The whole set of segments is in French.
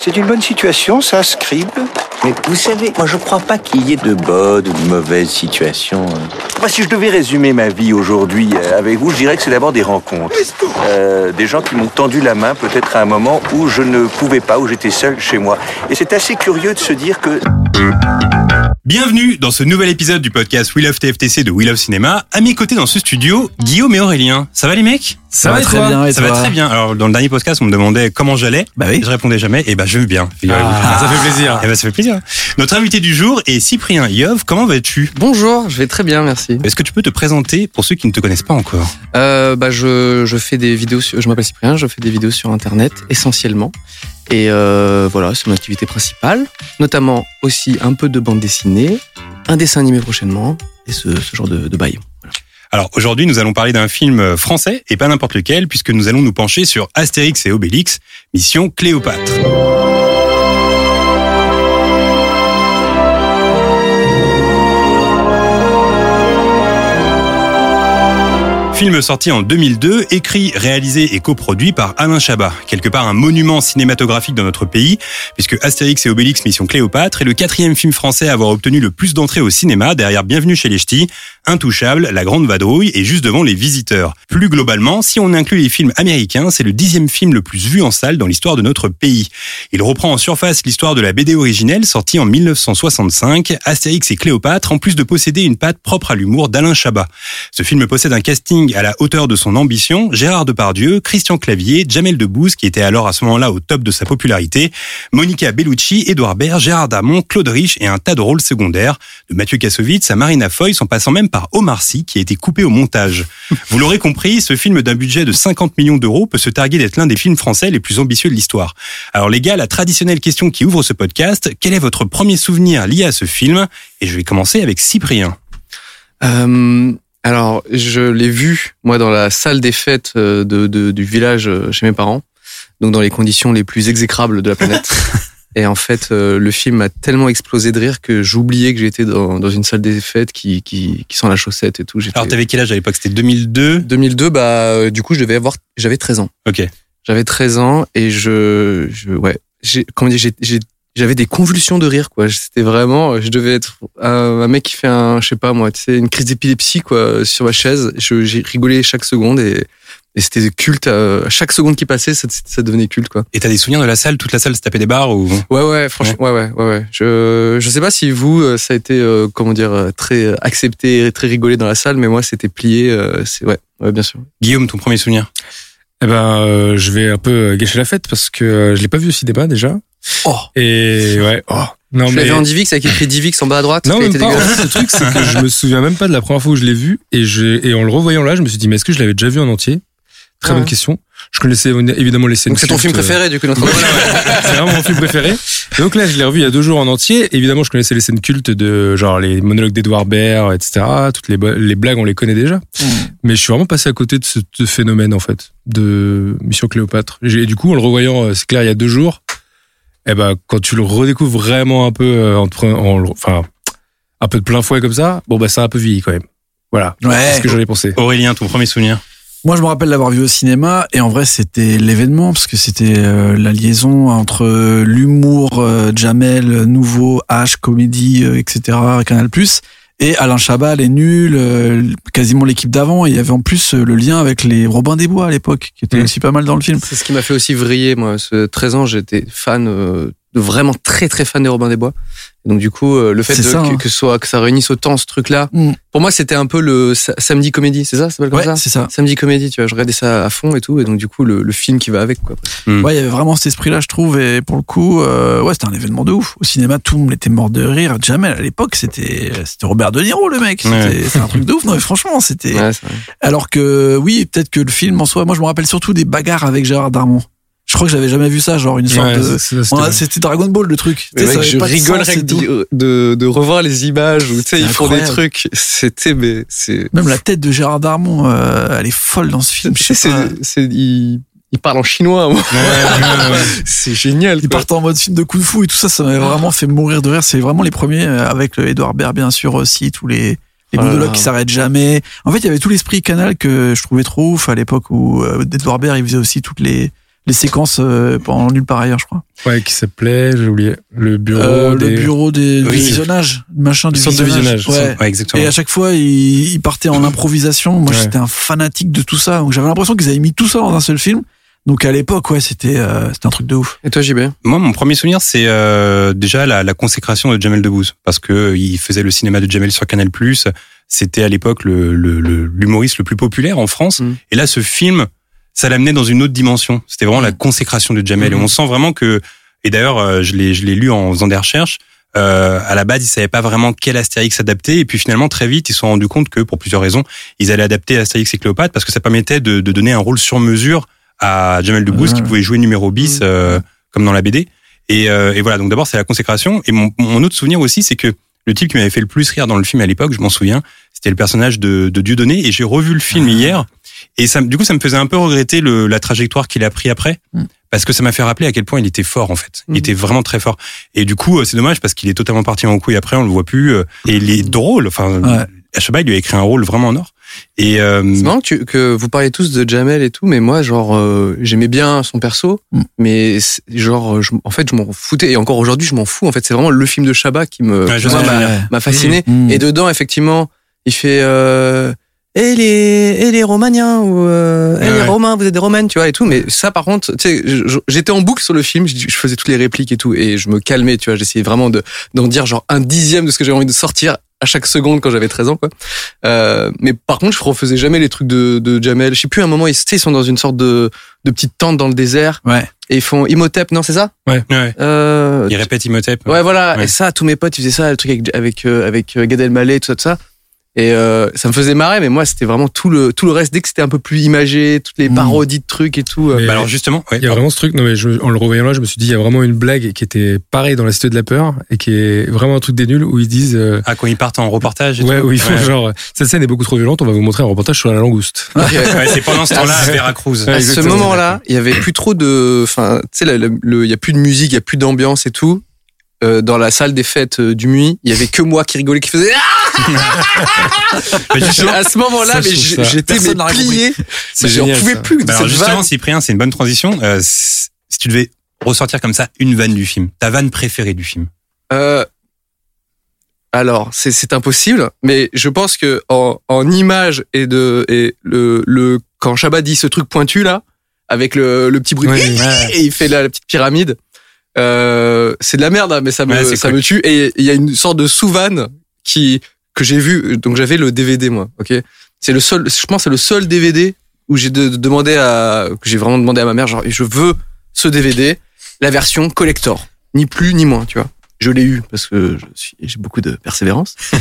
C'est une bonne situation, ça, Scribe Mais vous savez, moi je crois pas qu'il y ait de bonnes ou de mauvaises situations. Moi, si je devais résumer ma vie aujourd'hui euh, avec vous, je dirais que c'est d'abord des rencontres. Euh, des gens qui m'ont tendu la main peut-être à un moment où je ne pouvais pas, où j'étais seul chez moi. Et c'est assez curieux de se dire que... Bienvenue dans ce nouvel épisode du podcast We Love TFTC de We Love Cinéma. À mes côtés dans ce studio, Guillaume et Aurélien. Ça va les mecs? Ça va et très bien, et Ça va très bien. Alors dans le dernier podcast, on me demandait comment j'allais. Bah oui. Je répondais jamais. Et bah je vais bien. Ah, ça fait plaisir. Eh ben, ça fait plaisir. Notre invité du jour est Cyprien Yov. Comment vas-tu? Bonjour, je vais très bien, merci. Est-ce que tu peux te présenter pour ceux qui ne te connaissent pas encore? Euh, bah, je, je fais des vidéos, sur, je m'appelle Cyprien, je fais des vidéos sur Internet essentiellement. Et euh, voilà, c'est mon activité principale. Notamment aussi un peu de bande dessinée, un dessin animé prochainement, et ce, ce genre de, de bail. Alors aujourd'hui, nous allons parler d'un film français et pas n'importe lequel, puisque nous allons nous pencher sur Astérix et Obélix, Mission Cléopâtre. Film sorti en 2002, écrit, réalisé et coproduit par Alain Chabat, quelque part un monument cinématographique dans notre pays, puisque Astérix et Obélix Mission Cléopâtre est le quatrième film français à avoir obtenu le plus d'entrées au cinéma derrière Bienvenue chez les Ch'tis, Intouchable, La Grande Vadrouille et juste devant Les Visiteurs. Plus globalement, si on inclut les films américains, c'est le dixième film le plus vu en salle dans l'histoire de notre pays. Il reprend en surface l'histoire de la BD originelle sortie en 1965, Astérix et Cléopâtre, en plus de posséder une patte propre à l'humour d'Alain Chabat. Ce film possède un casting à la hauteur de son ambition, Gérard Depardieu, Christian Clavier, Jamel Debbouze, qui était alors à ce moment-là au top de sa popularité, Monica Bellucci, Édouard Baird, Gérard Damon, Claude Rich et un tas de rôles secondaires, de Mathieu Kassovitz à Marina Foy, en passant même par Omar Sy, qui a été coupé au montage. Vous l'aurez compris, ce film d'un budget de 50 millions d'euros peut se targuer d'être l'un des films français les plus ambitieux de l'histoire. Alors les gars, la traditionnelle question qui ouvre ce podcast, quel est votre premier souvenir lié à ce film? Et je vais commencer avec Cyprien. Euh, alors, je l'ai vu, moi, dans la salle des fêtes euh, de, de- du village euh, chez mes parents, donc dans les conditions les plus exécrables de la planète. Et en fait, euh, le film a tellement explosé de rire que j'oubliais que j'étais dans, dans une salle des fêtes qui, qui, qui sent la chaussette et tout. Alors t'avais quel âge à l'époque? C'était 2002 2002, bah, du coup, je devais avoir, j'avais 13 ans. Ok. J'avais 13 ans et je, je ouais, j'ai, comment dire, j'ai- j'avais des convulsions de rire, quoi. C'était vraiment, je devais être un, un mec qui fait un, je sais pas moi, tu sais, une crise d'épilepsie, quoi, sur ma chaise. Je, j'ai rigolé chaque seconde et, et c'était culte. euh, À chaque seconde qui passait, ça, ça devenait culte, quoi. Et t'as des souvenirs de la salle? Toute la salle se tapait des barres ou? Ouais, ouais, franchement, ouais, ouais, ouais, ouais. Je, je sais pas si vous, euh, ça a été, euh, comment dire, euh, très euh, accepté, et très rigolé dans la salle, mais moi, c'était plié. euh, C'est ouais, ouais, bien sûr. Guillaume, ton premier souvenir? Eh ben, euh, je vais un peu gâcher la fête parce que euh, je l'ai pas vu au cinéma déjà. Oh. Et ouais. Oh. Non Je mais. l'avais en Divix avec écrit Divix en bas à droite. Non même été pas. Le truc c'est que je me souviens même pas de la première fois où je l'ai vu et je et en le revoyant là, je me suis dit mais est-ce que je l'avais déjà vu en entier? Très Ah bonne ouais. question. Je connaissais évidemment les scènes. Donc c'est ton film euh, préféré du coup notre c'est vraiment mon film préféré. Et donc là, je l'ai revu il y a deux jours en entier. Évidemment, je connaissais les scènes cultes de genre les monologues d'Edouard Baird, etc. Toutes les, les blagues, on les connaît déjà. Mais je suis vraiment passé à côté de ce, phénomène en fait de Mission Cléopâtre. Et du coup, en le revoyant, euh, c'est clair, il y a deux jours, eh ben quand tu le redécouvres vraiment un peu, euh, en, en enfin un peu de plein fouet comme ça, bon bah ça a un peu vieilli quand même. Voilà. Ouais. C'est ce que j'en ai pensé. Aurélien, ton premier souvenir? Moi, je me rappelle l'avoir vu au cinéma et en vrai, c'était l'événement parce que c'était euh, la liaison entre euh, l'humour, euh, Jamel, nouveau, H, comédie, euh, etc., Canal+, et Alain Chabat, les nuls, euh, quasiment l'équipe d'avant. Et il y avait en plus euh, le lien avec les Robin des Bois à l'époque, qui était Mm. aussi pas mal dans le film. C'est ce qui m'a fait aussi vriller, moi. Ce 13 ans, j'étais fan euh, de vraiment très très fan des Robin des Bois. Donc du coup, euh, le fait C'est de, ça, que, hein. que, ce soit, que ça réunisse autant ce truc-là, Mm. pour moi c'était un peu le sa- samedi comédie, c'est ça, ça s'appelle comme Ouais, ça? c'est ça. Samedi comédie, tu vois, je regardais ça à fond et tout, et donc du coup le, le film qui va avec quoi. Ouais, il y avait vraiment cet esprit-là, je trouve, et pour le coup, euh, ouais, c'était un événement de ouf. Au cinéma, tout le monde était mort de rire. Jamel, à l'époque, c'était, c'était Robert De Niro, le mec. C'était, Ouais. un truc de ouf. Non, mais franchement, c'était. Ouais, c'est vrai. Alors que, oui, peut-être que le film en soi, moi, je me rappelle surtout des bagarres avec Gérard Darmon. Je crois que j'avais jamais vu ça, genre une sorte Ouais, de. c'était- Dragon Ball, le truc. Mais mec, je pas de de, de revoir les images où tu sais ils font des trucs. C'était mais c'est Même la tête de Gérard Darmon, euh, elle est folle dans ce film. Je sais c'est il, il parle en chinois. un moment. c'est génial. Ils partent en mode film de kung fu et tout ça, ça m'avait vraiment fait mourir de rire. C'est vraiment les premiers euh, avec le Edouard Baird, bien sûr, aussi, tous les, les Oh monologues qui s'arrêtent jamais. En fait, il y avait tout l'esprit canal que je trouvais trop ouf à l'époque où euh, Edouard Baird, il faisait aussi toutes les, les séquences euh, pendant nulle part ailleurs, je crois. Ouais, qui s'appelait, j'ai oublié, le bureau Euh, des... Le bureau des, du Oui. visionnage, machin du Centre de visionnage. visionnage, Ouais. Ouais, exactement. Et à chaque fois, il, il partait en improvisation. Moi, Ouais. j'étais un fanatique de tout ça. Donc, j'avais l'impression qu'ils avaient mis tout ça dans un seul film. Donc, à l'époque, ouais, c'était, euh, c'était un truc de ouf. Et toi JB Moi, mon premier souvenir, c'est euh, déjà la, la consécration de Jamel Debbouze, parce que euh, il faisait le cinéma de Jamel sur Canal+. C'était à l'époque le le- le- l'humoriste le, plus populaire en France. Mm. Et là, ce film, ça l'amenait dans une autre dimension. C'était vraiment la consécration de Jamel. Mm. Et on sent vraiment que. Et d'ailleurs, euh, je l'ai je l'ai lu en faisant des recherches. Euh, à la base, ils savaient pas vraiment quel Astérix adapter, et puis finalement très vite, ils se sont rendus compte que pour plusieurs raisons, ils allaient adapter Astérix et Cléopâtre parce que ça permettait de, de donner un rôle sur mesure à Jamel Debbouze Ouais. qui pouvait jouer numéro bis Mm. euh, comme dans la BD. Et, euh, et voilà, donc d'abord c'est la consécration. Et mon, mon autre souvenir aussi, c'est que le type qui m'avait fait le plus rire dans le film à l'époque, je m'en souviens, c'était le personnage de, de Dieudonné. Et j'ai revu le film hier. Et ça, du coup, ça me faisait un peu regretter le, la trajectoire qu'il a pris après. Mm. Parce que ça m'a fait rappeler à quel point il était fort, en fait. Il Mm. était vraiment très fort. Et du coup, euh, c'est dommage parce qu'il est totalement parti en couille après, on le voit plus. euh, Et il est drôle. Enfin, Ouais. Chabat, il lui a écrit un rôle vraiment en or. Et, euh, C'est marrant que, tu- que vous parlez tous de Jamel et tout, mais moi, genre, euh, j'aimais bien son perso, Mm. mais genre, je- en fait, je m'en foutais, et encore aujourd'hui, je m'en fous. En fait, c'est vraiment le film de Chabat qui me Ouais, m'a- ouais. fasciné. Mm. Et dedans, effectivement, il fait euh, et les et les Romaniens ou euh, et Ouais, les ouais. Romains, vous êtes des Romaines, tu vois et tout. Mais ça, par contre, tu sais, j'étais en boucle sur le film, je, faisais toutes les répliques et tout, et je me calmais, tu vois. J'essayais vraiment de d'en dire genre un dixième de ce que j'avais envie de sortir à chaque seconde quand j'avais 13 ans, quoi. Euh, mais par contre, je refaisais jamais les trucs de, de Jamel. Je sais plus, à un moment, ils, tu sais, ils sont dans une sorte de, de petite tente dans le désert Ouais. et ils font Imhotep, non, c'est ça? Ouais, euh, il répète Imhotep. Ouais, voilà. Ouais. Et ça, tous mes potes, ils faisaient ça, le truc avec, avec, euh, avec Gad Elmaleh, tout ça, tout ça. Et euh, ça me faisait marrer, mais moi, c'était vraiment tout le, tout le reste. Dès que c'était un peu plus imagé, toutes les Mm. parodies de trucs et tout. Mais- Bah alors justement, ouais. Il y a vraiment ce truc, non mais je- en le revoyant là, je me suis dit, il y a vraiment une blague qui était pareille dans la Cité de la Peur et qui est vraiment un truc des nuls où ils disent, euh, Ah, quand ils partent en reportage. et ouais, tout. où ils font Ouais. genre, cette scène est beaucoup trop violente, on va vous montrer un reportage sur la langouste. ok. Ouais, c'est pendant ce temps-là à Veracruz. À ce moment-là, il y avait plus trop de, enfin, tu sais, le- le- le- il y a plus de musique, il y a plus d'ambiance et tout. Euh, dans la salle des fêtes euh, du Muy, il y avait que moi qui rigolais, qui faisait. Ah à ce moment-là, j'étais plié. J'en pouvais ça. plus de Bah alors cette justement, vanne. Cyprien, c'est une bonne transition. Euh, si tu devais ressortir comme ça une vanne du film, ta vanne préférée du film. Euh, alors, c'est impossible, mais je pense que en, en image et de et le le quand Chabat dit ce truc pointu là, avec le, le petit bruit Ouais, et il fait la, la petite pyramide, euh, c'est de la merde, hein, mais ça me Ouais, ça cool. me tue. Et il y a une sorte de sous-vanne qui que j'ai vu. Donc j'avais le DVD moi, ok? C'est le seul, je pense, c'est le seul DVD où j'ai de- de- demandé à que j'ai vraiment demandé à ma mère genre je veux ce DVD, la version collector, ni plus ni moins, tu vois. Je l'ai eu parce que je suis- j'ai beaucoup de persévérance.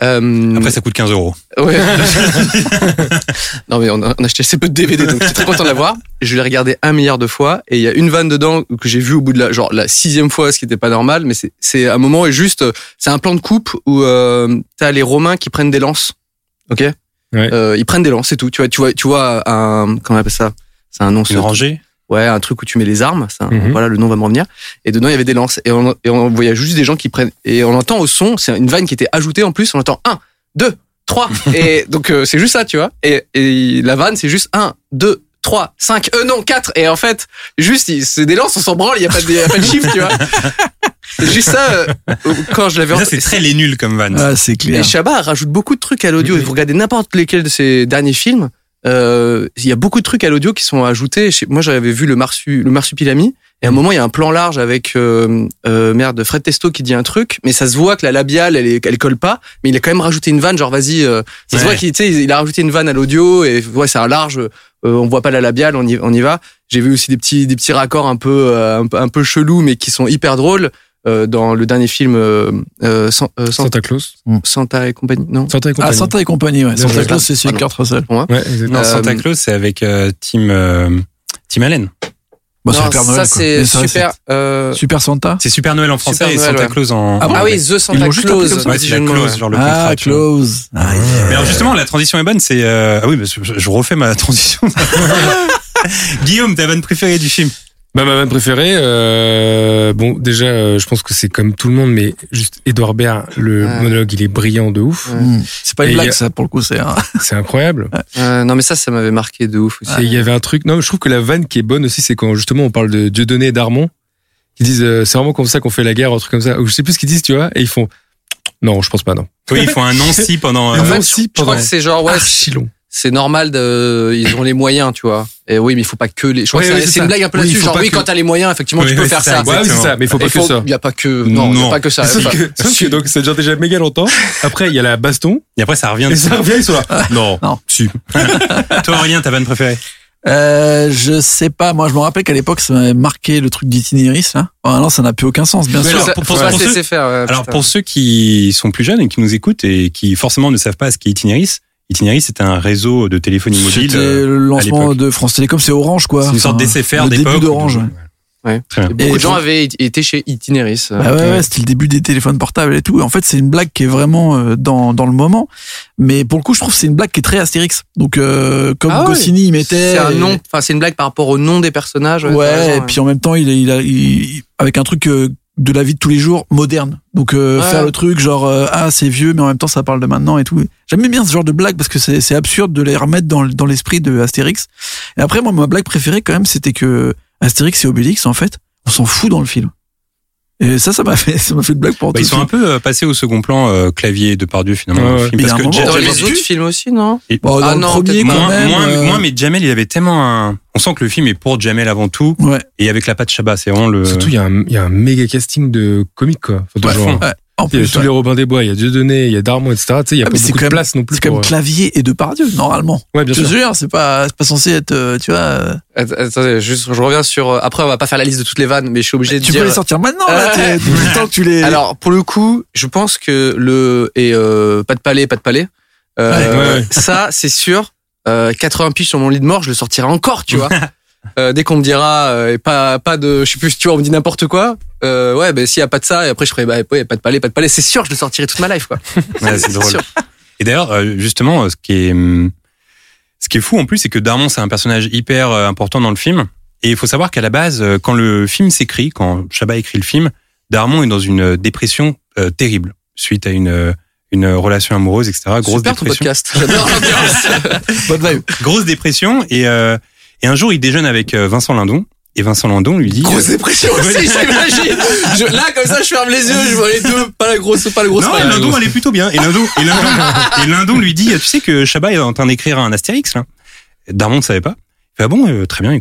Euh, Après, ça coûte 15 euros. Ouais. non mais on a, on a acheté assez peu de DVD donc j'étais très content de l'avoir. Je l'ai regardé un milliard de fois et il y a une vanne dedans que j'ai vu au bout de la genre la sixième fois ce qui était pas normal mais c'est c'est un moment et juste c'est un plan de coupe où euh, t'as les Romains qui prennent des lances, ok? Ouais. Euh, Ils prennent des lances c'est tout. Tu vois tu vois tu vois un comment on appelle ça? C'est un nom. Une rangée? Ouais, un truc où tu mets les armes, ça, Mhm. voilà, le nom va me revenir. Et dedans, il y avait des lances. Et on, et on voyait juste des gens qui prennent. Et on entend au son, c'est une vanne qui était ajoutée en plus, on entend 1, 2, 3. et donc, euh, c'est juste ça, tu vois. Et, et la vanne, c'est juste 1, 2, 3, 5, euh, non, 4. Et en fait, juste, c'est des lances, on s'en branle, il n'y a, pas de- il y a pas de chiffre, tu vois. C'est juste ça, euh, quand je l'avais Ça, c'est très les nuls comme vanne. Ah, c'est et clair. Chabat rajoute beaucoup de trucs à l'audio. Et vous regardez n'importe lesquels de ses derniers films, euh, il y a beaucoup de trucs à l'audio qui sont ajoutés. Moi, j'avais vu le, marsu, le marsupilami Et à un moment, il y a un plan large avec euh, euh, merde Fred Testo qui dit un truc, mais ça se voit que la labiale, elle, est- elle colle pas. Mais il a quand même rajouté une vanne, genre vas-y. euh, ça se voit qu'il, tu sais, il a rajouté une vanne à l'audio et ouais, c'est un large. on voit pas la labiale, on y, on y va. J'ai vu aussi des petits, des petits raccords un peu, un, peu- un peu chelous, mais qui sont hyper drôles. Euh, dans le dernier film euh, euh, San- euh, San- Santa Claus. Santa et compagnie, non Santa et Ah, compagnie. Santa et compagnie, ouais. Santa. Claus, c'est celui avec Kurt Russell. Ouais, exactement. Non, Euh, Santa Claus, c'est avec euh, Tim, euh, Tim Allen. Bah, Non, Père Noël, ça c'est super. euh, Super Santa. C'est Super Noël en français et Santa ouais. Claus en. Ah bon Ah oui, The Santa Claus. Ouais, clause, genre le Ah, contrat. close. Ah, yeah. Mais alors justement, la transition est bonne. C'est euh, ah oui, je je refais ma transition. Guillaume, ta vanne préférée du film Bah, ma vanne préférée, euh, bon, déjà, euh, je pense que c'est comme tout le monde, mais juste Edouard Baird, le Ouais. monologue, il est brillant de ouf. Ouais. Hmm. C'est pas une blague, a- ça, pour le coup, c'est un. C'est incroyable. Euh, non mais ça, ça m'avait marqué de ouf aussi. Il y avait un truc, non, je trouve que la vanne qui est bonne aussi, c'est quand justement on parle de Dieudonné et d'Armand, ils disent, euh, c'est vraiment comme ça qu'on fait la guerre, un truc comme ça, ou je sais plus ce qu'ils disent, tu vois, et ils font, non, je pense pas, non. Oui, ils font un Nancy pendant. Un euh, fait, Nancy je, je crois pendant- que c'est genre ouais, Archi long. C'est normal de, ils ont les moyens, tu vois. Et oui, mais il faut pas que les. Je crois que c'est- une blague un peu là-dessus. Genre oui, que- quand t'as les moyens, effectivement, Oui, tu peux oui, faire ça. ça, c'est ça, mais il faut pas Il que ça. Il y a pas que. Non, il y Non. a pas que ça. Sauf Enfin, que, sauf que donc ça dure déjà méga longtemps. Après, il y a la baston. Et après, ça revient. Et ça revient, ils sont là. Non. Non. Si. Toi, Aurélien, ta vanne préférée Euh, je sais pas. Moi, je me rappelle qu'à l'époque, ça m'avait marqué le truc d'Itinéris, là. Bon, non, ça n'a plus aucun sens, bien Mais sûr. ça- pour- ceux- laisser faire. ouais, Alors putain. pour ceux qui sont plus jeunes et qui nous écoutent et qui forcément ne savent pas ce qu'est Itinéris, Itinéris c'est un réseau de téléphonie mobile. C'était euh, le lancement de France Télécom, c'est Orange, quoi. C'est une sorte Enfin, d'SFR le d'époque. début d'Orange. de- ouais. Beaucoup de gens avaient été chez Itinéris. Bah ouais, ouais, c'était le début des téléphones portables et tout. En fait, c'est une blague qui est vraiment euh, dans, dans le moment. Mais pour le coup, je trouve que c'est une blague qui est très Astérix. Donc, euh, comme Ah ouais. Goscinny y mettait. C'est un nom. Enfin, c'est une blague par rapport au nom des personnages. Ouais, et puis en même temps, il, il a, il- avec un truc euh, de la vie de tous les jours moderne. Donc, euh, Ouais. faire le truc genre, euh, ah, c'est vieux, mais en même temps, ça parle de maintenant et tout. J'aime bien ce genre de blague parce que c'est c'est absurde de les remettre dans, dans l'esprit de Astérix. Et après, moi, ma blague préférée, quand même, c'était que Astérix et Obélix, en fait, on s'en fout dans le film. Et ça, ça m'a fait, ça m'a fait de blague pour Bah, tout ils sont un peu euh, passés au second plan, euh, clavier de Pardieu finalement. Ouais, film, parce que moment, Dans Jamel- les autres films aussi, non? Bon, dans Ah le non, premier, moins, même. moins, euh, moins, mais Jamel, il avait tellement un. On sent que le film est pour Jamel avant tout, Ouais. et avec la patte Chabat, c'est vraiment le. Surtout, il y, a un- il y a un méga casting de comiques, quoi. Ouais, En Il y a plus, tous ouais. les Robin des Bois, il y a Dieudonné, il y a Darmon, etc. Tu sais, il y a Ah, pas mais c'est beaucoup quand de même- place non plus. C'est comme euh, clavier et Depardieu, normalement. Ouais, bien Je te sûr. jure, c'est pas, c'est pas censé être, euh, tu vois. euh, Att- Attendez, juste, je reviens sur. euh, Après, on va pas faire la liste de toutes les vannes, mais je suis obligé de Tu dire. peux les sortir maintenant, là. T'es- le temps que tu les. Alors, pour le coup, je pense que le et euh, pas de palais, pas de palais. euh, Ouais, ouais. Ça, c'est sûr. Euh, 80 piges sur mon lit de mort, je le sortirai encore, tu vois. Euh, dès qu'on me dira euh, et pas pas de, je sais plus, tu vois, on me dit n'importe quoi. Euh, ouais, ben s'il y a pas de ça, et après je ferai bah ouais, pas de palais, pas de palais. C'est sûr, je le sortirai toute ma life, quoi. Ouais, c'est drôle. sûr. Et d'ailleurs, justement, ce qui est, hum, ce qui est fou en plus, c'est que Darmon, c'est un personnage hyper important dans le film. Et il faut savoir qu'à la base, quand le film s'écrit, quand Chabat écrit le film, Darmon est dans une dépression terrible suite à une une relation amoureuse, etc. Grosse Super ton dépression. podcast. Bonne vibe. Grosse dépression. Et et un jour, il déjeune avec euh, Vincent Lindon. Et Vincent Lindon lui dit. Grosse euh, dépression aussi, j'imagine. Je- Là, comme ça, je ferme les yeux, je vois les deux, pas la grosse, pas le gros. non, pas et Lindon allait plutôt bien. Et Lindon, et Lindon, et Lindon lui dit, tu sais que Chabat est en train d'écrire un Astérix, là. Darmon ne savait pas. Il fait, ah bon, euh, très bien.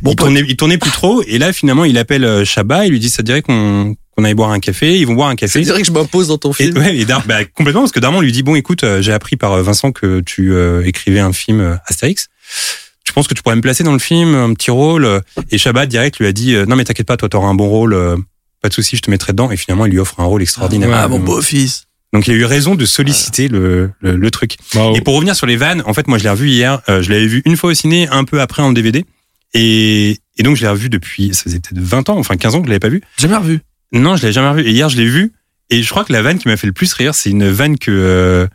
Bon, il, tournait, il tournait plus trop. Et là, finalement, il appelle euh, Chabat. Il lui dit, ça te dirait qu'on qu'on aille boire un café? Ils vont boire un Ça café. dirait que je m'impose dans ton Et, film. ouais, et Dar- bah, complètement, parce que Darmon lui dit, bon, écoute, euh, j'ai appris par euh, Vincent que tu euh, écrivais un film euh, Astérix. Tu penses que tu pourrais me placer dans le film, un petit rôle euh Et Chabat, direct, lui a dit, euh, non, mais t'inquiète pas, toi, t'auras un bon rôle. euh, pas de souci, je te mettrai dedans. Et finalement, il lui offre un rôle extraordinaire. Ah, mon Donc, beau-fils. donc il a eu raison de solliciter le, le, le truc. Et pour revenir sur les vannes, en fait, moi, je l'ai revu hier. euh, je l'avais vu une fois au ciné, un peu après en DVD. Et, et donc, je l'ai revu depuis, ça faisait peut-être 20 ans, enfin 15 ans que je l'avais pas vu. Jamais revu. Non, je l'avais jamais revu. Et hier, je l'ai vu. Et je crois que la vanne qui m'a fait le plus rire, c'est une vanne que, euh,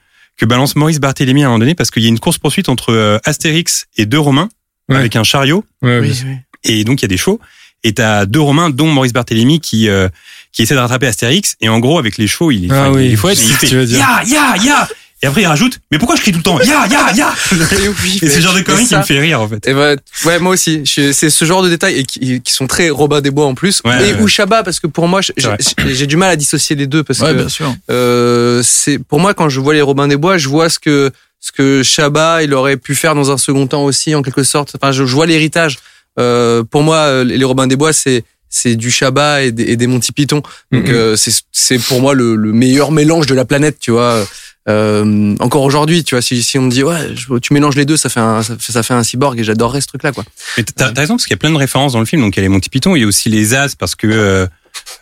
que balance Maurice Barthélémy à un moment donné, parce qu'il y a une course-poursuite entre euh, Astérix et deux Romains, Ouais. avec un chariot. Ouais, Oui, oui. Et donc, il y a des chevaux. Et t'as deux Romains, dont Maurice Barthélémy, qui, euh, qui essaie de rattraper Astérix. Et en gros, avec les chevaux, il, Ah oui, il il fait veux dire. ya, ya, ya. Et après, il rajoute, mais pourquoi je crie tout le temps? Ya, ya, ya? Et c'est le genre de mais connerie qui me fait rire, en fait. Et ben, ouais, moi aussi. C'est ce genre de détails et qui, qui sont très Robin des Bois en plus. Ouais, et ouais. ou Chabat parce que pour moi, j'ai- du mal à dissocier les deux parce Ouais, que bien sûr. euh, c'est pour moi quand je vois les Robin des Bois, je vois ce que ce que Chabat il aurait pu faire dans un second temps aussi en quelque sorte. Enfin, je, je vois l'héritage. Euh, pour moi, euh, les Robin des Bois, c'est c'est du Chabat et des, et des Monty Python. Donc Mhm. euh, c'est c'est pour moi le, le meilleur mélange de la planète, tu vois. Euh, encore aujourd'hui, tu vois, si, si on me dit ouais, tu mélanges les deux, ça fait un ça fait, un cyborg et j'adorerais ce truc-là, quoi. Mais t'as t'as raison parce qu'il y a plein de références dans le film. Donc il y a les Monty Python, il y a aussi les As parce que, euh,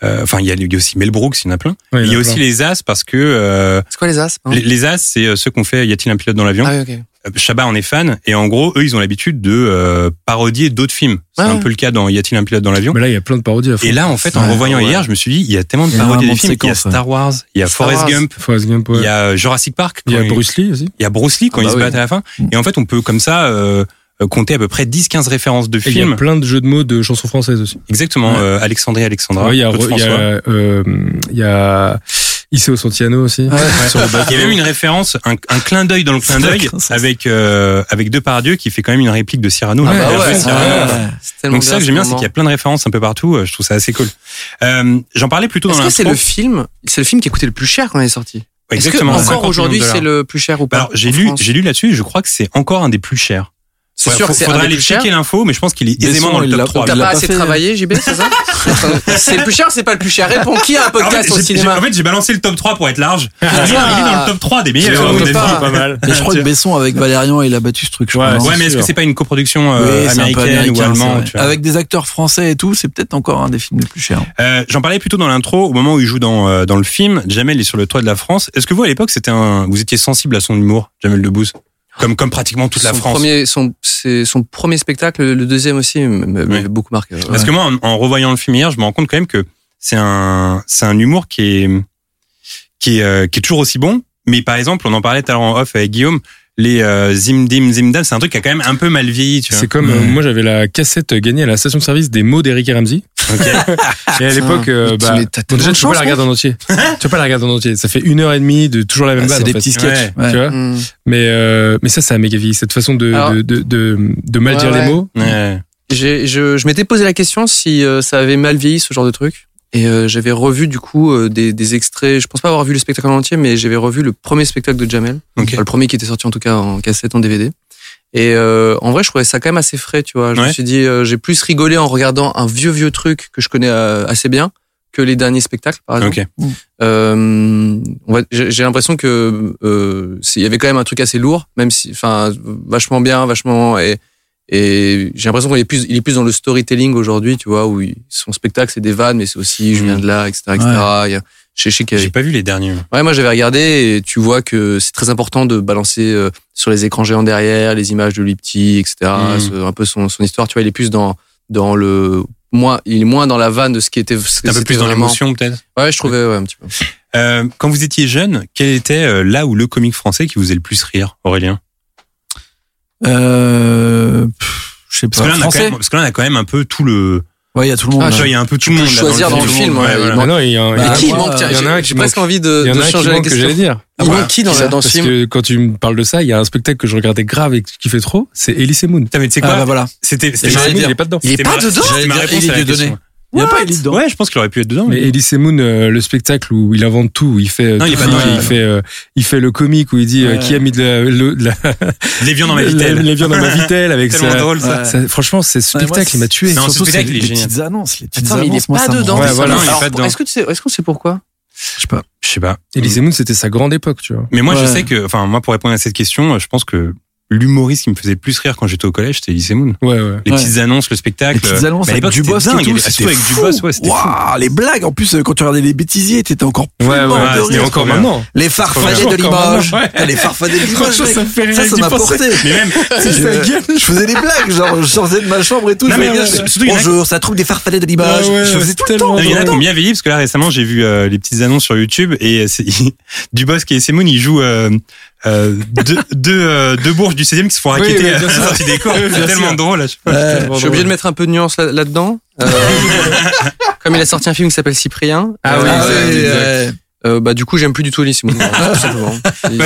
enfin il y a, il y a aussi Mel Brooks, il y en a plein. Il y a aussi les As parce que euh, C'est quoi les as les, les As c'est euh, ceux qu'on fait. Y a-t-il un pilote dans l'avion Ah oui. Euh, Chabat en est fan et en gros eux ils ont l'habitude de euh, parodier d'autres films. C'est Ouais, un peu le cas dans Y a-t-il un pilote dans l'avion Mais là, il y a plein de parodies à fond. Et là en fait en Ouais, revoyant ouais. hier, je me suis dit il y a tellement de parodies des de films. Il y a Star Wars, il y a Forrest. Gump, Forrest Gump, ouais. il y a Jurassic Park. Il y a Bruce Lee aussi. il y a Bruce Lee quand Ah ils bah se battent à la fin. Et en fait on peut comme ça euh, euh, compter à peu près 10-15 références de Et il y a films. plein de jeux de mots de chansons françaises aussi. Exactement. Ouais. euh, Alexandrie Alexandra. Ouais, il y a, il y a, euh, il y a Isseo Santiano aussi. Sur le bateau. Il y a même une référence, un, un clin d'œil dans le clin d'œil avec euh, avec Depardieu qui fait quand même une réplique de Cyrano. Ah bah ouais, de Cyrano. ouais. Ouais. Donc ça que j'aime bien, c'est qu'il y a plein de références un peu partout. euh, Je trouve ça assez cool. Euh, J'en parlais plutôt dans Est-ce que c'est le film, c'est le film qui a coûté le plus cher quand il est sorti? Ouais, Est-ce que Exactement. 50 encore aujourd'hui c'est le plus cher ou pas Alors j'ai lu, j'ai lu là-dessus. Je crois que c'est encore un des plus chers. C'est Ouais, sûr faut- que c'est aller checker l'info, mais je pense qu'il est aisément dans le top l'a- 3. T'as pas pas assez fait. travaillé, JB, c'est ça C'est le plus cher, c'est pas le plus cher. Réponds, qui a un En fait, podcast au cinéma en fait, j'ai balancé le top 3 pour être large. Ah. il est dans le top 3 des meilleurs. Avis. pas. pas mal. Et je crois que Besson avec Valérian, il a battu ce truc. je Ouais, mais est-ce que c'est pas une coproduction euh, américaine ou allemande Avec des acteurs français et tout, c'est peut-être encore un des films les plus chers. Euh, J'en parlais plutôt dans l'intro, au moment où il joue dans, euh, dans le film. Jamel est sur le toit de la France. Est-ce que vous, à l'époque, c'était un, vous étiez sensible à son humour, Jamel Debbouze? Comme, comme pratiquement toute la son France. Premier, son, c'est son premier spectacle, le deuxième aussi, Oui. beaucoup marqué. ouais. Parce que moi, en, en revoyant le film hier, je me rends compte quand même que c'est un, c'est un humour qui est, qui est, euh, qui est toujours aussi bon. Mais par exemple, on en parlait tout à l'heure en off avec Guillaume, les euh, Zimdim Zimdam, c'est un truc qui a quand même un peu mal vieilli, tu vois. C'est comme euh, moi j'avais la cassette gagnée à la station de service des mots d'Eric et Ramsey. Ok. Et à l'époque, euh, bah, bon, déjà tu peux pas la regarder en entier. tu peux pas la regarder en entier. Ça fait une heure et demie de toujours la même Ah, base. c'est des fait. petits sketchs. Ouais. Tu vois Hmm. mais euh, mais ça, ça a méga vieilli. Cette façon de Alors- de, de, de, de mal Ouais, dire ouais. les mots. Je, je m'étais posé la question si euh, ça avait mal vieilli ce genre de truc. Et euh, j'avais revu du coup euh, des, des extraits. Je pense pas avoir vu le spectacle en entier, mais j'avais revu le premier spectacle de Jamel. Enfin, le premier qui était sorti en tout cas en cassette, en DVD. Et euh, en vrai, je trouvais ça quand même assez frais, tu vois. Je me suis dit, euh, j'ai plus rigolé en regardant un vieux vieux truc que je connais euh, assez bien que les derniers spectacles, par exemple. Ok. Euh, j'ai l'impression que euh, il y avait quand même un truc assez lourd, même si, enfin, vachement bien, vachement et et j'ai l'impression qu'il est plus, il est plus dans le storytelling aujourd'hui, tu vois, où son spectacle c'est des vannes, mais c'est aussi je viens Mhm. de là, etc., etc. Il y a- qu'il y J'ai pas vu les derniers. Ouais, moi j'avais regardé et tu vois que c'est très important de balancer euh, sur les écrans géants derrière les images de lui petit, etc. Ce- Un peu son, son histoire, tu vois, il est plus dans dans le moins, il est moins dans la vanne de ce qui était. ce Un peu plus dans l'émotion, peut-être. Ouais, je trouvais ouais, un petit peu. Euh, quand vous étiez jeune, quel était euh, là où le comique français qui vous faisait le plus rire, Aurélien? Euh, pff, je sais parce que, pas. là, on a quand Français. même, parce que là, on a quand même un peu tout le. Ouais, il y a tout le monde. Ah, il y a un peu tout le monde là, choisir dans le film, ouais, voilà. Non, il y a, un- Bah, il y a- Et qui manque il y en a un qui J'ai manque. presque envie de, il y en de a un qui changer la que question. dire. Il Ah, manque qui dans, dans ce Parce film que quand tu me parles de ça, il y a un spectacle que je regardais grave et qui fait trop, c'est Elise Moon. Putain, mais tu sais Ah, quoi bah voilà. C'était il est pas dedans. Il est pas dedans C'était ma J'allais Il y a pas Ellie dedans. Ouais, je pense qu'il aurait pu être dedans. Mais Elise Moon, euh, le spectacle où il invente tout, où il fait, euh, Non, il tout, pas il il fait, euh, il fait le comique où il dit euh, qui a mis de la, le- de la, Les viandes dans ma la- vitelle. les viandes dans ma vitelle avec ça. drôle ça. Ouais. ça- Franchement, c'est ce Ouais, moi, spectacle, il m'a tué. Non, ce Surtout, spectacle, est les génial. petites annonces. Les petites Attends, mais il annonces, est moi, pas dedans. Ouais, voilà. Est-ce que tu sais, est-ce qu'on sait pourquoi? Je sais pas. Je sais pas. Elise Moon, c'était sa grande époque, tu vois. Mais moi, je sais que, enfin, moi, pour répondre à cette question, je pense que l'humoriste qui me faisait le plus rire quand j'étais au collège, c'était Elise Moon. Ouais, ouais. Les Ouais. petites annonces, le spectacle. Les petites annonces avec du c'était boss et dingue. tout, Surtout c'était avec du boss, ouais, c'était fou. Waouh, les blagues. En plus, euh, quand tu regardais les bêtisiers, t'étais encore plus Ouais, mort ouais, de c'était rire. encore maintenant. Les farfadets de Limoges. ouais. Les farfadets de Limoges. Ça Ça, m'a porté. Mais même, Je, je faisais des blagues, genre je sortais de ma chambre et tout. Bonjour, ça trouve des farfadets de Limoges. Je faisais tout le tellement temps. Il y en a qui ont bien vieilli parce que là récemment j'ai vu euh, les petites annonces sur YouTube et euh, c'est du boss qui est Simone il joue euh, euh, deux, deux, euh, deux bourges du 16e qui se font Oui, raqueter oui, à la sortie des cours. Oui, C'est tellement sûr. drôle. à chaque fois. Ouais. Je suis obligé de mettre un peu de nuance là- là-dedans. Euh, comme il a sorti un film qui s'appelle Cyprien. Ah oui, Ah. Euh, bah du coup j'aime plus du tout tout simplement. Bah,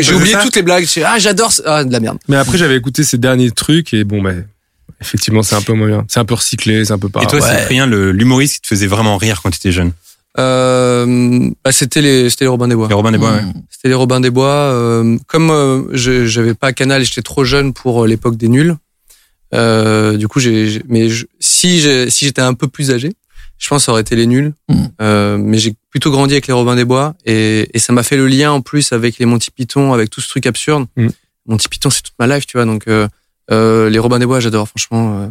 J'ai oublié toutes les blagues. J'ai- Ah j'adore. ça. Ah de la merde. Mais après, j'avais écouté ces derniers trucs et bon, bah, effectivement, c'est un peu moins bien. C'est un peu recyclé, c'est un peu pas. Et toi, ouais. Cyprien, l'humoriste qui te faisait vraiment rire quand tu étais jeune? Euh, bah, c'était les c'était les Robins des Bois. Les Robin des Bois, ouais. C'était les Robins des Bois. euh, comme euh, je- j'avais pas Canal et j'étais trop jeune pour euh, l'époque des nuls. Euh, du coup, j'ai, j'ai- mais je- si si j'ai- si j'étais un peu plus âgé, je pense que ça aurait été les nuls. Mm. Euh, mais j'ai plutôt grandi avec les Robins des Bois et, et ça m'a fait le lien en plus avec les Monty Python, avec tout ce truc absurde. Mm. Monty Python, c'est toute ma life, tu vois. Donc euh, euh, les Robins des Bois, j'adore franchement.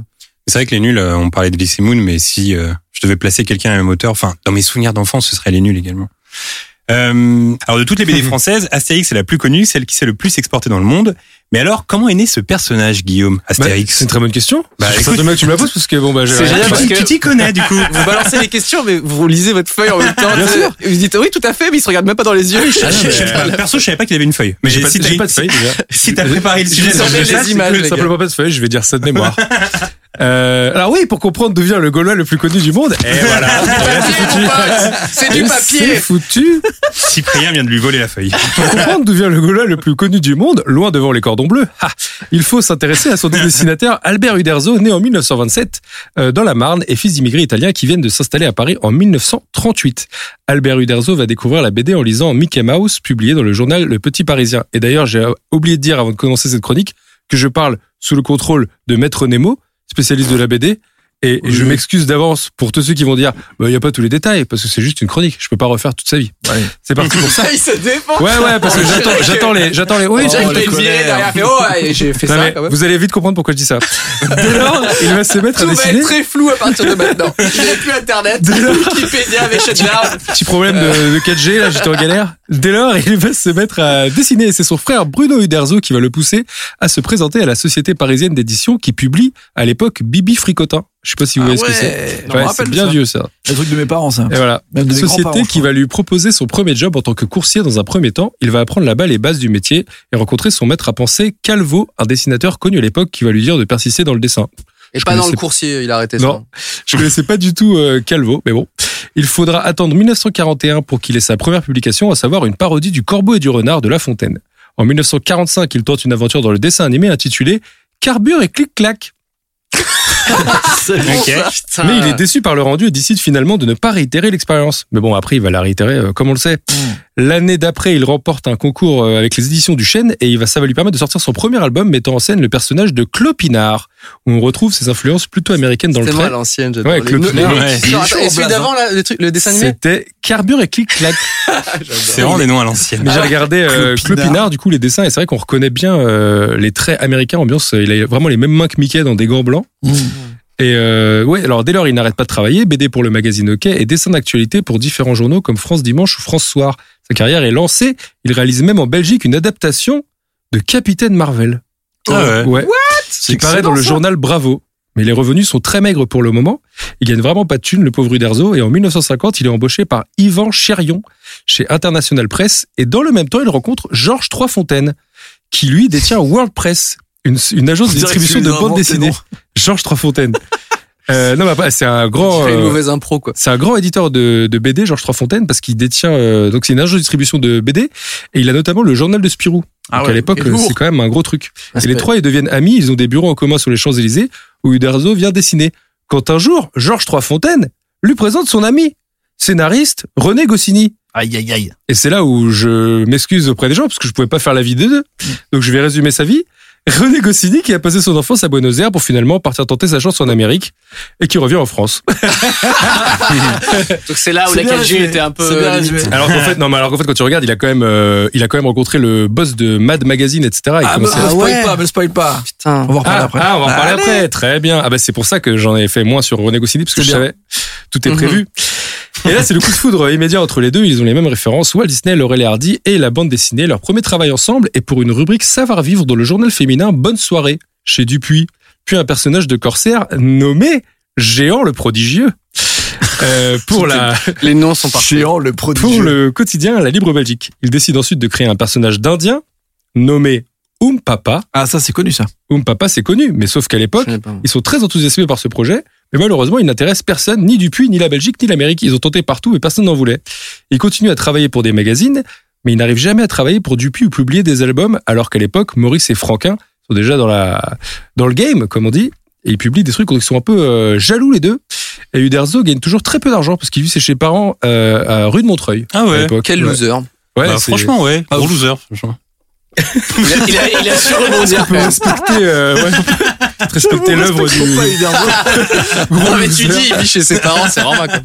C'est vrai que les nuls, euh, on parlait de Moon, mais si euh, je devais placer quelqu'un à la même hauteur, enfin, dans mes souvenirs d'enfance, ce serait les nuls également. Euh, alors de toutes les BD françaises, Astérix est la plus connue, celle qui s'est le plus exportée dans le monde. Mais alors, comment est né ce personnage, Guillaume, Bah, Astérix c'est une très bonne question. Bah, écoute- que tu me la poses parce que bon bah j'ai C'est génial Tu parce que- tu t'y connais du coup. Vous balancez les questions, mais vous lisez votre feuille en même temps. Bien sais. sûr. Et Vous dites oui, tout à fait, mais il se regarde même pas dans les yeux. Euh, Perso, je savais pas qu'il avait une feuille. Mais J'ai pas, si pas de feuille déjà. si t'as préparé le Je sujet, vais dans sortir le des chat, images, les gars. simplement pas de feuille, je vais dire ça de mémoire. Euh, alors oui, pour comprendre d'où vient le Gaulois le plus connu du monde. Et voilà. C'est foutu. Du Et papier. C'est foutu. Cyprien vient de lui voler la feuille. Pour comprendre d'où vient le Gaulois le plus connu du monde, loin devant les cordons bleus, ha, il faut s'intéresser à son dessinateur Albert Uderzo, né en 1927 euh, dans la Marne et fils d'immigrés italiens qui viennent de s'installer à Paris en 1938. Albert Uderzo va découvrir la BD en lisant Mickey Mouse, publié dans le journal Le Petit Parisien. Et d'ailleurs, j'ai oublié de dire avant de commencer cette chronique que je parle sous le contrôle de Maître Nemo, spécialiste de la BD. Et et je m'excuse d'avance pour tous ceux qui vont dire, il n'y a pas tous les détails, parce que c'est juste une chronique. Je peux pas refaire toute sa vie. C'est parti pour ça. Il se défend. Ouais, ouais, parce que j'attends, j'attends les, j'attends les, oui, d'accord. virer derrière, il fait, oh, ouais, j'ai fait Non, ça mais quand même. vous allez vite comprendre pourquoi je dis ça. Dès lors, il va se mettre à Tout va être très flou à partir de maintenant. Je n'ai plus internet. Wikipédia avec shutdown. Petit problème de, de 4G, là, j'étais en galère. Dès lors, il va se mettre à dessiner. Et c'est son frère Bruno Uderzo qui va le pousser à se présenter à la Société parisienne d'édition qui publie à l'époque Bibi Fricotin. Je sais pas si vous voyez ce que c'est. Ouais, c'est bien ça. vieux, ça. Le truc de mes parents, ça. Et voilà. Même de mes Société qui va lui proposer son premier job en tant que coursier dans un premier temps. Il va apprendre là-bas les bases du métier et rencontrer son maître à penser, Calvo, un dessinateur connu à l'époque qui va lui dire de persister dans le dessin. Et Je pas dans le coursier, il a arrêté Non. Je connaissais pas du tout euh, Calvo, mais bon. Il faudra attendre 1941 pour qu'il ait sa première publication, à savoir une parodie du Corbeau et du Renard de La Fontaine. En 1945, il tente une aventure dans le dessin animé intitulé Carbure et clic-clac. Ça. Mais il est déçu par le rendu et décide finalement de ne pas réitérer l'expérience. Mais bon, après, il va la réitérer euh, comme on le sait. L'année d'après, il remporte un concours euh, avec les éditions du Chêne et il va, ça va lui permettre de sortir son premier album mettant en scène le personnage de Clopinard, où on retrouve ses influences plutôt américaines dans le trait. à l'ancienne, j'adore. Ouais, Les- Claude les- Pinard, les- ouais. qui Il est sortent- chaud Et celui d'avant, là, le truc- le dessin animé C'était Carbure et clic-clac. C'est vraiment des noms à l'ancienne. Mais j'ai regardé euh, Clopinard. Clopinard, du coup, les dessins, et c'est vrai qu'on reconnaît bien euh, les traits américains, ambiance. euh, Il a vraiment les mêmes mains que Mickey dans des gants blancs. Mmh. Et euh, ouais, alors dès lors, il n'arrête pas de travailler, BD pour le magazine OK et dessin d'actualité pour différents journaux comme France Dimanche ou France Soir. Sa carrière est lancée. Il réalise même en Belgique une adaptation de Capitaine Marvel. Ah ouais. Ouais. Qui paraît dans le journal Bravo. Mais les revenus sont très maigres pour le moment. Il gagne vraiment pas de thunes, le pauvre Uderzo. Et en 1950, il est embauché par Yvan Chérion chez International Press. Et dans le même temps, il rencontre Georges Troisfontaine, qui lui détient World Press, une, une agence de distribution de bande dessinée. Georges Troisfontaine. Euh, non, mais après, c'est un grand. Une euh, mauvaise impro, quoi. c'est un grand éditeur de, de BD, Georges Troisfontaine, parce qu'il détient. euh, donc c'est une agence de distribution de BD, et il a notamment le journal de Spirou. Ah donc ouais, à l'époque, c'est quand même un gros truc. Et les trois, ils deviennent amis. Ils ont des bureaux en commun sur les Champs Élysées, où Uderzo vient dessiner. Quand un jour, Georges Troisfontaine lui présente son ami, scénariste René Goscinny. Aïe, aïe, aïe. Et c'est là où je m'excuse auprès des gens parce que je pouvais pas faire la vie des deux. Donc je vais résumer sa vie. René Goscinny qui a passé son enfance à Buenos Aires pour finalement partir tenter sa chance en Amérique et qui revient en France. Donc c'est là où la bien 4G résumé. était un peu. Limite. Alors qu'en fait, non, mais alors qu'en fait, quand tu regardes, il a quand même, euh, il a quand même rencontré le boss de Mad Magazine, etc. Il Ah, me à- spoil ouais. pas, me spoil pas. Putain. On va en reparler Ah, après. ah, on va en parler Allez. après. Très bien. Ah bah c'est pour ça que j'en ai fait moins sur René Goscinny parce que je bien. savais tout est Mhm. prévu. Et là, c'est le coup de foudre immédiat entre les deux. Ils ont les mêmes références. Walt Disney, Laurel et Hardy et la bande dessinée. Leur premier travail ensemble est pour une rubrique Savoir-vivre dans le journal féminin Bonne soirée chez Dupuis. Puis un personnage de corsaire nommé Géant le prodigieux. Euh, pour la, Les noms sont parfaits. Géant, le prodigieux. pour le quotidien La Libre Belgique. Il décide ensuite de créer un personnage d'Indien nommé Oum Papa. Ah, ça, c'est connu, ça. Oum Papa, c'est connu, mais sauf qu'à l'époque, ils sont très enthousiasmés par ce projet, mais malheureusement, il n'intéresse personne, ni Dupuis, ni la Belgique, ni l'Amérique. Ils ont tenté partout et personne n'en voulait. Ils continuent à travailler pour des magazines, mais ils n'arrivent jamais à travailler pour Dupuis ou publier des albums, alors qu'à l'époque, Maurice et Franquin sont déjà dans, la, dans le game, comme on dit, et ils publient des trucs où ils sont un peu euh, jaloux les deux. Et Uderzo gagne toujours très peu d'argent parce qu'il vit chez ses parents euh, à rue de Montreuil. Ah ouais. Quel loser. Ouais, Bah, franchement, ouais. Gros loser. franchement. Il, a, il, a, il a su rebondir. On peut respecter, euh, ouais, respecter l'œuvre du. non, mais tu dis, il vit chez ses parents, c'est vraiment quoi.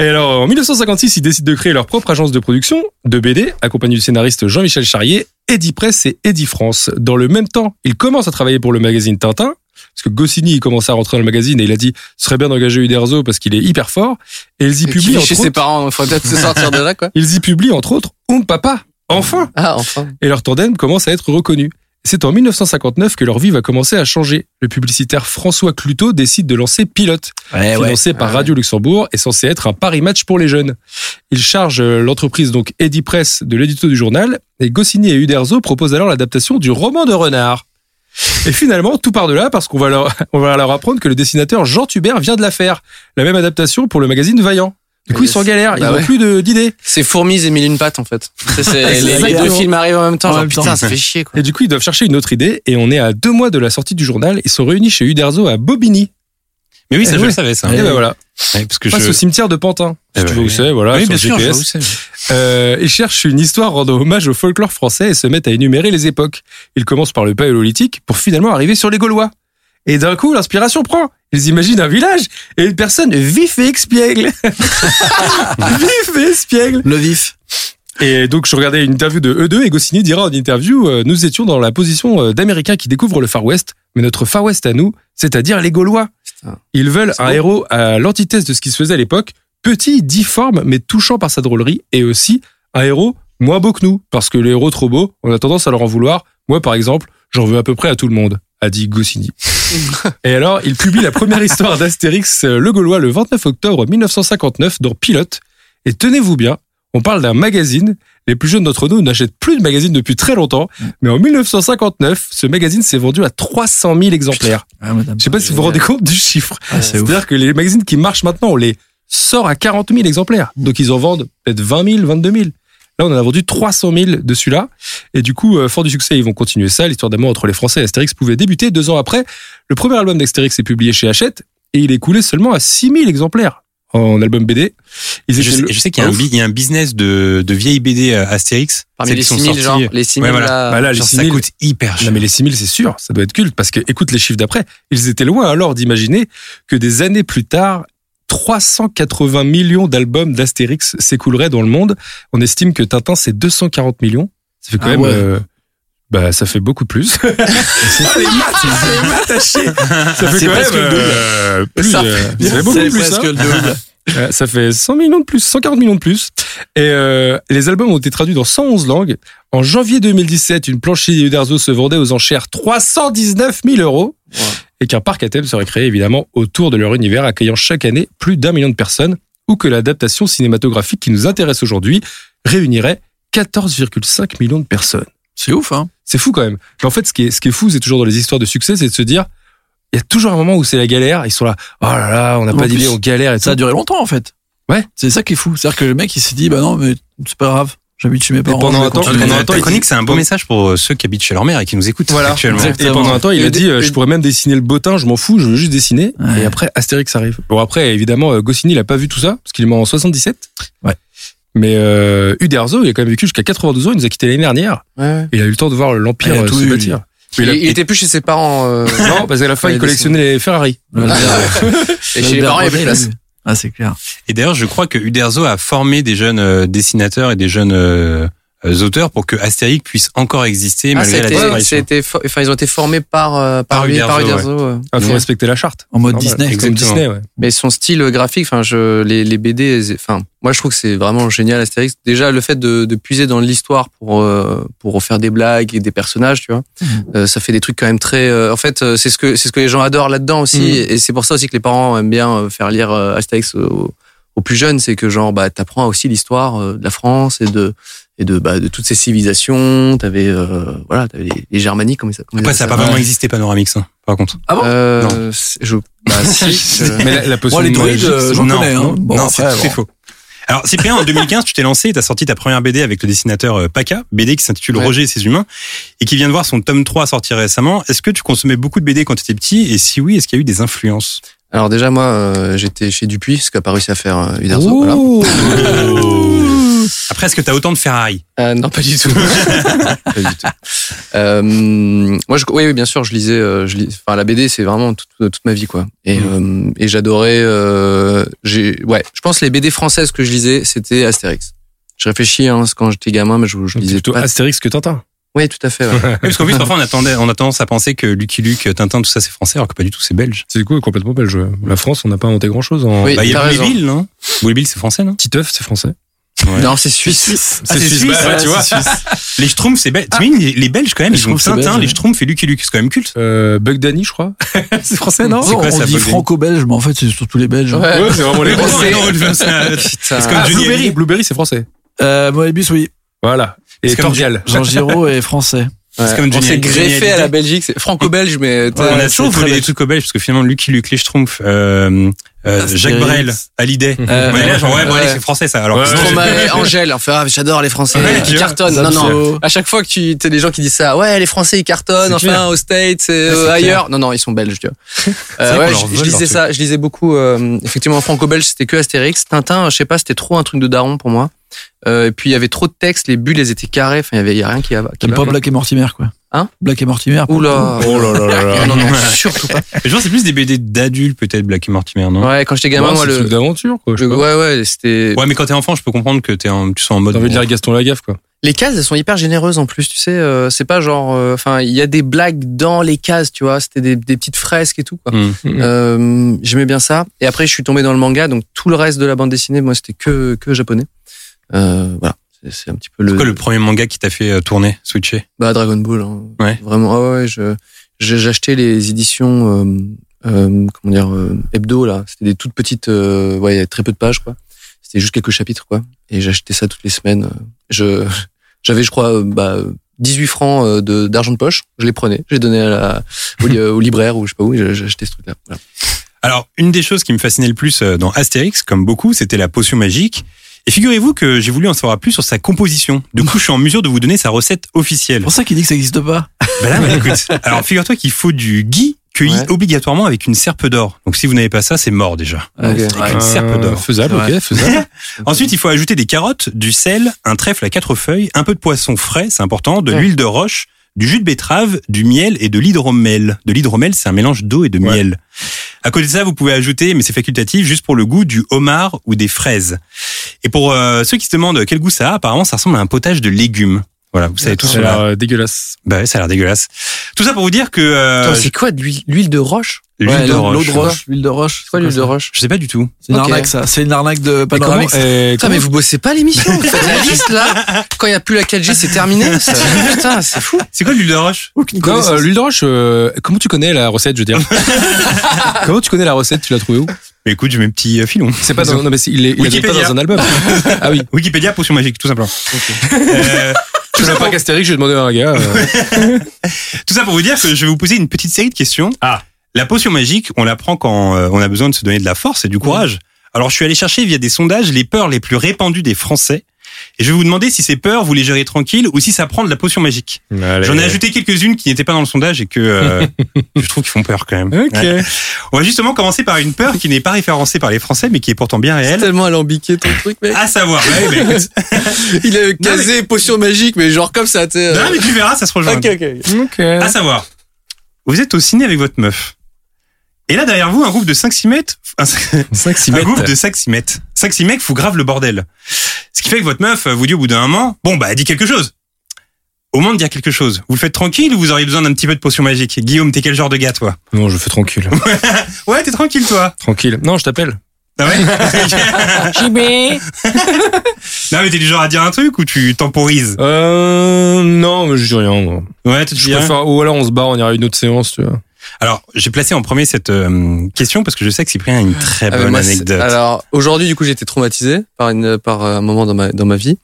Et alors, en 1956, ils décident de créer leur propre agence de production de BD, accompagnés du scénariste Jean-Michel Charrier, Eddie Press et Eddie France. Dans le même temps, ils commencent à travailler pour le magazine Tintin, parce que Goscinny, il commençait à rentrer dans le magazine et il a dit, ce serait bien d'engager Uderzo parce qu'il est hyper fort. Et ils y publient, entre chez autres, ses parents, il faudrait peut-être se sortir de là, quoi. ils y publient, entre autres, Um Papa. Enfin! Ah, enfin. et leur tandem commence à être reconnu. C'est en 1959 que leur vie va commencer à changer. Le publicitaire François Cluteau décide de lancer Pilote, Ouais, ouais. financé par Ah ouais. Radio Luxembourg et censé être un pari match pour les jeunes. Il charge euh, l'entreprise donc Eddie Press de l'édito du journal et Goscinny et Uderzo proposent alors l'adaptation du roman de Renard. Et finalement, tout part de là parce qu'on va leur, on va leur apprendre que le dessinateur Jean Tubert vient de la faire. La même adaptation pour le magazine Vaillant. Du coup, ils sont en galère, ils Bah n'ont ouais. plus de- d'idées. C'est Fourmis et Mille une pattes, en fait. Les, les deux films arrivent en même temps. En genre, même putain, temps. ça fait chier, quoi. Et du coup, ils doivent chercher une autre idée. Et on est à deux mois de la sortie du journal. Ils sont réunis chez Uderzo à Bobigny. Mais oui, ça Eh je oui. le savais ça. Et ben voilà. Ouais, parce que je... au cimetière de Pantin. Eh Si tu veux où oui. c'est, voilà, oui, sur bien sûr, je GPS. vois où c'est. Euh, ils cherchent une histoire rendant hommage au folklore français et se mettent à énumérer les époques. Ils commencent par le paléolithique pour finalement arriver sur les Gaulois. Et d'un coup, l'inspiration prend. Ils imaginent un village et une personne vif et expiègle. vif et expiègle. Le vif. Et donc, je regardais une interview de E2 et Goscinny dira en interview, euh, nous étions dans la position euh, d'Américains qui découvrent le Far West, mais notre Far West à nous, c'est-à-dire les Gaulois. Ils veulent un héros à l'antithèse de ce qui se faisait à l'époque, petit, difforme, mais touchant par sa drôlerie, et aussi un héros moins beau que nous, parce que les héros trop beaux, on a tendance à leur en vouloir. Moi, par exemple, j'en veux à peu près à tout le monde, a dit Goscinny. et alors, il publie la première histoire d'Astérix, euh, le Gaulois, le 29 octobre 1959 dans Pilote. Et tenez-vous bien, on parle d'un magazine. Les plus jeunes d'entre nous n'achètent plus de magazine depuis très longtemps. Mais en 1959, ce magazine s'est vendu à 300 000 exemplaires. Ah. Je sais pas si vous vous rendez compte du chiffre. Ah. C'est-à-dire que les magazines qui marchent maintenant, on les sort à 40 000 exemplaires. Donc ils en vendent peut-être 20 000, 22 000. Là, on en a vendu 300 000 de celui-là. Et du coup, euh, fort du succès, ils vont continuer ça. L'histoire d'amour entre les Français et Astérix pouvait débuter deux ans après. Le premier album d'Astérix est publié chez Hachette et il est coulé seulement à 6 000 exemplaires en album BD. Ils Je sais, le- je sais qu'il y, a un Ouf. bi- il y a un business de, de vieilles BD Astérix. Parmi les qui sont 6000, genre, sorties. les 6000 Ouais, voilà. là. Bah là, les Genre, 6 ça 000, coûte hyper cher. Non mais les 6000 c'est sûr, ça doit être culte parce que écoute les chiffres d'après, ils étaient loin alors d'imaginer que des années plus tard 380 millions d'albums d'Astérix s'écouleraient dans le monde. On estime que Tintin c'est 240 millions. Ça fait quand Ah même ouais. euh, bah ça fait beaucoup plus. Ça fait C'est quand même euh, plus Ça euh, ça fait beaucoup plus presque hein. le double. Ça fait 100 millions de plus, 140 millions de plus. Et euh, les albums ont été traduits dans 111 langues. En janvier 2017, une planche chez Uderzo se vendait aux enchères 319 000 euros. Et qu'un parc à thème serait créé évidemment autour de leur univers, accueillant chaque année plus d'un million de personnes. Ou que l'adaptation cinématographique qui nous intéresse aujourd'hui réunirait 14,5 millions de personnes. C'est ouf, hein. C'est fou quand même. Mais en fait, ce qui est, ce qui est fou, c'est toujours dans les histoires de succès, c'est de se dire, il y a toujours un moment où c'est la galère. Ils sont là, oh là là, on n'a pas d'idée, on galère et Ça a duré longtemps, en fait. Ouais. C'est ça qui est fou. C'est-à-dire que le mec, il s'est dit, bah non, mais c'est pas grave. J'habite chez mes parents. pendant un temps, pendant un temps, chronique, c'est un bon message pour euh, ceux qui habitent chez leur mère et qui nous écoutent Voilà, actuellement. exact. Et pendant un temps, il Et a dit, euh, je pourrais même dessiner le bottin, je m'en fous, je veux juste dessiner. Ouais. Et après, Astérix arrive. Bon, après, évidemment, euh, Goscinny, il a pas vu tout ça, parce qu'il est mort en 77. Ouais. Mais euh, Uderzo, il a quand même vécu jusqu'à 92 ans, il nous a quitté l'année dernière. Ouais. Il a eu le temps de voir l'Empire se bâtir. Il, il a- il était plus chez ses parents. euh, Non, parce qu'à la fin, il collectionnait les Ferrari. Et chez les parents, il y avait place. Ah, c'est clair. Et d'ailleurs, je crois que Uderzo a formé des jeunes euh, dessinateurs et des jeunes euh, auteurs pour que Astérix puisse encore exister Ah, malgré la disparition. enfin, ils ont été formés par, euh, par, Par lui, par Uderzo, Uderzo. ouais. Il faut Ouais. respecter la charte. En mode Normal. Disney. Comme. Disney, ouais. Mais son style graphique, enfin, je, les, les BD, enfin, moi, je trouve que c'est vraiment génial, Astérix. Déjà, le fait de, de puiser dans l'histoire pour, euh, pour faire des blagues et des personnages, tu vois, euh, ça fait des trucs quand même très, euh, en fait, euh, c'est ce que, c'est ce que les gens adorent là-dedans aussi. Mhm. Et c'est pour ça aussi que les parents aiment bien euh, faire lire euh, Astérix aux, aux plus jeunes. C'est que, genre, bah, t'apprends aussi l'histoire euh, de la France et de, et de, bah, de toutes ces civilisations. T'avais, euh, voilà, t'avais les, les Germaniques, comment ça, comment Après, ça n'a pas appellent vraiment existé Panoramix, hein, par contre. Ah bon? Euh, Non. je, bah, si. Mais la, la potion Moi, les druides, euh, j'en non, connais. Hein. Bon, non, c'est faux. Alors, Cyprien, en 2015, tu t'es lancé et t'as sorti ta première BD avec le dessinateur euh, Paca, BD qui s'intitule Ouais. Roger et ses humains, et qui vient de voir son tome 3 sortir récemment. Est-ce que tu consommais beaucoup de BD quand tu étais petit? Et si oui, est-ce qu'il y a eu des influences? Alors déjà moi euh, j'étais chez Dupuis, ce qu'a pas réussi à faire euh, Uderzo. Oh. voilà. Après, est-ce que t'as autant de Ferrari? Euh, non, pas du tout. pas du tout. Euh, moi, je, oui, oui, bien sûr, je lisais, euh, je lis, enfin, la BD, c'est vraiment toute, toute ma vie, quoi. Et, euh, et j'adorais, euh, j'ai, ouais, je pense les BD françaises que je lisais, c'était Astérix. Je réfléchis, hein, quand j'étais gamin, mais je, je lisais plutôt pas. Astérix que Tintin. Oui, tout à fait. ouais. Oui, Parce qu'en plus, parfois, on, attendait, on a tendance à penser que Lucky Luke, Tintin, tout ça, c'est français, alors que pas du tout, c'est belge. C'est du coup complètement belge. La France, on n'a pas inventé grand chose en. Oui. Bah, il y a Bill, non? Boule Bill, c'est français, non? Titeuf, c'est français. Non, c'est suisse. Ah, c'est suisse, bah, ouais, tu vois. Les Schtroumpfs, c'est belge. T'imagines, les, les Belges, quand même, Les ils ont Tintin, les. Schtroumpfs et Lucky Luke, c'est quand même culte. Euh, Bug Danny, je crois. c'est français, non? C'est quoi, on dit franco-belge, mais en fait, c'est surtout les Belges. hein. Ouais. C'est vraiment les Non, Français. non, non, c'est- comme Ah, Blueberry. Blueberry, c'est français. Euh, Moebius, oui. Voilà. Et C'est comme Cordial. Jean Giraud est français. Ouais. C'est comme on s'est greffé à la Belgique, c'est franco-belge, mais on a Ouais, toujours volé des belge. trucs aux Belges, parce que finalement, Lucky Luke, les Schtroumpfs, euh, euh, Astérix. Jacques Brel, Hallyday. Euh, Ouais, là, genre, ouais, bon, ouais. allez, c'est français, ça. Alors, Ouais, ouais. Stromae, Angèle, enfin, ah, j'adore les Français Ouais, qui cartonnent. Non, non. À chaque fois que tu, t'as des gens qui disent ça, ouais, les Français ils cartonnent, enfin, clair. aux States, euh, Ouais, ailleurs. Non, non, ils sont belges, tu vois. Euh, ouais, je, je lisais ça, je lisais beaucoup, euh, effectivement, franco-belge, c'était que Astérix. Tintin, je sais pas, c'était trop un truc de daron pour moi. Euh, et puis il y avait trop de textes, les bulles, elles étaient carrées, enfin, il y avait, il y a rien qui, qui T'aimes pas Black et Mortimer, quoi. Hein Black et Mortimer. Oula. Oh là là là là. Non, non, non, surtout pas. Mais je pense que c'est plus des BD d'adultes, peut-être, Black et Mortimer, non? Ouais, quand j'étais gamin, Ouais, moi, le, truc d'aventure, quoi. je le- ouais, ouais, c'était, Ouais, mais quand t'es enfant, je peux comprendre que t'es en, tu sois en mode. T'as envie de lire Gaston Lagaffe, quoi. Les cases, elles sont hyper généreuses en plus, tu sais. euh, c'est pas genre, euh, enfin, il y a des blagues dans les cases, tu vois. C'était des, des petites fresques et tout. Quoi. Hmm. Euh, J'aimais bien ça. Et après, je suis tombé dans le manga, donc tout le reste de la bande dessinée, moi, c'était que que japonais. Euh, voilà, c'est un petit peu le. Quoi le premier manga qui t'a fait euh, tourner, switcher? Bah Dragon Ball. Hein. Ouais. Vraiment. Ah ouais, je j'ai acheté les éditions, euh, euh, comment dire, euh, hebdo là. C'était des toutes petites, euh, ouais, il y a très peu de pages quoi. C'était juste quelques chapitres quoi. Et j'achetais ça toutes les semaines. Je j'avais, je crois, bah 18 francs de d'argent de poche. Je les prenais, je les donnais à la, au, li- au libraire ou je sais pas où. acheté ce truc là. Voilà. Alors, une des choses qui me fascinait le plus dans Astérix, comme beaucoup, c'était la potion magique. Et figurez-vous que j'ai voulu en savoir plus sur sa composition. Du coup, je suis en mesure de vous donner sa recette officielle. C'est pour ça qu'il dit que ça n'existe pas. Ben là, mais écoute. Alors, figure-toi qu'il faut du gui cueilli Ouais. obligatoirement avec une serpe d'or. Donc, si vous n'avez pas ça, c'est mort déjà. Avec une serpe Euh, d'or. Faisable, ok, faisable. Ensuite, il faut ajouter des carottes, du sel, un trèfle à quatre feuilles, un peu de poisson frais, c'est important, de Ouais. l'huile de roche, du jus de betterave, du miel et de l'hydromel. De l'hydromel, c'est un mélange d'eau et de Ouais. miel. À côté de ça, vous pouvez ajouter, mais c'est facultatif, juste pour le goût, du homard ou des fraises. Et pour euh, ceux qui se demandent quel goût ça a, apparemment, ça ressemble à un potage de légumes. Voilà, vous savez tout Ça a sur l'air la... euh, dégueulasse. Bah ouais, ça a l'air dégueulasse. Tout ça pour vous dire que euh, Attends, c'est quoi de l'huile de roche? L'huile Ouais, de de roche. L'huile de roche. C'est quoi l'huile de ça roche Je sais pas du tout. C'est une arnaque, ça. C'est une arnaque de Mais comment, Panoramics. euh, Putain, mais vous bossez pas l'émission. Vous faites la liste là. Quand il y a plus la 4G, c'est terminé. Ça- Putain, c'est fou. C'est quoi l'huile de roche Aucune euh, l'huile de roche, euh, comment tu connais la recette, je veux dire Comment tu connais la recette Tu l'as trouvée où Mais écoute, j'ai mes petits euh, filons. C'est pas dans, non mais il est, il est pas dans un album. ah oui. Wikipédia, potion magique, tout simplement. Euh, Je savais pas qu'Astérix, j'ai demandé à un gars. euh, Tout ça pour vous dire que je vais vous poser une petite série de questions. Ah. La potion magique, on la prend quand euh, on a besoin de se donner de la force et du courage. Alors je suis allé chercher via des sondages les peurs les plus répandues des Français. Et je vais vous demander si ces peurs, vous les gérez tranquille ou si ça prend de la potion magique. J'en ai ajouté quelques-unes qui n'étaient pas dans le sondage et que euh, je trouve qu'ils font peur quand même. Ok. Ouais. On va justement commencer par une peur qui n'est pas référencée par les Français mais qui est pourtant bien C'est réelle. tellement alambiqué ton truc, mec. À savoir, ouais, mais écoute. Il a casé potion magique, mais genre comme ça, sais. Non, mais tu verras, ça se rejoint. Ok, ok. Ok. À savoir, vous êtes au ciné avec votre meuf. Et là, derrière vous, un groupe de 5-6 mètres, un, 5-6 un groupe mètres. de 5-6 mètres. 5-6 mecs fout grave le bordel. Ce qui fait que votre meuf vous dit au bout d'un moment, bon, bah, dis quelque chose. Au moment de dire quelque chose, vous le faites tranquille ou vous auriez besoin d'un petit peu de potion magique? Guillaume, t'es quel genre de gars, toi? Non, je fais tranquille. Ouais, t'es tranquille, toi. Tranquille. Non, je t'appelle. Ah ouais? Non, mais t'es du genre à dire un truc ou tu temporises? Euh, non, mais je dis rien. moi. Ouais, tu Je dis rien? préfère, ou alors on se barre, on ira à une autre séance, tu vois. Alors, j'ai placé en premier cette euh, question parce que je sais que Cyprien a une très mais bonne moi, anecdote. Alors aujourd'hui, du coup, j'ai été traumatisé par une par un moment dans ma dans ma vie.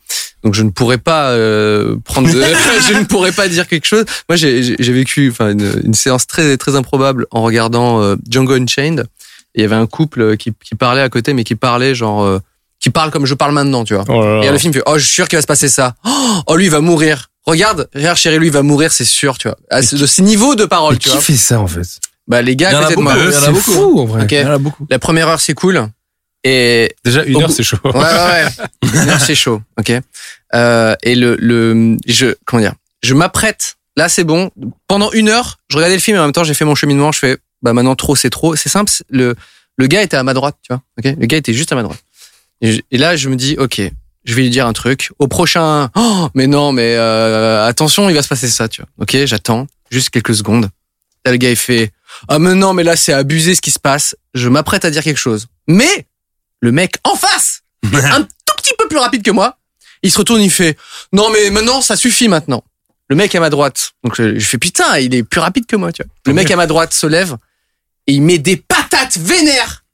Donc je ne pourrais pas euh, prendre de, je ne pourrais pas dire quelque chose. Moi, j'ai j'ai j'ai vécu enfin une, une séance très très improbable en regardant euh, Django Unchained. Et il y avait un couple qui qui parlait à côté, mais qui parlait genre euh, qui parle comme je parle maintenant, tu vois. Oh là Et là. le film fait oh je suis sûr qu'il va se passer ça. Oh, oh, lui il va mourir. Regarde, regarde chérie, lui il va mourir, c'est sûr, tu vois. À ce, de ce niveau de parole, Mais tu qui vois. fait ça, en fait? Bah les gars beaucoup, moi. il y en a C'est beaucoup. fou, en vrai. Ok. Il y en a beaucoup. La première heure c'est cool. Et Déjà, une heure, c'est chaud. ouais, ouais, ouais. Une heure, c'est chaud, ok. Euh, et le, le, je, comment dire, je m'apprête. Là, c'est bon. Pendant une heure, je regardais le film et en même temps, j'ai fait mon cheminement. Je fais, bah maintenant, trop, c'est trop. C'est simple. Le, le gars était à ma droite, tu vois. Ok. Le gars était juste à ma droite. Et, je- et là, je me dis, ok, je vais lui dire un truc. Au prochain, oh, mais non, mais euh, attention, il va se passer ça, tu vois. Ok, j'attends juste quelques secondes. Là, le gars, il fait, ah mais non, mais là, c'est abusé ce qui se passe. Je m'apprête à dire quelque chose. Mais le mec en face, un tout petit peu plus rapide que moi, il se retourne, il fait non mais maintenant ça suffit maintenant. Le mec à ma droite, donc je, je fais putain, il est plus rapide que moi, tu vois. Le mec à ma droite se lève et il met des patates vénères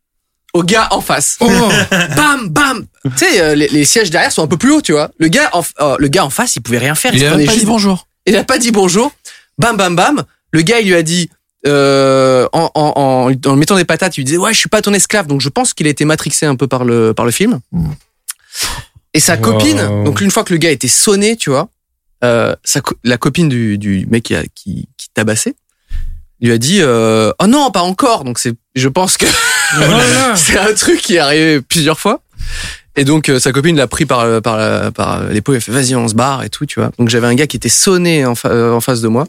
au gars en face. Bam bam. Tu sais euh, les, les sièges derrière sont un peu plus hauts, tu vois. Le gars en, euh, le gars en face, il pouvait rien faire. Il se a pas juste- dit bonjour. il a pas dit bonjour. Bam, bam, bam. Le gars, il lui a dit, euh, en, en, en, en mettant des patates, il lui disait, ouais, je suis pas ton esclave. Donc, je pense qu'il a été matrixé un peu par le, par le film. Et sa Wow. copine, donc, une fois que le gars était sonné, tu vois, euh, sa, la copine du, du mec qui, a, qui, qui tabassait, lui a dit, euh, oh non, pas encore. Donc, c'est, je pense que c'est un truc qui est arrivé plusieurs fois. Et donc euh, sa copine l'a pris par par la- par l'épaule, elle fait vas-y on se barre et tout, tu vois. Donc j'avais un gars qui était sonné en, fa- euh, en face de moi.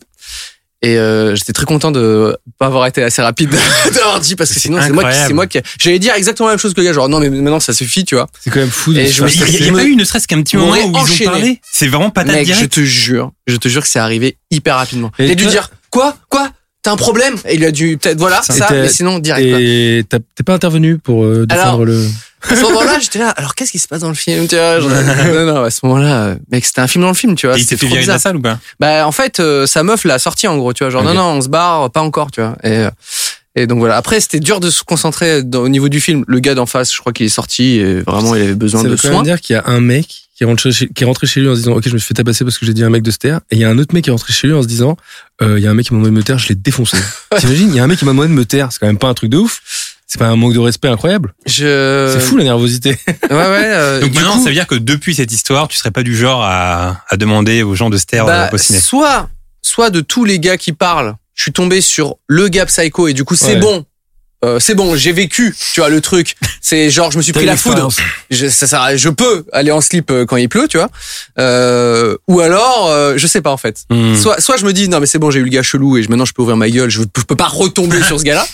Et euh, j'étais très content de pas avoir été assez rapide d'avoir dit parce que sinon c'est moi c'est moi qui j'allais dire exactement la même chose que le gars genre non mais maintenant ça suffit tu vois C'est quand même fou. de Et se je me suis- Il n'y a, me- pas eu ne serait-ce qu'un petit moment où ils ont parlé? C'est vraiment patate mec je direct. te jure je te jure que c'est arrivé hyper rapidement a dû dire quoi? Quoi? T'as un problème et il a dû peut-être voilà Ça, ça. mais sinon direct. Et t'as- t'es pas intervenu pour euh, défendre Alors, le. à ce moment-là j'étais là alors qu'est-ce qui se passe dans le film tu vois genre, non non à ce moment-là mec c'était un film dans le film tu vois Et il s'est c'était fait virer de la salle ou pas? Bah en fait euh, sa meuf l'a sorti en gros tu vois genre non non on se barre pas encore tu vois et euh, et donc voilà. Après c'était dur de se concentrer dans- au niveau du film. Le gars d'en face je crois qu'il est sorti et vraiment il avait besoin Ça de veut soins. même dire qu'il y a un mec qui est rentré chez, qui est rentré chez lui en se disant ok je me suis fait tabasser parce que j'ai dit à un mec de se taire. Et il y a un autre mec qui est rentré chez lui en se disant euh, il y a un mec qui m'a demandé de me taire je l'ai défoncé. T'imagines il y a un mec qui m'a demandé de me taire. C'est quand même pas un truc de ouf. C'est pas un manque de respect incroyable. Je c'est fou la nervosité. Ouais ouais euh, Donc maintenant, coup, ça veut dire que depuis cette histoire, tu serais pas du genre à, à demander aux gens de se taire bah, euh, au ciné. soit soit de tous les gars qui parlent je suis tombé sur le gars psycho et du coup c'est Ouais. bon Euh, c'est bon, j'ai vécu, tu vois le truc. C'est genre je me suis pris la foudre. je, ça, à- je peux aller en slip euh, quand il pleut, tu vois. Euh, ou alors, euh, je sais pas en fait. Hmm. Soit, soit je me dis non mais c'est bon, j'ai eu le gars chelou et maintenant je peux ouvrir ma gueule, je, je peux pas retomber sur ce gars-là.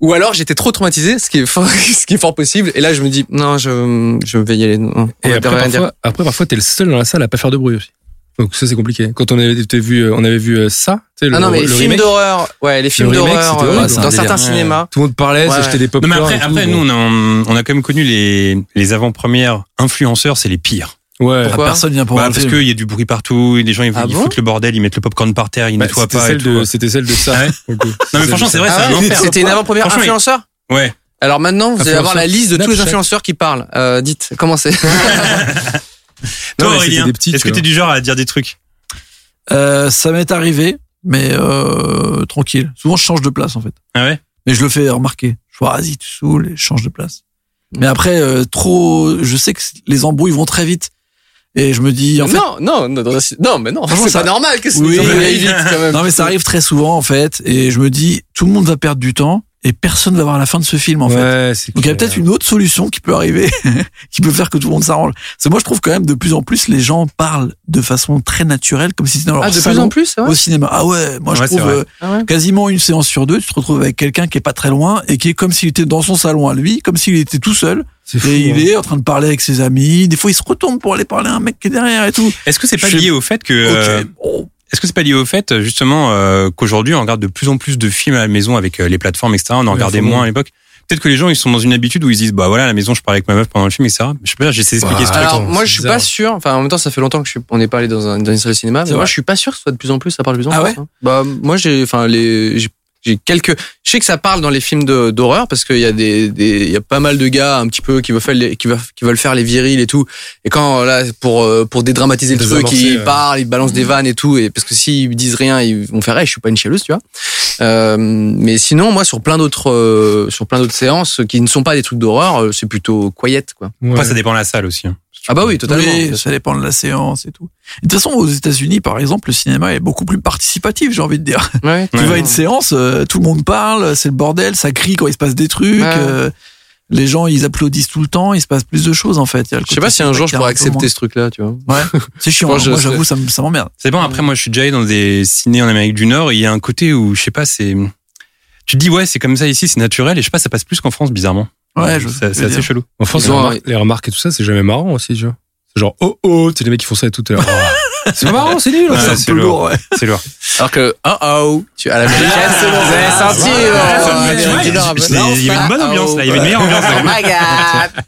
Ou alors j'étais trop traumatisé, ce qui est fort, ce qui est fort possible. Et là je me dis non, je, je vais y aller. non, on et après parfois, après parfois t'es le seul dans la salle à pas faire de bruit aussi donc ça c'est compliqué quand on avait vu euh, on avait vu euh, ça tu sais, le, Ah non mais le les films d'horreur, ouais les films d'horreur c'était euh, dans délire. certains cinémas. tout le monde parlait Ouais. s'achetait des pop Non, mais après, après nous, on a, on a quand même connu les, les avant-premières influenceurs, c'est les pires. ouais Pourquoi Personne vient pour Bah, parce qu'il y a du bruit partout, et les gens ils, Ah ils bon foutent le bordel, ils mettent le popcorn par terre, ils Bah, nettoient c'était pas. c'était celle de ça coup. Non mais franchement c'est vrai, Ah c'est un ouais, enfer. C'était une avant-première influenceur. Ouais. Alors maintenant, vous allez avoir la liste de tous les influenceurs qui parlent. Euh, dites, comment c'est Toi Aurélien, est-ce que t'es du genre à dire des trucs Euh, ça m'est arrivé, mais euh, tranquille. Souvent, je change de place en fait. Ah ouais? Mais je le fais remarquer. Je vois, vas-y, tu saoules et je change de place. Mais après, euh, trop, je sais que les embrouilles vont très vite. Et je me dis, en fait, Non, non, non, dans un- non, mais non, Franchement, c'est ça- pas normal que Oui, ça oui. aille vite quand même. non mais ça arrive très souvent en fait. Et je me dis, tout le monde va perdre du temps et personne va voir la fin de ce film en fait. ouais c'est Donc il y a peut-être une autre solution qui peut arriver, qui peut faire que tout le monde s'arrange. C'est moi je trouve quand même de plus en plus les gens parlent de façon très naturelle, comme si c'était dans leur Ah, de plus en plus, vrai. au cinéma. Ah ouais, moi je Ouais, trouve euh, Ah ouais. quasiment une séance sur deux, tu te retrouves avec quelqu'un qui est pas très loin et qui est comme s'il était dans son salon à lui, comme s'il était tout seul c'est fou et il hein. est en train de parler avec ses amis. Des fois il se retourne pour aller parler à un mec qui est derrière et tout. Est-ce que c'est pas Je- lié au fait que euh. Est-ce que c'est pas lié au fait justement euh, qu'aujourd'hui on regarde de plus en plus de films à la maison avec euh, les plateformes etc. On en Ouais, regardait moins à l'époque. Peut-être que les gens ils sont dans une habitude où ils se disent bah voilà à la maison je parlais avec ma meuf pendant le film etc. Je sais pas j'essaie d'expliquer Bah, ce truc. Alors moi je suis bizarre. pas sûr. Enfin en même temps ça fait longtemps que je suis, on n'est pas allé dans, un, dans une salle de cinéma. Mais moi vrai. je suis pas sûr que ce soit de plus en plus. Ça parle de plus en Ah plus. ouais hein. Bah moi j'ai, enfin les, j'ai- quelques. Je sais que ça parle dans les films d'horreur parce qu'il y a des, des, il y a pas mal de gars un petit peu qui veulent faire les, qui veulent, qui veulent faire les virils et tout. Et quand là pour euh, pour dédramatiser le truc, ils parlent, ils balancent des vannes et tout. Et parce que s'ils disent rien, ils vont faire, hey, je suis pas une chialeuse, tu vois. Euh, mais sinon moi sur plein d'autres, euh, sur plein d'autres séances qui ne sont pas des trucs d'horreur, c'est plutôt quiet quoi. Ouais. Après ça dépend de la salle aussi. hein. Ah bah oui totalement. Oui, ça dépend de la séance et tout. De toute façon, aux États-Unis, par exemple, le cinéma est beaucoup plus participatif, j'ai envie de dire. Ouais. Tu Ouais. vois une séance, euh, tout le monde parle, c'est le bordel, ça crie quand il se passe des trucs. Ouais. euh, les gens ils applaudissent tout le temps, il se passe plus de choses en fait. Je sais pas si un jour je pourrais accepter ce truc-là, tu vois. Ouais, c'est chiant. Moi, je Moi sais. j'avoue ça, m'emmerde. C'est bon, après, moi, je suis déjà allé dans des ciné en Amérique du Nord et il y a un côté où, je sais pas, c'est. Tu te dis, ouais, c'est comme ça ici, c'est naturel et je sais pas, ça passe plus qu'en France, bizarrement. Ouais, c'est assez dire. chelou. En France, les remarques et tout ça, c'est jamais marrant aussi, tu vois. C'est genre, oh oh, tu sais, les mecs qui font ça tout. là, oh. c'est marrant, c'est nul. Ouais, C'est c'est lourd. lourd, ouais. C'est lourd. Alors que, oh oh, tu à l'américaine, c'est bon, vous avez senti, euh, c'est- il y avait une bonne ambiance, là, il y avait une meilleure ambiance. Oh my god.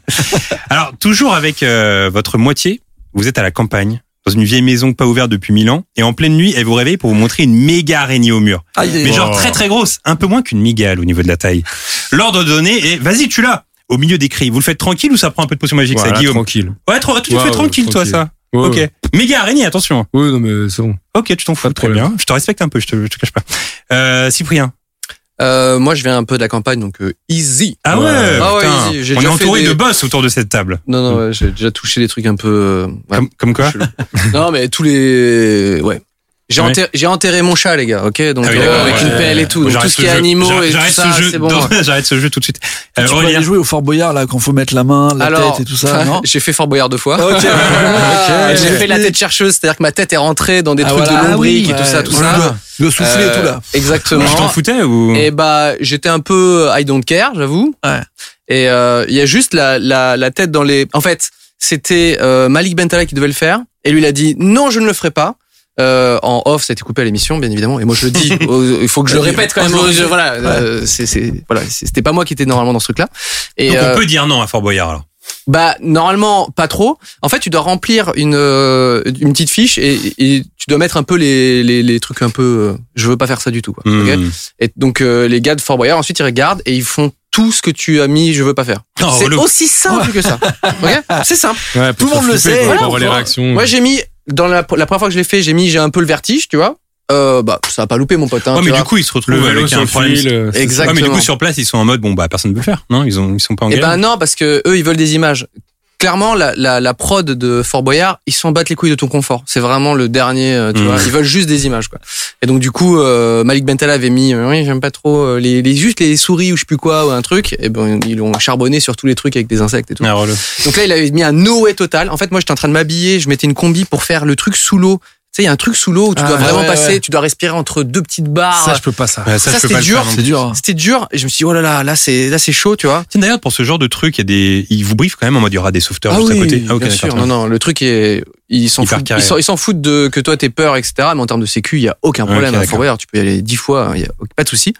Alors, toujours avec euh, votre moitié, vous êtes à la campagne, dans une vieille maison pas ouverte depuis mille ans, et en pleine nuit, elle vous réveille pour vous montrer une méga araignée au mur. Mais genre très très grosse, un peu moins qu'une migale au niveau de la taille. L'ordre donné est, vas-y, tu l'as au milieu des cris. Vous le faites tranquille ou ça prend un peu de potion magique, ça, Voilà, Guillaume tranquille. Ouais, tu le Ouais, fais tranquille, toi, ça. Ouais, ok. ouais. Méga araignée, attention. Ouais, non, mais c'est bon. Ok, tu t'en fous, très bien. Je te respecte un peu, je te, je te cache pas. Euh, Cyprien. Euh, moi, je viens un peu de la campagne, donc euh, easy. Ah ouais, Ah ouais, easy. J'ai On est déjà entouré des- de boss autour de cette table. Non, non, ouais, j'ai déjà touché des trucs un peu. euh, ouais. Comme, comme quoi non, mais tous les. Ouais. J'ai Ouais. enterré, j'ai enterré mon chat, les gars, ok? Donc, Ah oui, euh, avec ouais. une pelle et tout. Donc, tout ce qui est jeu. animaux et tout j'arrête ça, ce jeu. c'est bon. J'arrête ce jeu tout de suite. Euh, Tu peux aller jouer au Fort Boyard là quand faut mettre la main, la Alors, tête et tout ça, non? j'ai fait Fort Boyard deux fois. Ok. Et J'ai fait la tête chercheuse, c'est-à-dire que ma tête est rentrée dans des Ah, trucs voilà. de lombrique Ah et oui, tout ça, tout ça. dois souffler et Euh, tout là. Exactement. Tu t'en foutais ou? Et bah, j'étais un peu I don't care, j'avoue. Ouais. Et euh, il y a juste la, la, la tête dans les. En fait, c'était euh, Malik Bentala qui devait le faire, et lui il a dit non, je ne le ferai pas. Euh, en off, ça a été coupé à l'émission, bien évidemment. Et moi, je le dis. Il faut que je le répète quand même. Voilà, euh, c'est, c'est, voilà, c'était pas moi qui étais normalement dans ce truc-là. Et Donc euh, on peut dire non à Fort Boyard alors. bah normalement pas trop. En fait, tu dois remplir une euh, une petite fiche et, et tu dois mettre un peu les les, les trucs un peu. euh, je veux pas faire ça du tout. Quoi. ok Hmm. et donc euh, les gars de Fort Boyard ensuite ils regardent et ils font tout ce que tu as mis. Je veux pas faire. Oh, c'est aussi simple que ça. C'est simple. Ouais, Tout le monde le sait. pour Voilà. Moi j'ai mis dans la, la première fois que je l'ai fait, j'ai mis j'ai un peu le vertige, tu vois. Euh, bah ça a pas loupé mon pote. Hein, Ouais, mais vois. du coup, ils se retrouvent le vélo avec sur un le problème. fil. euh, c'est Exact. Ouais, mais du coup, Exactement. sur place, ils sont en mode, bon, bah, personne ne peut le faire. Non, ils ont, ils sont pas en Eh galère. ben non, parce que eux, ils veulent des images. Clairement, la, la, la prod de Fort Boyard, ils s'en battent les couilles de ton confort. C'est vraiment le dernier, euh, tu Mhm. vois. Ils veulent juste des images, quoi. Et donc, du coup, euh, Malik Bentala avait mis, euh, oui, j'aime pas trop les, les juste les souris ou je sais plus quoi ou un truc. Et ben, ils l'ont charbonné sur tous les trucs avec des insectes et tout. Ah. Donc là, il avait mis un no way total. En fait, moi, j'étais en train de m'habiller, je mettais une combi pour faire le truc sous l'eau. Tu sais, il y a un truc sous l'eau où tu Ah, dois vraiment ouais, passer, ouais. tu dois respirer entre deux petites barres. Ça, je peux pas ça. Ouais, ça, Ça, peux c'était dur. dur. hein. C'était dur et je me suis dit, oh là là, là, c'est, là, c'est chaud, tu vois. Tiens, d'ailleurs, pour ce genre de truc, il y a des, ils vous briefent quand même en mode, il y aura des sauveteurs Ah juste oui, à côté. Ah, ok, bien sûr. Non, non, le truc est, ils s'en foutent, ils s'en, ils s'en foutent de que toi t'aies peur, etc. Mais en termes de sécu, il y a aucun problème. à. Fort Boyard. tu peux y aller dix fois, il y a pas de souci.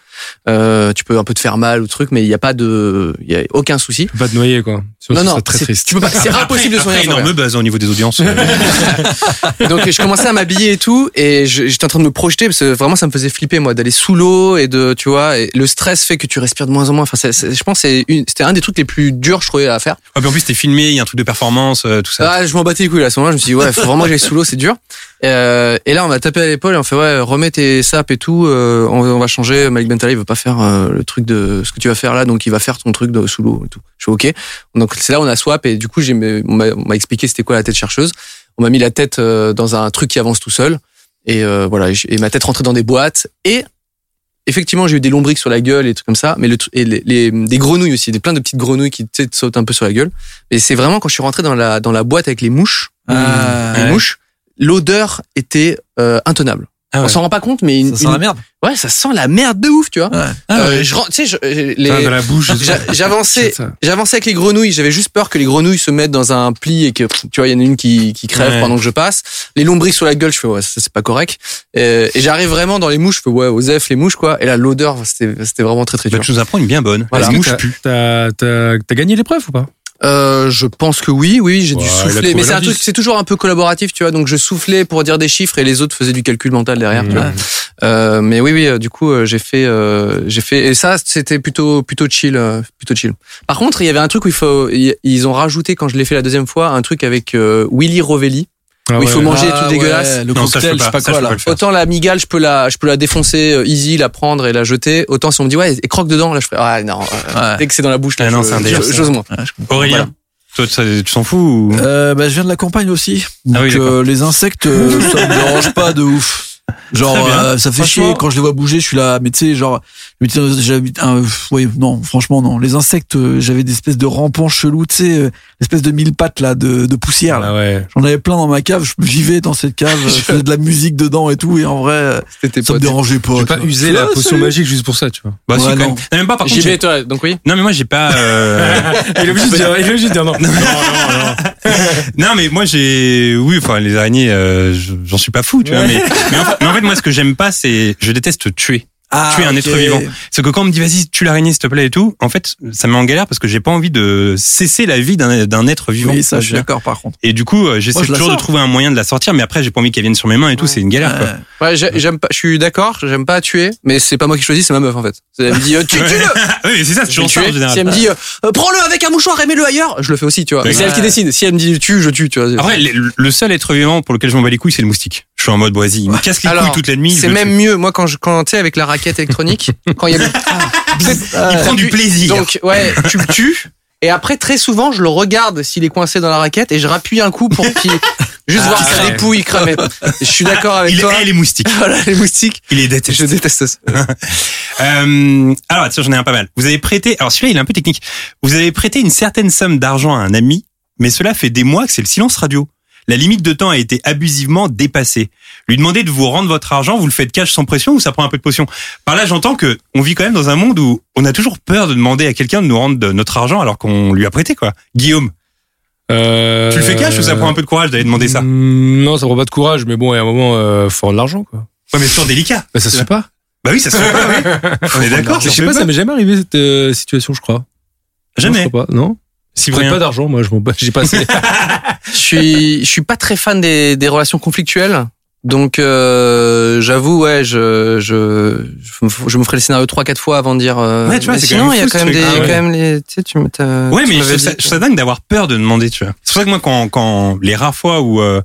Euh, tu peux un peu te faire mal ou truc, mais il y a pas de, il y a aucun souci. Tu peux pas te noyer, quoi. Sinon, Non, non, très c'est- triste. tu peux pas, c'est Après- impossible de après, soigner. énorme buzz au niveau des audiences. Donc je commençais à m'habiller et tout, et j'étais en train de me projeter parce que vraiment ça me faisait flipper moi d'aller sous l'eau et de, tu vois, et le stress fait que tu respires de moins en moins. Enfin, c'est- c'est- je pense que c'est une- c'était un des trucs les plus durs je trouvais à faire. Ouais, puis en plus, t'es filmé, il y a un truc de performance, euh, tout ça. Ah, je m'en battais les couilles là. À ce moment-là, je me suis dit ouais, faut vraiment que j'aille sous l'eau, c'est dur. Euh, et là, on m'a tapé à l'épaule et on fait ouais, remets tes sapes et tout. euh, on, on va changer. Malik Il veut pas faire euh, le truc de ce que tu vas faire là, donc il va faire ton truc de sous l'eau et tout. Je suis ok. Donc c'est là on a swap et du coup j'ai on m'a expliqué c'était quoi la tête chercheuse. On m'a mis la tête euh, dans un truc qui avance tout seul et euh, voilà et, ma tête rentrait dans des boîtes et effectivement j'ai eu des lombriques sur la gueule et trucs comme ça mais le et les, les- des grenouilles aussi des plein de petites grenouilles qui te sautent un peu sur la gueule et c'est vraiment quand je suis rentré dans la dans la boîte avec les mouches Ah, les ouais. mouches l'odeur était euh, intenable Ah ouais. on s'en rend pas compte mais une, Ça sent une- la merde. ouais ça sent la merde de ouf tu vois Ouais. Ah Euh, ouais. je rentre- tu sais je- les Putain, dans la bouche. J'a- j'avançais Ça. J'avançais avec les grenouilles, j'avais juste peur que les grenouilles se mettent dans un pli et que tu vois, il y en a une qui, qui crève Ouais. pendant que je passe. Les lombriques sur la gueule, je fais ouais, ça c'est pas correct. Et, et j'arrive vraiment dans les mouches, je fais ouais, Osef les mouches quoi. Et là l'odeur, c'était c'était vraiment très très Bah, dur. tu nous apprends une bien bonne. Voilà. La Est-ce mouche que pue. t'as- T'as t'as- t'as gagné l'épreuve ou pas? Euh, je pense que oui, oui, j'ai Ouais, dû souffler, mais c'est un l'indice. truc, c'est toujours un peu collaboratif, tu vois. Donc je soufflais pour dire des chiffres et les autres faisaient du calcul mental derrière. tu vois. Euh, mais oui, oui, euh, du coup, euh, j'ai fait, euh, j'ai fait, et ça, c'était plutôt, plutôt chill, plutôt chill. Par contre, il y avait un truc où il faut, ils ont rajouté quand je l'ai fait la deuxième fois, un truc avec Willy Rovelli. Ah Où il faut manger Ah, tout dégueulasse. ouais, Le Non, ça, je cocktail, peux je sais pas. Ça, quoi là. pas. Autant la migale, je peux la, je peux la défoncer euh, easy, la prendre et la jeter. Autant si on me dit ouais, et croque dedans, là je ferais ah non. euh, Ouais. Dès que c'est dans la bouche, là, Ah non, je- c'est un je- délire, j'ose moins. Aurélien, toi, tu t'en fous ou... Euh, bah, je viens de la campagne aussi. Donc, Ah oui, euh, les insectes, euh, ça me dérange pas de ouf. Genre, euh, ça fait chier quand je les vois bouger. Je suis là, mais tu sais, genre, mais tu sais, j'habite un, oui, non, franchement, non. Les insectes, euh, j'avais des espèces de rampants chelous, tu sais, euh, espèces de mille pattes là, de, de poussière. Là. Ah ouais. J'en avais plein dans ma cave. Je vivais dans cette cave, je faisais de la musique dedans et tout. Et en vrai, euh, ça me dérangeait pas. Tu pas Je la potion magique juste pour ça, tu vois. Bah, si, Ouais, quand non. même. Non, même pas, par contre. J'ai- toi, donc oui. Non, mais moi, j'ai pas. euh, Il est obligé de dire, il est obligé de dire non. Non, non, non. Non, mais moi j'ai, oui, enfin les araignées, euh, je- j'en suis pas fou, tu vois. Mais, mais, en fait, mais en fait, moi, ce que j'aime pas, c'est, je déteste tuer. Ah, tuer un être vivant. C'est que quand on me dit vas-y, tue l'araignée s'il te plaît et tout, en fait, ça me met en galère parce que j'ai pas envie de cesser la vie d'un d'un être vivant. Oui, ça, je suis d'accord par contre. Et du coup, euh, j'essaie je toujours de trouver un moyen de la sortir, mais après, j'ai pas envie qu'elle vienne sur mes mains et tout, c'est une galère, quoi. Ouais. Ouais, j'ai- j'aime pas. Je suis d'accord. J'aime pas tuer, mais c'est pas moi qui choisis, c'est ma meuf en fait. Elle me dit, euh, tue, tue-le. oui, mais c'est ça, c'est toujours le ça en général. Si elle me dit, euh, prends-le avec un mouchoir et mets-le ailleurs, je le fais aussi, tu vois. C'est elle qui décide. Si elle me dit tue, je tue, tu vois. Après, le, le seul être vivant pour lequel je m'en bats les couilles, c'est le moustique. Je suis en mode, vas-y, il me casse les couilles toute la nuit. c'est le même mieux. Moi, quand je, quand avec la raquette électronique, quand il y a, Il prend du plaisir. Donc, ouais, tu le tues. Et après, très souvent, je le regarde s'il est coincé dans la raquette et je rappuie un coup pour qu'il juste Ah, voir sa ouais. dépouille cramer. Je suis d'accord avec il toi. est les moustiques. Voilà, les moustiques. Il est déteste. Je déteste ça. Euh, alors, tiens, j'en ai un pas mal. Vous avez prêté, alors celui-là, il est un peu technique. Vous avez prêté une certaine somme d'argent à un ami, mais cela fait des mois que c'est le silence radio. La limite de temps a été abusivement dépassée. Lui demander de vous rendre votre argent, vous le faites cash sans pression ou ça prend un peu de potion? Par là, j'entends que on vit quand même dans un monde où on a toujours peur de demander à quelqu'un de nous rendre de notre argent alors qu'on lui a prêté, quoi. Guillaume, Euh, tu le fais cash ou ça prend un peu de courage d'aller demander ça? Mm, Non, ça prend pas de courage, mais bon, a un moment, euh, faut rendre l'argent, quoi. Ouais, mais c'est toujours délicat. Bah, ça se fait pas. Bah oui, ça se fait pas, oui. On est d'accord. Je sais pas, ça m'est jamais arrivé cette euh, situation, je crois. Jamais. Non, je crois pas. Non. Si Je prête pas d'argent, moi, je m'en bats, j'ai pas assez. Je suis, je suis pas très fan des, des relations conflictuelles. Donc, euh, j'avoue, ouais, je, je, je, me- ferai le scénario trois, quatre fois avant de dire. euh, Ouais, tu vois, mais c'est quand sinon, il y a quand même des. Ah ouais. quand même les, tu sais, tu me, Ouais, tu mais je trouve ça dingue d'avoir peur de demander, tu vois. C'est pour ça que moi, quand, quand les rares fois où, euh,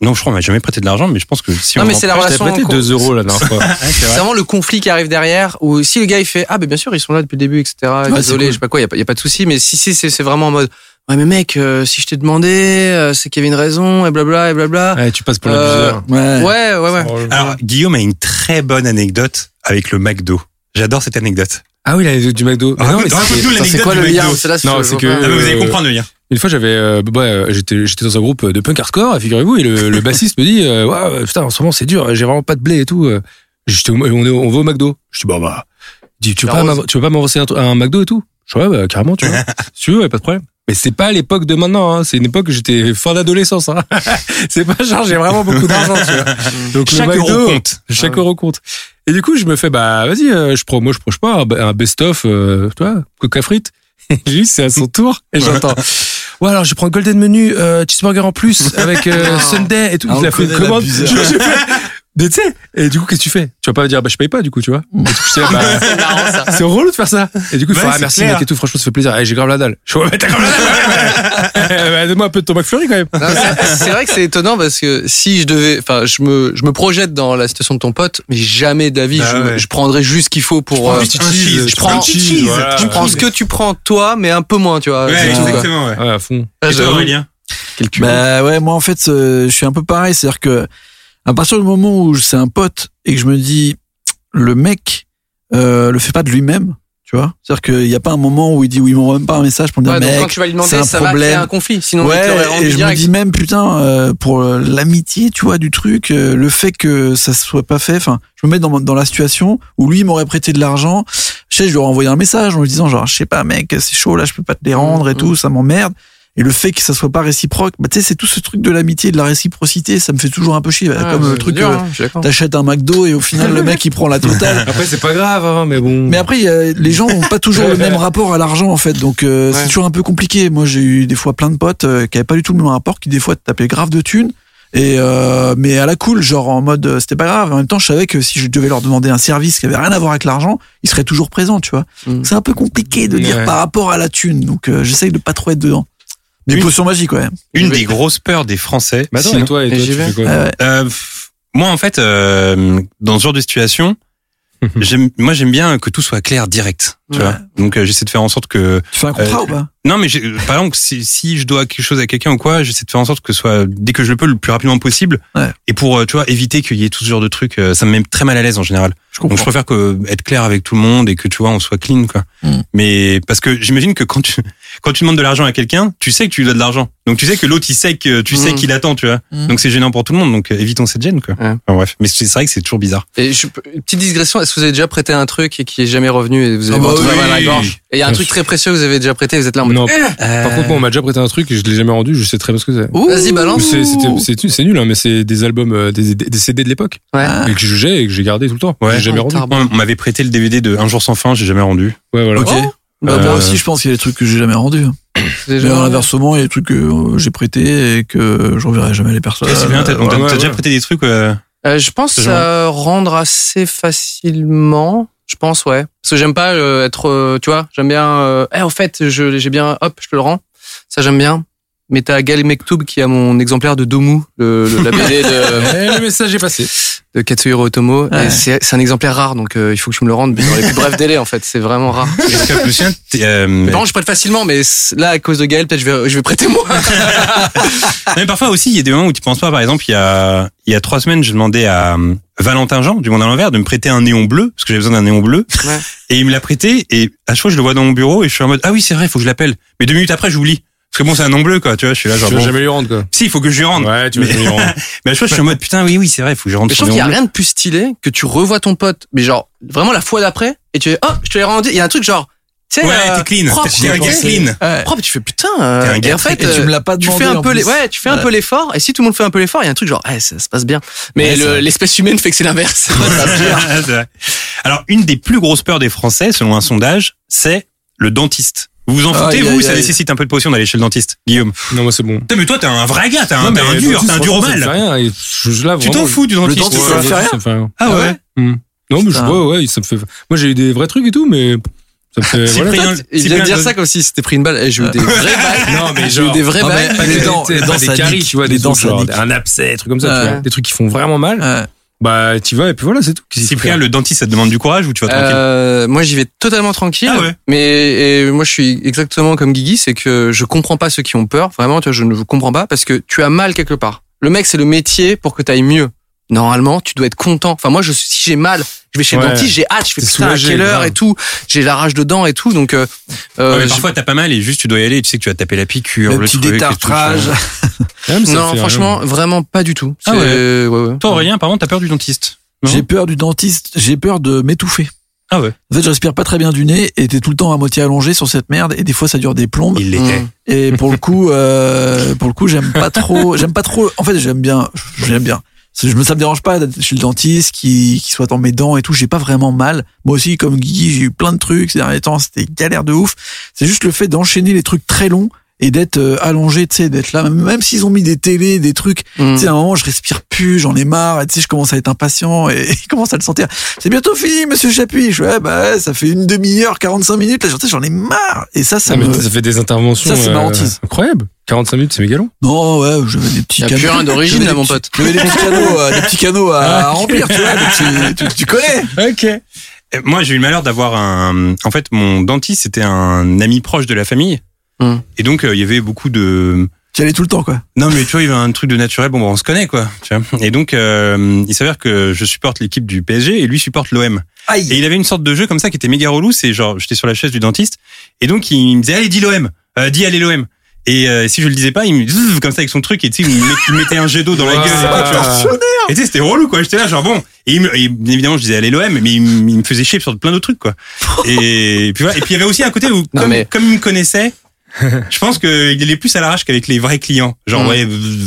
non, je crois, on m'a jamais prêté de l'argent, mais je pense que si Non, on mais c'est la relation. prêté 2 euros la dernière fois. ouais, c'est C'est vrai. vraiment le conflit qui arrive derrière, où si le gars il fait ah ben bien sûr ils sont là depuis le début etc. c'est Désolé, cool. je sais pas quoi, y a, pas- y a pas de souci. Mais si c'est c'est vraiment en mode ouais mais mec euh, si je t'ai demandé euh, c'est qu'il y avait une raison et blabla et blabla. Ouais, tu passes pour Euh, l'abuseur. Ouais. Ouais ouais ouais. Alors, Guillaume a une très bonne anecdote avec le McDo. J'adore cette anecdote. Ah oui, l'anecdote du McDo. Mais non, mais c'est- quoi le lien McDo. C'est là Non, c'est que-. Ah, mais vous allez Euh, comprendre le lien. Une fois, j'avais, euh, ouais, j'étais, j'étais dans un groupe de punk hardcore, figurez-vous, et le, le bassiste me dit, euh, ouais, putain, en ce moment c'est dur, j'ai vraiment pas de blé et tout. euh. J'étais, on, est, on va au McDo. Je dis, bah, il dit, tu veux pas, Arrose. m'av- tu veux pas m'avancer un, un McDo et tout? Je dis, ouais, bah, carrément, tu vois. si tu veux, pas de problème. Mais c'est pas l'époque de maintenant, hein. c'est une époque où j'étais fin d'adolescence. Hein. c'est pas genre j'ai vraiment beaucoup d'argent, tu vois. Donc le Chaque McDo, euro compte. chaque euro compte. Et du coup, je me fais, bah, vas-y, euh, je prends, moi, je sais pas, un, un best-of, euh, tu vois, coca frites. Et lui, c'est à son tour. Et j'entends, ouais, alors, je prends golden menu, euh, cheeseburger en plus, avec, euh, Sunday et tout. Ah, Il a fait une commande. Mais tu sais, et du coup, qu'est-ce que tu fais? Tu vas pas me dire, bah, je paye pas, du coup, tu vois. Bah, C'est marrant ça. c'est relou de faire ça. Et du coup, il faut, Ouais, ah, merci, clair. mec, et tout, franchement, ça fait plaisir. Et j'ai grave la dalle. Je fais, mais t'as grave la dalle. Bah, Donne-moi un peu de ton McFlurry, quand même. Non, c'est- C'est vrai que c'est étonant parce que si je devais, enfin, je me, je me projette dans la situation de ton pote, mais jamais d'avis, Bah je, ouais. je prendrais juste ce qu'il faut pour. euh, cheese, je tu prends prends un petit cheese, voilà. je prends ce que tu prends toi, mais un peu moins, tu vois. Ouais, tout, exactement, ouais. Ouais, à fond. Ah. Aurélien? Bah ouais, moi en fait, euh, je suis un peu pareil, c'est-à-dire que à partir du moment où c'est un pote et que je me dis le mec euh, le fait pas de lui-même, tu vois, c'est-à-dire qu'il y a pas un moment où il dit oui, il m'envoie même pas un message pour me dire Ouais, mec, quand tu vas lui c'est demander, un ça va créer problème. un conflit. Sinon, il Ouais, rendu et je direct. me dis même putain euh, pour euh, l'amitié, tu vois, du truc, euh, le fait que ça se soit pas fait. Enfin, je me mets dans dans la situation où lui il m'aurait prêté de l'argent. Je sais, je lui aurais envoyé un message en lui disant genre, je sais pas, mec, c'est chaud là, je peux pas te les rendre et Mhm. tout, ça m'emmerde. Et le fait que ça soit pas réciproque, bah tu sais, c'est tout ce truc de l'amitié, et de la réciprocité, ça me fait toujours un peu chier. Ah, comme c'est le truc, dur, euh, hein, t'achètes un McDo et au final le mec il prend la totale. Après, c'est pas grave, hein, mais bon. Mais après, il y a- les gens ont pas toujours le même rapport à l'argent en fait, donc euh, Ouais. c'est toujours un peu compliqué. Moi, j'ai eu des fois plein de potes euh, qui avaient pas du tout le même rapport, qui des fois te tapaient grave de thunes, et euh, mais à la cool, genre en mode euh, c'était pas grave. En même temps, je savais que si je devais leur demander un service qui avait rien à voir avec l'argent, ils seraient toujours présents, tu vois. Mm. C'est un peu compliqué de dire Ouais. par rapport à la thune, donc euh, j'essaye de pas trop être dedans. Des Une- potions magiques, ouais. Une des grosses peurs des Français. Bah attends, et toi, et Et toi, tu fais quoi ouais. Euh, moi, en fait, euh, dans ce genre de situation, j'aime, moi j'aime bien que tout soit clair, direct. Tu Ouais. vois. Donc euh, j'essaie de faire en sorte que. Tu fais un contrat Euh, ou pas? Non, mais j'ai- par exemple, si, si je dois quelque chose à quelqu'un ou quoi, j'essaie de faire en sorte que ce soit dès que je le peux le plus rapidement possible. Ouais. Et pour euh, tu vois éviter qu'il y ait tout ce genre de trucs, euh, ça me met très mal à l'aise en général. Je Donc je préfère que être clair avec tout le monde et que tu vois on soit clean quoi. Mm. Mais parce que j'imagine que quand tu quand tu demandes de l'argent à quelqu'un, tu sais que tu lui dois de l'argent. Donc tu sais que l'autre il sait que tu sais Mm. qu'il attend, tu vois. Mm. Donc c'est gênant pour tout le monde. Donc euh, évitons cette gêne quoi. Ouais. Enfin, bref, mais c'est c'est vrai que c'est toujours bizarre. Et je, une petite digression, est-ce que vous avez déjà prêté un truc et qui est jamais revenu et vous avez bah oui. à la gorge? Et il y a un Bien truc sûr. très précieux que vous avez déjà prêté, vous êtes là en mode Non. Eh Par contre, moi, on m'a déjà prêté un truc et je l'ai jamais rendu. Je sais très bien ce que c'est. Ouh. Vas-y, balance. C'est c'était- c'est c'est nul, hein, mais c'est des albums, euh, des, des CD de l'époque Ouais. Et que j'ai et que j'ai gardé tout le temps. Ouais. J'ai jamais Oh, rendu. on m'avait prêté le DVD de Un jour sans fin, j'ai jamais rendu. Ouais, voilà. Ok. Bah, Euh, Moi aussi, je pense qu'il y a des trucs que j'ai jamais rendus. C'est Mais inversement, il y a des trucs que euh, j'ai prêtés et que je reverrai jamais les personnes. c'est bien. T'as Euh, déjà prêté des trucs. euh, Euh, je pense euh, rendre assez facilement. Je pense, ouais. Parce que j'aime pas euh, être, euh, tu vois, j'aime bien. Euh, eh, au fait, je j'ai bien, hop, je te le rends. Ça, j'aime bien. Mais t'as Gal Mektoub qui a mon exemplaire de Domu, le, le- la BD de, le message est passé. de Katsuhiro Otomo. Ouais. C'est c'est un exemplaire rare, donc euh, il faut que tu me le rendes dans les plus brefs délais, en fait. C'est vraiment rare. Est-ce que je me souviens, t'es, euh, Par contre, je prête facilement, mais là, à cause de Gaël, peut-être je vais, je vais prêter moi. Non, mais parfois aussi, il y a des moments où tu penses pas. Par exemple, il y a, il y a trois semaines, j'ai demandé à euh, Valentin Jean, du Monde à l'envers, de me prêter un néon bleu, parce que j'avais besoin d'un néon bleu. Ouais. Et il me l'a prêté, et à chaque fois, je le vois dans mon bureau, et je suis en mode, ah oui, c'est vrai, il faut que je l'appelle. Mais deux minutes après, j'oublie. Parce que bon, c'est un nom bleu, quoi, tu vois, je suis là, genre, Tu bon. jamais lui rendre, quoi. Si, il faut que je lui rende. Ouais, tu vas mais, jamais lui rendre. mais à chaque fois, je suis en mode, putain, oui, oui, c'est vrai, il faut que je rende Mais je trouve qu'il y a rien de plus stylé que tu revois ton pote, mais genre, vraiment la fois d'après, et tu fais, oh, je te l'ai rendu. Il y a un truc genre, tu sais, Ouais, euh, t'es clean. propre, T'es un gars clean. Ouais. propre, tu fais putain. euh, T'es un gars en fait, Et tu me l'as pas tu demandé. fais un peu les, ouais, tu fais un peu l'effort. Et si tout le monde fait un peu l'effort, il y a un truc genre, eh, ça se passe bien. Mais Ouais, le- l'espèce humaine fait que c'est l'inverse. Alors, une des plus grosses peurs des Français, selon un sondage, c'est le dentiste. Vous vous en foutez, Aïe, vous, ça nécessite un peu de potion d'aller chez le dentiste, Guillaume. Non, moi, c'est bon. Putain, mais toi, t'es un vrai gars, t'es un, un dur, dentiste, t'es un dur au mal. fait rien. Et je, je- là, Tu t'en fous du dentiste. dentiste, toi. ça fait rien Ça me fait rien. Ah ouais. Hmm. Non, mais je vois, ouais, ça me fait. Moi, j'ai eu des vrais trucs et tout, mais ça me fait. Il vient de dire ça comme si c'était pris une balle. Eh, j'ai eu des vraies balles. Non, mais J'ai eu genre- des vraies Non, balles. mais- Pas des, dents- des- dents, des caries, tu vois, des dents, genre, un abcès, des trucs comme ça, tu Ouais. vois. Des trucs qui font vraiment mal. Bah, tu vas et puis voilà, c'est tout. Cyprien, le dentiste, ça te demande du courage ou tu vas tranquille Euh, moi, j'y vais totalement tranquille. Ah ouais. Mais et moi, je suis exactement comme Guigui, c'est que je comprends pas ceux qui ont peur. Vraiment, tu vois, je ne vous comprends pas parce que tu as mal quelque part. Le mec, c'est le métier pour que tu ailles mieux. Normalement, tu dois être content. Enfin, moi, je, si j'ai mal, je vais chez le Ouais. dentiste, j'ai hâte, je fais putain, à quelle heure grave. et tout. J'ai la rage dedans et tout. Donc, euh, euh, Ouais, mais je- parfois t'as pas mal et juste tu dois y aller et tu sais que tu vas taper la piqûre, Le le, petit truc, détartrage. Ah, non, franchement, rien. vraiment pas du tout. Ah ouais. ouais, ouais. Toi, Aurélien, par contre, t'as peur du dentiste. J'ai peur du dentiste, j'ai peur de m'étouffer. Ah ouais. En fait, je respire pas très bien du nez et t'es tout le temps à moitié allongé sur cette merde et des fois ça dure des plombes. Il l'était. Et pour le coup, euh, pour le coup, j'aime pas trop, j'aime pas trop. En fait, j'aime bien, j'aime bien. Je me, ça me dérange pas d'être chez le dentiste, qui, qui soit dans mes dents et tout. J'ai pas vraiment mal. Moi aussi, comme Guy, j'ai eu plein de trucs ces derniers temps. C'était galère de ouf. C'est juste le fait d'enchaîner les trucs très longs et d'être euh, allongé, tu sais, d'être là. Même, s'ils ont mis des télés, des trucs. Mm. Tu sais, à un moment, je respire plus, j'en ai marre. Et tu sais, je commence à être impatient et il commence à le sentir. C'est bientôt fini, monsieur Chapuis. Je ouais, bah, ouais, ça fait une demi-heure, 45 minutes. Là, tu sais, j'en ai marre. Et ça, ça Ah, mais me. ça fait des interventions. Ça, c'est ma euh, hantise. Incroyable. 45 minutes, c'est mégalon. Non, ouais, j'avais des petits Y a canaux. plus rien d'origine, là, mon pote. J'avais des petits canaux, euh, des petits canaux à, à remplir, tu vois. petits- tu, tu connais. Ok. Moi, j'ai eu le malheur d'avoir un. En fait, mon dentiste, c'était un ami proche de la famille. Et donc, euh, il y avait beaucoup de. Tu y allais tout le temps, quoi. Non, mais tu vois, il y avait un truc de naturel. Bon, bah, on se connaît, quoi. Tu vois. Et donc, euh, il s'avère que je supporte l'équipe du PSG et lui supporte l'OM. Et il avait une sorte de jeu comme ça qui était méga relou. C'est genre, j'étais sur la chaise du dentiste. Et donc, il me disait, allez, dis l'OM. Euh, dis, allez, l'OM. Et euh, si je le disais pas, il me zzz, comme ça avec son truc et tu sais, il me met- il me mettait un jet d'eau dans la Ah. gueule. et tout, tu vois. Et tu sais, c'était relou, quoi. J'étais là, genre bon. Et, il me- et évidemment, je disais allez l'OM, mais il, me- il me faisait chier sur plein d'autres trucs, quoi. Et puis voilà. Et puis il y avait aussi un côté où, Non, comme, mais- comme il me connaissait, je pense qu'il allait plus à l'arrache qu'avec les vrais clients. Genre Mm.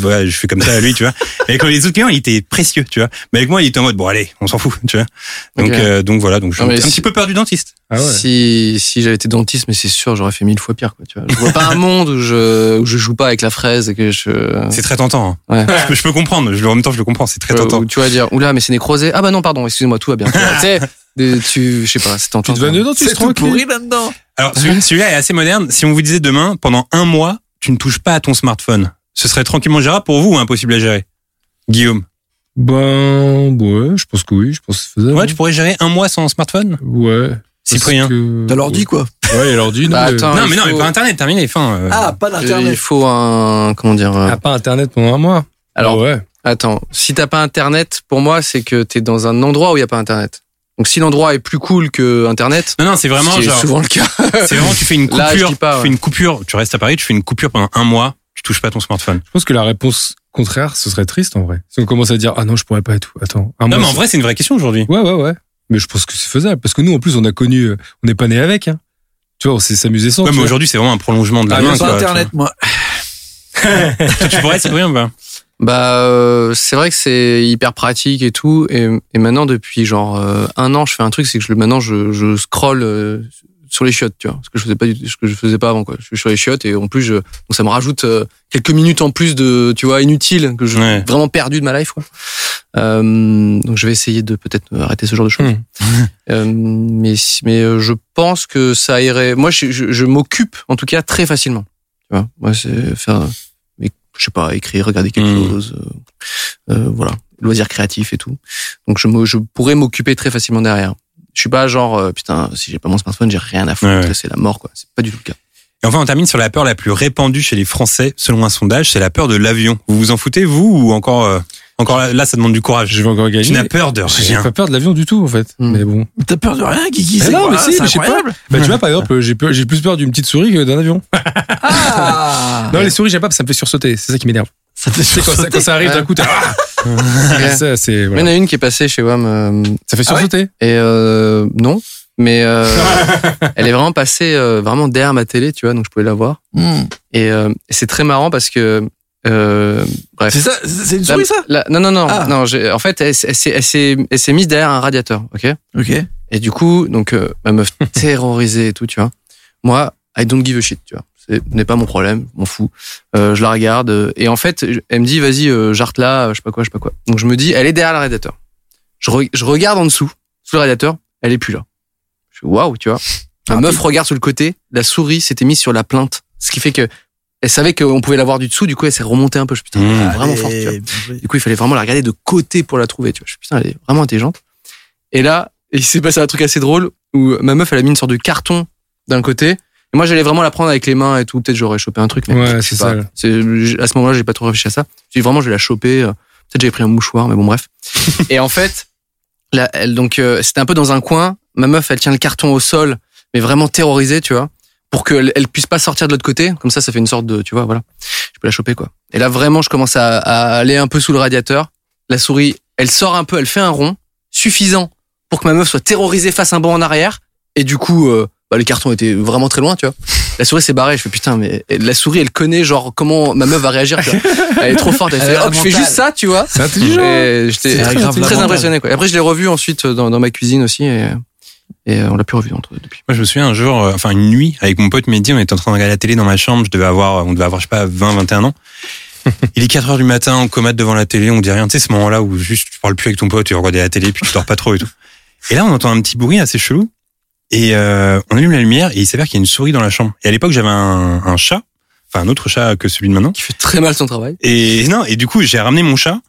ouais, je fais comme ça à lui, tu vois. Mais avec les autres clients, il était précieux, tu vois. Mais avec moi, il était en mode bon allez, on s'en fout, tu vois. Donc euh, donc voilà, donc j'ai Non, un petit peu peur du dentiste. Ah ouais. Si, si j'avais été dentiste, mais c'est sûr, j'aurais fait mille fois pire, quoi, tu vois. Je vois pas un monde où je, où je joue pas avec la fraise et que je, C'est très tentant. hein. Ouais. Je, peux, je peux comprendre. Je, en même temps, je le comprends. C'est très tentant. où tu vas dire, oula, mais c'est nécrosé. Ah bah non, pardon, excusez-moi, tout va bien. Tu sais, des- tu, je sais pas, c'est. Tu te vannes dedans, tu C'est es tout pourri là-dedans. Alors celui- celui-là est assez moderne. Si on vous disait demain, pendant un mois, tu ne touches pas à ton smartphone, ce serait tranquillement gérable pour vous ou impossible à gérer Guillaume Ben, ouais, je pense que oui, je pense que c'est faisable. Ouais, tu pourrais gérer un mois sans smartphone? Ouais. Cyprien. T'as l'ordi, quoi. Ouais, l'ordi, non. Bah, Non, il mais non, mais faut- pas Internet, terminé, fin. euh. Ah, pas Il d'internet. faut un, comment dire, euh, Ah, pas Internet pendant un mois. Alors, ouais. Attends, si t'as pas internet, pour moi, c'est que t'es dans un endroit où il y a pas internet. Donc si l'endroit est plus cool que internet, Non, non, c'est vraiment ce qui est genre. souvent le cas. C'est vraiment, tu fais une Là, je coupure. dis pas, Tu ouais. fais une coupure. Tu restes à Paris, tu fais une coupure pendant un mois. Tu touches pas ton smartphone. Je pense que la réponse contraire, ce serait triste en vrai. Si on commence à dire ah non, je pourrais pas et tout. Attends. Un Non, mois, mais en vrai, c'est une vraie question aujourd'hui. Ouais, ouais, ouais. Mais je pense que c'est faisable parce que nous, en plus, on a connu, euh, on n'est pas né avec. Hein. Tu vois, on s'est s'amusé sans. Ouais, mais aujourd'hui, c'est vraiment un prolongement de la Ah, main. Pas quoi, internet, moi. tu vois. Toi, tu pourrais, c'est rien, bah. Bah, euh, c'est vrai que c'est hyper pratique et tout. Et, et maintenant, depuis genre euh, un an, je fais un truc, c'est que je, maintenant, je, je scrolle euh, sur les chiottes, tu vois, ce que je faisais pas, du- ce que je faisais pas avant, quoi. Je suis sur les chiottes et en plus, je, donc ça me rajoute euh, quelques minutes en plus de, tu vois, inutiles que je Ouais. vraiment perdu de ma life, quoi. Euh, donc, je vais essayer de peut-être arrêter ce genre de choses. Euh, mais mais je pense que ça irait. Moi, je, je, je m'occupe en tout cas très facilement. Tu vois, moi, c'est faire, je sais pas, écrire, regarder quelque Mm. chose, euh, euh, voilà, loisirs créatifs et tout. Donc, je, me, je pourrais m'occuper très facilement derrière. Je suis pas genre euh, putain, si j'ai pas mon smartphone, j'ai rien à foutre, Ouais, ouais. c'est la mort quoi. C'est pas du tout le cas. Et enfin, on termine sur la peur la plus répandue chez les Français, selon un sondage, c'est la peur de l'avion. Vous vous en foutez, vous, ou encore, euh, encore là, là, ça demande du courage. Je vais encore gagner. Tu n'as peur de J'ai rien. pas peur de l'avion du tout en fait. Hmm. Mais bon. T'as peur de rien, Guigui Mais c'est non, quoi? mais si, C'est mais je sais pas. Bah tu vois par exemple, j'ai peur- j'ai plus peur d'une petite souris que d'un avion. Ah Non, les souris j'aime pas, parce que ça me fait sursauter. C'est ça qui m'énerve. Ça te fait C'est quand, ça- sursauter. quand ça arrive d'un coup, t'as- Ah ça c'est Il y en voilà. a une qui est passée chez WAM euh, Ça fait Ah ouais? sursauter. et euh, non, mais euh, elle est vraiment passée euh, vraiment derrière ma télé, tu vois, donc je pouvais la voir. Hmm. Et, euh, et c'est très marrant parce que euh, bref. C'est ça, c'est une souris, ça? la- non, non, non, Ah. non. En fait, elle, s'est- elle s'est, elle s'est mise derrière un radiateur, ok? Ok. Et du coup, donc euh, ma meuf terrorisée et tout, tu vois. Moi, I don't give a shit, tu vois. C'est n'est pas mon problème, m'en fous. Euh, je la regarde euh, et en fait, elle me dit vas-y, jarte là, je sais pas quoi, je sais pas quoi. Donc je me dis, elle est derrière le radiateur. Je, re- je regarde en dessous, sous le radiateur, elle est plus là. Je waouh, tu vois. Ma Ah, meuf regarde sur le côté, la souris s'était mise sur la plainte, ce qui fait que elle savait qu'on pouvait la voir du dessous, du coup elle s'est remontée un peu. Je suis putain, Mmh. elle est vraiment forte, tu vois. Du coup, il fallait vraiment la regarder de côté pour la trouver. Tu vois, je suis putain, elle est vraiment intelligente. Et là, il s'est passé un truc assez drôle où ma meuf, elle a mis une sorte de carton d'un côté. Et moi, j'allais vraiment la prendre avec les mains et tout. Peut-être j'aurais chopé un truc. Mais Ouais, c'est pas. ça. C'est- À ce moment-là, j'ai pas trop réfléchi à ça. J'ai dit vraiment, je vais la choper. euh, Peut-être j'avais pris un mouchoir, mais bon, bref. et en fait, là, elle, donc, euh, c'était un peu dans un coin. Ma meuf, elle tient le carton au sol, mais vraiment terrorisée, tu vois, pour qu'elle elle puisse pas sortir de l'autre côté. Comme ça, ça fait une sorte de, tu vois, voilà. Je peux la choper, quoi. Et là, vraiment, je commence à, à aller un peu sous le radiateur. La souris, elle sort un peu, elle fait un rond suffisant pour que ma meuf soit terrorisée face un bond en arrière. Et du coup, euh, bah, les cartons étaient vraiment très loin, tu vois. La souris s'est barrée. Je fais putain, mais la souris, elle connaît genre comment ma meuf va réagir. tu vois. Elle est trop forte. Elle Elle fait, hop, je fais juste ça, tu vois. C'est intelligent. J'étais très, très impressionné. Quoi. Et après, je l'ai revu ensuite dans, dans ma cuisine aussi. Et, et on l'a plus revu entre depuis. Moi, je me souviens un jour, euh, enfin une nuit, avec mon pote Mehdi, on était en train de regarder la télé dans ma chambre. Je devais avoir, on devait avoir, je sais pas, 20, 21 ans. Il est 4 heures du matin, on comate devant la télé, on dit rien. Tu sais, ce moment-là où juste tu parles plus avec ton pote, tu regardes la télé, puis tu dors pas trop et tout. Et là, on entend un petit bruit assez chelou. Et euh, on allume la lumière et il s'avère qu'il y a une souris dans la chambre. Et à l'époque, j'avais un, un chat, enfin un autre chat que celui de maintenant. Qui fait très mal son travail. Et non, et du coup, j'ai ramené mon chat,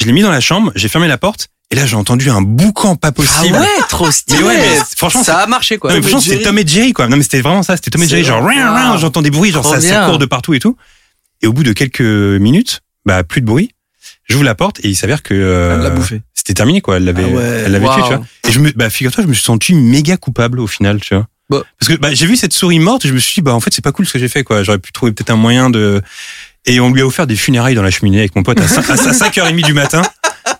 je l'ai mis dans la chambre, j'ai fermé la porte, et là, j'ai entendu un boucan pas possible. trop Mais ouais, mais franchement, ça a marché quoi. non, mais franchement, c'était Tom et Jerry, quoi. Non, mais c'était vraiment ça. C'était Tom et Jerry, genre, rien, j'entends des bruits, genre, ça, ça court de partout et tout. Et au bout de quelques minutes, bah, plus de bruit. J'ouvre la porte et il s'avère que euh, Elle l'a bouffé. c'était terminé, quoi. Elle l'avait, Ah ouais. elle l'avait tué, tu vois. Et je me, bah, figure-toi, je me suis senti méga coupable au final, tu vois. Bah. Parce que, bah, j'ai vu cette souris morte et je me suis dit, bah, en fait, c'est pas cool ce que j'ai fait, quoi. J'aurais pu trouver peut-être un moyen de, et on lui a offert des funérailles dans la cheminée avec mon pote à 5, à 5h30 du matin.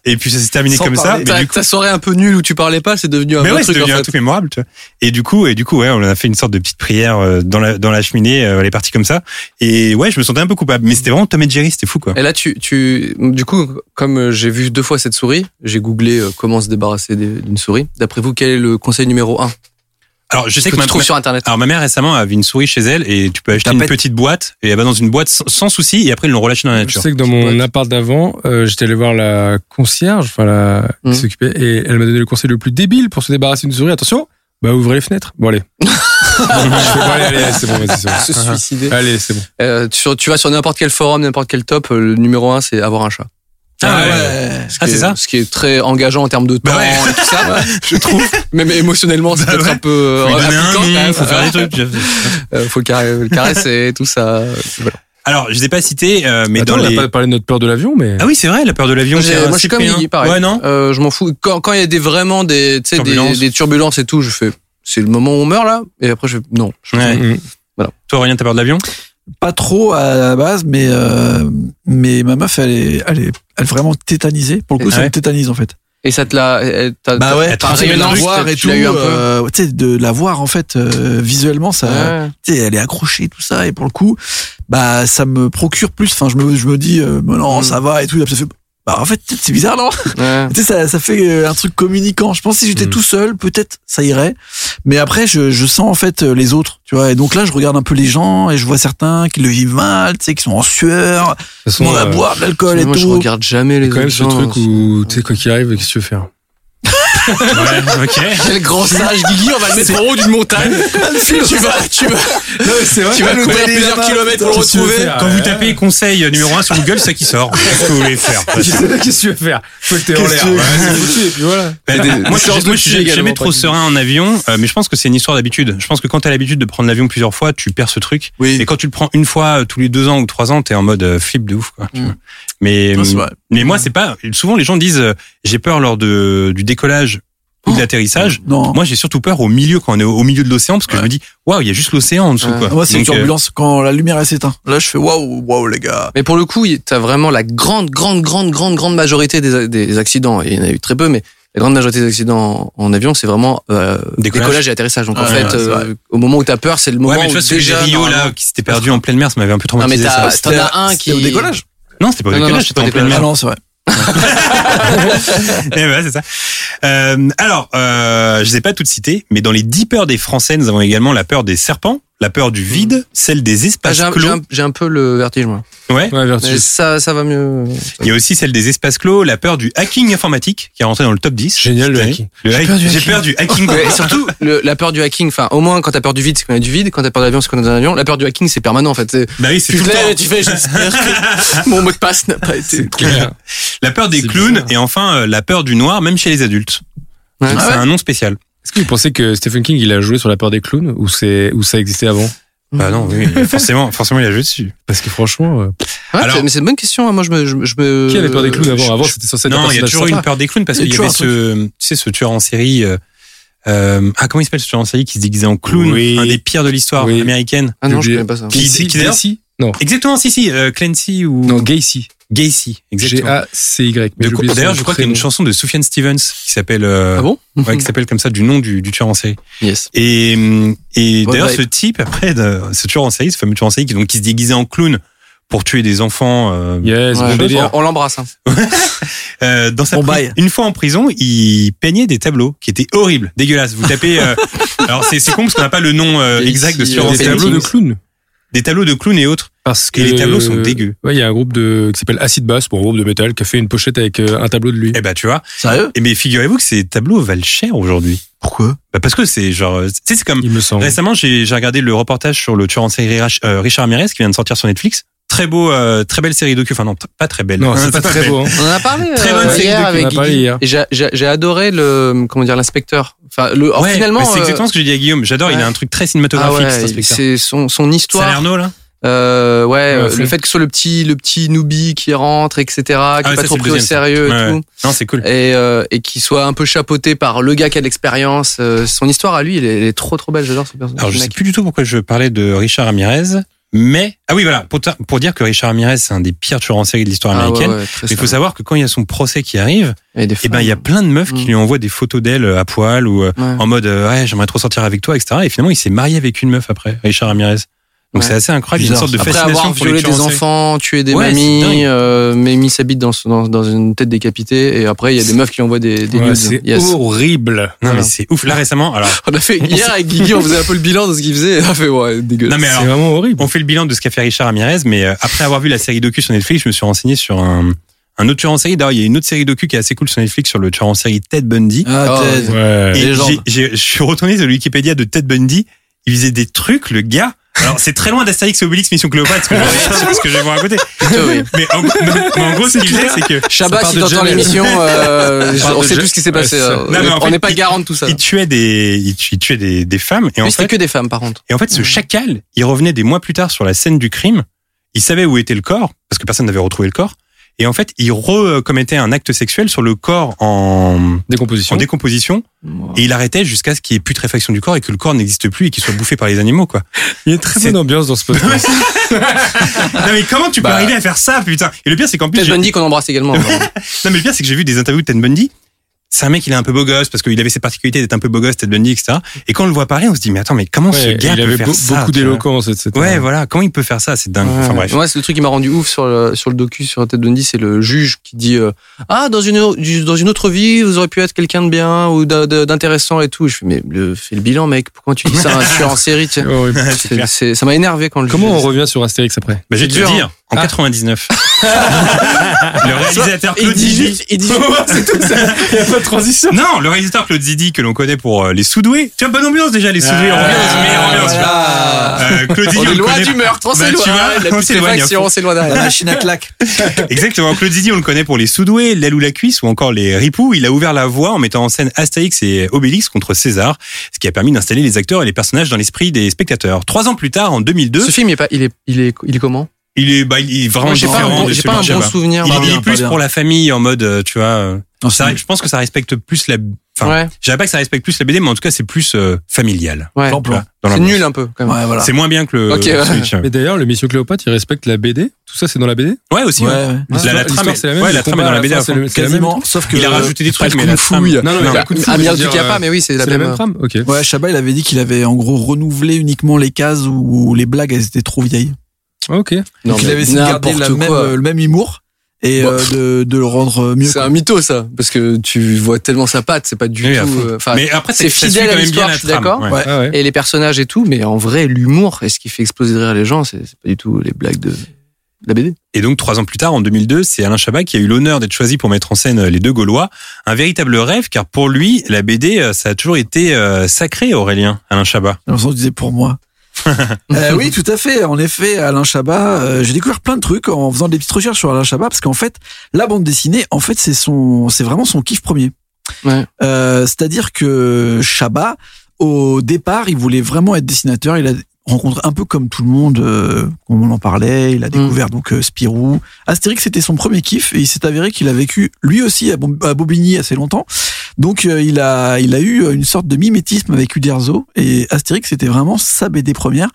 Et puis ça s'est terminé Sans comme parler. ça. Mais Ta, du coup, ta soirée un peu nulle où tu parlais pas, c'est devenu un mais ouais, c'est truc en devenu un truc mémorable, tu vois. Et du coup, et du coup, ouais, on a fait une sorte de petite prière euh, dans la dans la cheminée. euh, Elle est partie comme ça. Et ouais, je me sentais un peu coupable. Mais c'était vraiment Tom et Jerry, c'était fou, quoi. Et là, tu, tu, du coup, comme euh, j'ai vu deux fois cette souris, j'ai googlé euh, comment se débarrasser d'une souris. D'après vous, quel est le conseil numéro un? Alors, je sais que que, tu ma, trouves sur internet alors ma mère récemment avait une souris chez elle et tu peux acheter une petite boîte et elle va dans une boîte sans, sans souci et après ils l'ont relâché dans la Je nature. sais que dans mon appart d'avant, euh, j'étais allé voir la concierge, enfin la qui Mhm. s'occupait, et elle m'a donné le conseil le plus débile pour se débarrasser d'une souris. Attention, bah ouvrez les fenêtres. Bon allez. je fais, bon, allez, allez, c'est bon, vas-y, c'est bon. Se suicider. Allez, c'est bon. Euh, tu, tu vas sur n'importe quel forum, n'importe quel top, euh, le numéro un, c'est avoir un chat. Ah ouais. Ce Ah, qui c'est est- ça Ce qui est très engageant en termes de temps Bah ouais. et tout ça, je trouve. Même émotionnellement, c'est Bah peut-être ouais. un peu euh, Faut lui donner un nom, quand même. faut faire des trucs. Jeff. Euh, faut le caresser, tout ça. Voilà. Alors, je les ai pas cités, euh, mais Attends, dans on les. n'a pas parlé de notre peur de l'avion, mais. Ah oui, c'est vrai, la peur de l'avion. Moi, je suis comme. Guigui, pareil. Ouais, non. Euh, je m'en fous. Quand quand il y a des vraiment des, tu sais, des, Turbulences. des turbulences et tout, je fais. C'est le moment où on meurt là, et après je fais non. Je Ouais. Mm. Toi, Aurélien, t'as peur de l'avion? Pas trop à la base, mais euh, mais ma meuf, elle est, elle est, elle est vraiment tétanisée. Pour le coup, Ah ça ouais me tétanise en fait. Et ça te l'a. elle- t'as- Bah ouais, transmet de la voir et tout, euh, tu sais, de la voir en fait euh, visuellement, ça, Ouais. tu sais, elle est accrochée tout ça et pour le coup, bah ça me procure plus. Enfin, je me, je me dis, euh, bah non, Mm. ça va et tout. Ça fait, bah en fait, peut-être c'est bizarre, non Ouais. Tu sais, ça, ça fait euh, un truc communicant. Je pense que si j'étais Mm. tout seul, peut-être ça irait. Mais après, je, je sens en fait euh, les autres, tu vois. Et donc là, je regarde un peu les gens et je vois certains qui le vivent mal, tu sais, qui sont en sueur, De toute qui vont à boire de l'alcool et Moi, je tout. regarde jamais les quand même autres ce gens. truc où, tu sais, quoi qu'il arrive, qu'est-ce que tu veux faire? Ouais, ok. Quel grand sage, Guigui, on va le mettre en haut d'une montagne. tu vas, tu vas, c'est vrai. tu vas courir plusieurs kilomètres pour le retrouver. faire Quand vous tapez conseil numéro 1 sur Google, c'est ça qui sort. Qu'est-ce que vous voulez faire Qu'est-ce que tu veux faire Faut que t'es en Qu'est-ce l'air. et puis voilà. Moi, je, suis jamais trop serein en avion, euh, mais je pense que c'est une histoire d'habitude. Je pense que quand t'as l'habitude de prendre l'avion plusieurs fois, tu perds ce truc. Oui. Et quand tu le prends une fois euh, tous les deux ans ou trois ans, t'es en mode euh, flip de ouf. Quoi, tu Mm. vois. Mais Non, mais moi, c'est pas. Souvent, les gens disent j'ai peur lors de du décollage ou de l'atterrissage. Non. Moi, j'ai surtout peur au milieu quand on est au milieu de l'océan parce que je me dis waouh, il y a juste l'océan en dessous. Ouais. Quoi. Moi, c'est une euh, turbulence quand la lumière s'éteint. Là, je fais waouh, waouh, les gars. Mais pour le coup, t'as vraiment la grande, grande, grande, grande, grande majorité des, des accidents. Et il y en a eu très peu, mais la grande majorité des accidents en, avion, c'est vraiment euh, Décollage. décollage. et atterrissage. Donc en fait, ouais, euh, au moment où t'as peur, c'est le moment Ouais, mais tu où vois, de déjà Rio là, qui s'était perdu en pleine mer, ça m'avait un peu Non, mais traumatisé. t'as- ça. t'en as un qui au décollage. Non, c'était pas au Non, non, décollage, non, c'était en pleine Ah mer. non, c'est vrai. Eh ben. Euh, alors, euh, je les ai pas toutes citées, mais dans les dix peurs des Français, nous avons également la peur des serpents, la peur du vide, celle des Ah, espaces j'ai un, j'ai clos. un- j'ai un peu le vertige, moi. Ouais. Ouais, vertige. ça, ça va mieux. Il y a aussi celle des espaces clos, la peur du hacking informatique, qui est rentré dans le top 10. Génial, le hacking. J'ai peur du hacking. peur du hacking. Ouais, et surtout, le- la peur du hacking, enfin, au moins quand t'as peur du vide, c'est qu'on a du vide. Quand t'as peur de l'avion, c'est qu'on a un avion. La peur du hacking, c'est permanent, en fait. C'est- bah oui, c'est Tu tout le et temps. tu fais, j'espère que mon mot de passe n'a pas été. Clair. La peur des clowns bizarre. et enfin euh, la peur du noir, même chez les adultes. Ouais. Ah c'est ouais un nom spécial. Est-ce que vous pensez que Stephen King, il a joué sur la peur des clowns ou c'est ou ça existait avant Bah non, oui, forcément, forcément, il a joué dessus. Parce que franchement, euh, Ouais, Alors- mais c'est une bonne question. hein. Moi, je me, je, me- je me. qui avait peur des clowns je- avant? Avant, c'était censé être Non, il y a toujours eu une peur des clowns parce Il y a qu'il y avait ce, tu sais, ce tueur en série. Euh, euh, ah, comment il s'appelle ce tueur en série qui se déguisait en clown, Oui. un des pires de l'histoire Oui. américaine. Ah non, je connais pas ça. Qui- Gacy, qui d'ailleurs- Gacy? Non, Exactement, si, si, euh, Clancy ou non, Gacy. Gacy, exactement. G-A-C-Y. D'ailleurs, je crois qu'il y a une chanson de Sufjan Stevens qui s'appelle, euh, Ah bon? ouais, qui s'appelle comme ça du nom du, du tueur en série. Yes. Et, et d'ailleurs, vibe. ce type, après, de, ce tueur en série, ce fameux tueur en série qui, donc, qui se déguisait en clown pour tuer des enfants, euh, Yes, Ouais, bon délire. on on l'embrasse. hein. euh, dans sa pri- bail. une fois en prison, il peignait des tableaux qui étaient horribles, dégueulasses. Vous tapez, euh, alors c'est c'est con parce qu'on n'a pas le nom euh, exact de ce tueur en Des tableaux de clowns. Des tableaux de clowns et autres. Parce que Et les tableaux sont dégueux. Ouais, il y a un groupe de qui s'appelle Acid Bass, bon, un groupe de métal, qui a fait une pochette avec euh, un tableau de lui. Eh ben, tu vois. Sérieux? Et mais figurez-vous que ces tableaux valent cher aujourd'hui. Pourquoi? Bah, parce que c'est genre, euh, tu sais, c'est comme Il me semble. Récemment, j'ai j'ai regardé le reportage sur le tueur en série euh, Richard Ramirez qui vient de sortir sur Netflix. Très beau, euh, très belle série docu. Enfin non, pas très belle. Non, Hein, c'est pas très beau. hein. On en a parlé Très euh, bonne série hier avec on en a parlé Guigui. j'ai- adoré le comment dire l'inspecteur. Enfin, le Ouais, finalement. bah, c'est euh, exactement ce que j'ai dit à Guillaume. J'adore. Il a un truc très ah cinématographique. ouais, inspecteur. c'est son son histoire. Salerno là. Euh, ouais, Ouais, euh, le fait que ce soit le petit le petit newbie qui rentre, etc., qui est ouais, pas ça, trop pris au sérieux Ouais, et ouais. tout. Non, c'est cool. et, euh, et qui soit un peu chapeauté par le gars qui a de l'expérience. Euh, son histoire à lui, elle est, elle est trop trop belle. J'adore ce personnage. Alors je sais plus du tout pourquoi je parlais de Richard Ramirez, mais ah oui voilà pour, pour dire que Richard Ramirez c'est un des pires tueurs en série de l'histoire Ah ouais, américaine. ouais, Mais il faut savoir que quand il y a son procès qui arrive, Et eh ben il y a plein de meufs qui Mm. lui envoient des photos d'elle à poil ou Ouais. en mode ouais j'aimerais trop sortir avec toi etc. Et finalement il s'est marié avec une meuf après Richard Ramirez. Donc Ouais. c'est assez incroyable. Il y a une sorte de Après fascination avoir pour les violé des enfants, tué des Ouais, mamies, euh, mais mis sa bite dans, dans, dans une tête décapitée, et après il y a des meufs qui envoient des, des Ouais, nudes. c'est Yes. horrible. Non mais c'est ouf. Là récemment alors On a fait hier avec Guigui, on faisait un peu le bilan de ce qu'il faisait, et on a fait ouais dégueulasse. non mais C'est vraiment horrible. on fait le bilan de ce qu'a fait Richard Ramirez, mais euh, après avoir vu la série docu sur Netflix, je me suis renseigné sur un un autre tueur en série. D'ailleurs il y a une autre série docu qui est assez cool sur Netflix sur le tueur en série Ted Bundy. Ah, Oh, Ted. Ouais. Et légende. j'ai- j'ai- je suis retourné sur Wikipédia de Ted Bundy. Il faisait des trucs, le gars, Alors c'est très loin d'Astérix et Obélix Mission Cléopâtre, ce que je vais vous raconter. Mais en, mais en gros, ce qu'il faisait, c'est que Shabba, part si t'entends l'émission, euh, on sait tout ce qui s'est passé. Euh, on Non, n'est pas il- garant de tout ça. il tuait des, il tu- il tuait des, des femmes. Et en Mais fait, c'était que des femmes, par contre. et en fait, ce chacal, il revenait des mois plus tard sur la scène du crime. Il savait où était le corps parce que personne n'avait retrouvé le corps. Et en fait, il recommettait un acte sexuel sur le corps en, Décomposition. en décomposition et il arrêtait jusqu'à ce qu'il y ait putréfaction du corps et que le corps n'existe plus et qu'il soit bouffé par les animaux, quoi. Il y a une très bonne ambiance dans ce podcast. non mais comment tu peux Bah. arriver à faire ça, putain? Et le pire, c'est qu'en plus, Ted Bundy qu'on embrasse également. non mais le pire, c'est que j'ai vu des interviews de Ted Bundy. C'est un mec, il est un peu beau gosse parce qu'il avait cette particularité d'être un peu beau gosse, Ted Bundy, etc. Et quand on le voit parler, on se dit mais attends, mais comment ce Ouais, gars il peut avait faire beau- ça beaucoup tu d'éloquence, etc. Ouais, voilà. Comment il peut faire ça? C'est dingue. Enfin bref. Moi, c'est le truc qui m'a rendu ouf sur le, sur le docu sur Ted Bundy, c'est le juge qui dit euh, Ah, dans une, dans une autre vie, vous auriez pu être quelqu'un de bien ou d'intéressant et tout. Je fais Mais le, fais le bilan, mec. Pourquoi tu dis ça à un tueur en série tu Ça m'a énervé quand le Comment on revient sur Astérix après? Bah, je vais te dire, en Ah. 99, le réalisateur Il Claude Zidi. juste, il dit c'est tout ça. Il n'y a pas de transition. Non, le réalisateur Claude Zidi que l'on connaît pour euh, les Soudoués. Tu vois, bonne ambiance déjà, les Soudoués. on une meilleure ambiance. vois. Euh, Claude Zidi, On est le loin du meurtre, on Bah, tu s'éloigne. vois, La on s'éloigne, putréfaction, on s'éloigne La derrière. machine à claque. Exactement. Claude Zidi, on le connaît pour les Soudoués, l'aile ou la cuisse ou encore les ripoux. Il a ouvert la voie en mettant en scène Astérix et Obélix contre César, ce qui a permis d'installer les acteurs et les personnages dans l'esprit des spectateurs. Trois ans plus tard, en 2002, Ce film, il est, pas, il est, il est, il est comment? Il est, bah, il est vraiment Moi, J'ai pas un différent bon, de j'ai pas un bon souvenir. Il est bien, pas plus bien. pour la famille en mode, euh, tu vois. euh, Non, ça, je pense que ça respecte plus la. Enfin, Ouais, je dirais pas que ça respecte plus la BD, mais en tout cas, c'est plus euh, familial. ouais. C'est nul un peu, quand même. Ouais, voilà. C'est moins bien que le. Ok, celui ouais. Mais d'ailleurs, le Mission Cléopâtre, il respecte la BD. Tout ça, c'est dans la BD. Ouais, aussi. Ouais, ouais. ouais. La, la trame, c'est la même. la trame est dans la BD. c'est même. Quasiment. Sauf que. Il a rajouté des trucs, mais la trame. Non, Non, veux du euh, mais oui, c'est la même trame Ok. Ouais, Chabat, il avait dit qu'il avait en gros renouvelé uniquement les cases où les blagues elles étaient trop vieilles. Ok. Non, il avait essayé de garder la même, euh, le même humour et Bon. euh, de, de le rendre mieux. C'est un mytho, ça. Parce que tu vois tellement sa patte, c'est pas du Oui, tout. euh, Enfin, Mais après, c'est fidèle à l'histoire, je suis d'accord. ouais. Ouais. Ah ouais. et les personnages et tout, mais en vrai, l'humour, et ce qui fait exploser de rire les gens, c'est pas du tout les blagues de, la BD. Et donc, trois ans plus tard, en 2002, c'est Alain Chabat qui a eu l'honneur d'être choisi pour mettre en scène les deux Gaulois. Un véritable rêve, car pour lui, la BD, euh, ça a toujours été euh, sacré, Aurélien, Alain Chabat. L'impression que tu disais pour moi. Euh, oui, tout à fait. En effet, Alain Chabat, euh, j'ai découvert plein de trucs en faisant des petites recherches sur Alain Chabat parce qu'en fait, la bande dessinée, en fait, c'est son, c'est vraiment son kiff premier. Ouais. Euh, c'est-à-dire que Chabat, au départ, il voulait vraiment être dessinateur. Il a rencontré un peu comme tout le monde, euh, on en parlait. Il a découvert donc Spirou. Astérix, c'était son premier kiff et il s'est avéré qu'il a vécu lui aussi à Bobigny assez longtemps. Donc euh, il a il a eu une sorte de mimétisme avec Uderzo et Astérix c'était vraiment sa BD première.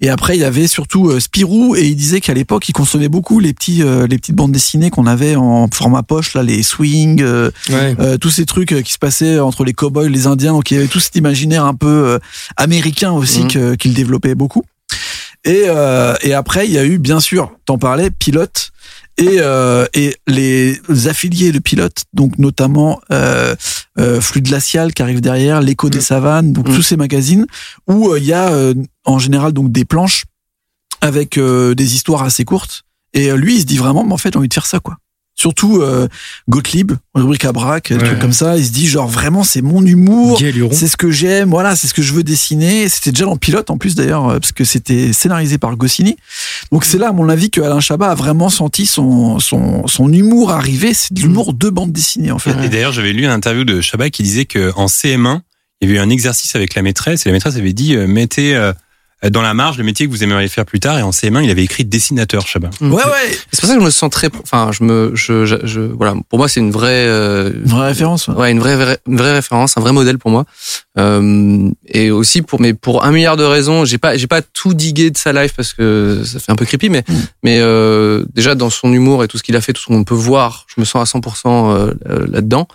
Et après il y avait surtout euh, Spirou et il disait qu'à l'époque il consommait beaucoup les petits euh, les petites bandes dessinées qu'on avait en format poche là les swing euh, Ouais. euh, tous ces trucs qui se passaient entre les cowboys les indiens donc il y avait tout cet imaginaire un peu américain aussi que- qu'il développait beaucoup. Et euh, et après il y a eu bien sûr t'en parlais pilote et, euh, et les affiliés de Pilote, donc notamment euh, euh, Flux Glacial qui arrive derrière, L'écho des savanes, donc Mm. tous ces magazines où euh, il y a euh, en général donc des planches avec euh, des histoires assez courtes. Et lui, il se dit vraiment, mais en fait, j'ai envie de faire ça, quoi. Surtout euh, Gottlieb, rubrique à braque, Ouais. comme ça. Il se dit genre vraiment, c'est mon humour. C'est ce que j'aime, voilà, c'est ce que je veux dessiner. C'était déjà dans Pilote en plus d'ailleurs, euh, parce que c'était scénarisé par Goscinny. Donc c'est là, à mon avis, que Alain Chabat a vraiment senti son, son, son humour arriver. C'est de l'humour de bande dessinée en fait. Et d'ailleurs, j'avais lu une interview de Chabat qui disait que en CM1, il y avait eu un exercice avec la maîtresse et la maîtresse avait dit euh, mettez euh, dans la marge le métier que vous aimeriez faire plus tard et en CM1, il avait écrit dessinateur Chabat. Ouais, ouais, C'est pour ça que je me sens très, enfin, je me, je, je, je- voilà, pour moi, c'est une vraie, euh, une vraie référence. ouais. ouais, une vraie, vraie, une vraie référence, un vrai modèle pour moi. Euh, et aussi pour, mais pour un milliard de raisons, j'ai pas, j'ai pas tout digué de sa life parce que ça fait un peu creepy, mais, Mm. mais euh, déjà dans son humour et tout ce qu'il a fait, tout ce qu'on peut voir, je me sens à 100% euh, là-dedans.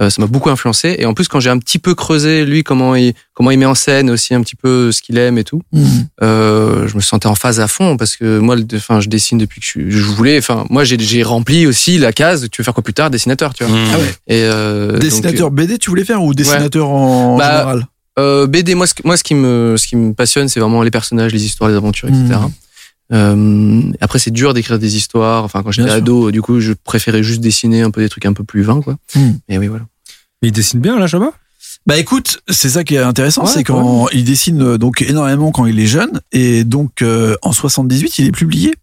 Euh, ça m'a beaucoup influencé. Et en plus, quand j'ai un petit peu creusé lui, comment il, comment il met en scène aussi un petit peu ce qu'il aime et tout, Mhm. euh, je me sentais en phase à fond parce que moi, enfin, je dessine depuis que je, voulais. Enfin, moi, j'ai, j'ai rempli aussi la case. Tu veux faire quoi plus tard, dessinateur, tu vois. Mmh. Ah ouais. Et Dessinateur BD, tu voulais faire ou dessinateur en Bah, général euh, BD, moi, ce, que- moi, ce qui me, ce qui me passionne, c'est vraiment les personnages, les histoires, les aventures, etc. Mhm. Euh, après, c'est dur d'écrire des histoires. Enfin, quand j'étais ado, du coup, je préférais juste dessiner un peu des trucs un peu plus vains, quoi. Mhm. Et oui, voilà. Mais il dessine bien, là, Chabat? Bah écoute, c'est ça qui est intéressant, Ouais, c'est quand il dessine euh, donc énormément quand il est jeune et donc euh, en 78 il est publié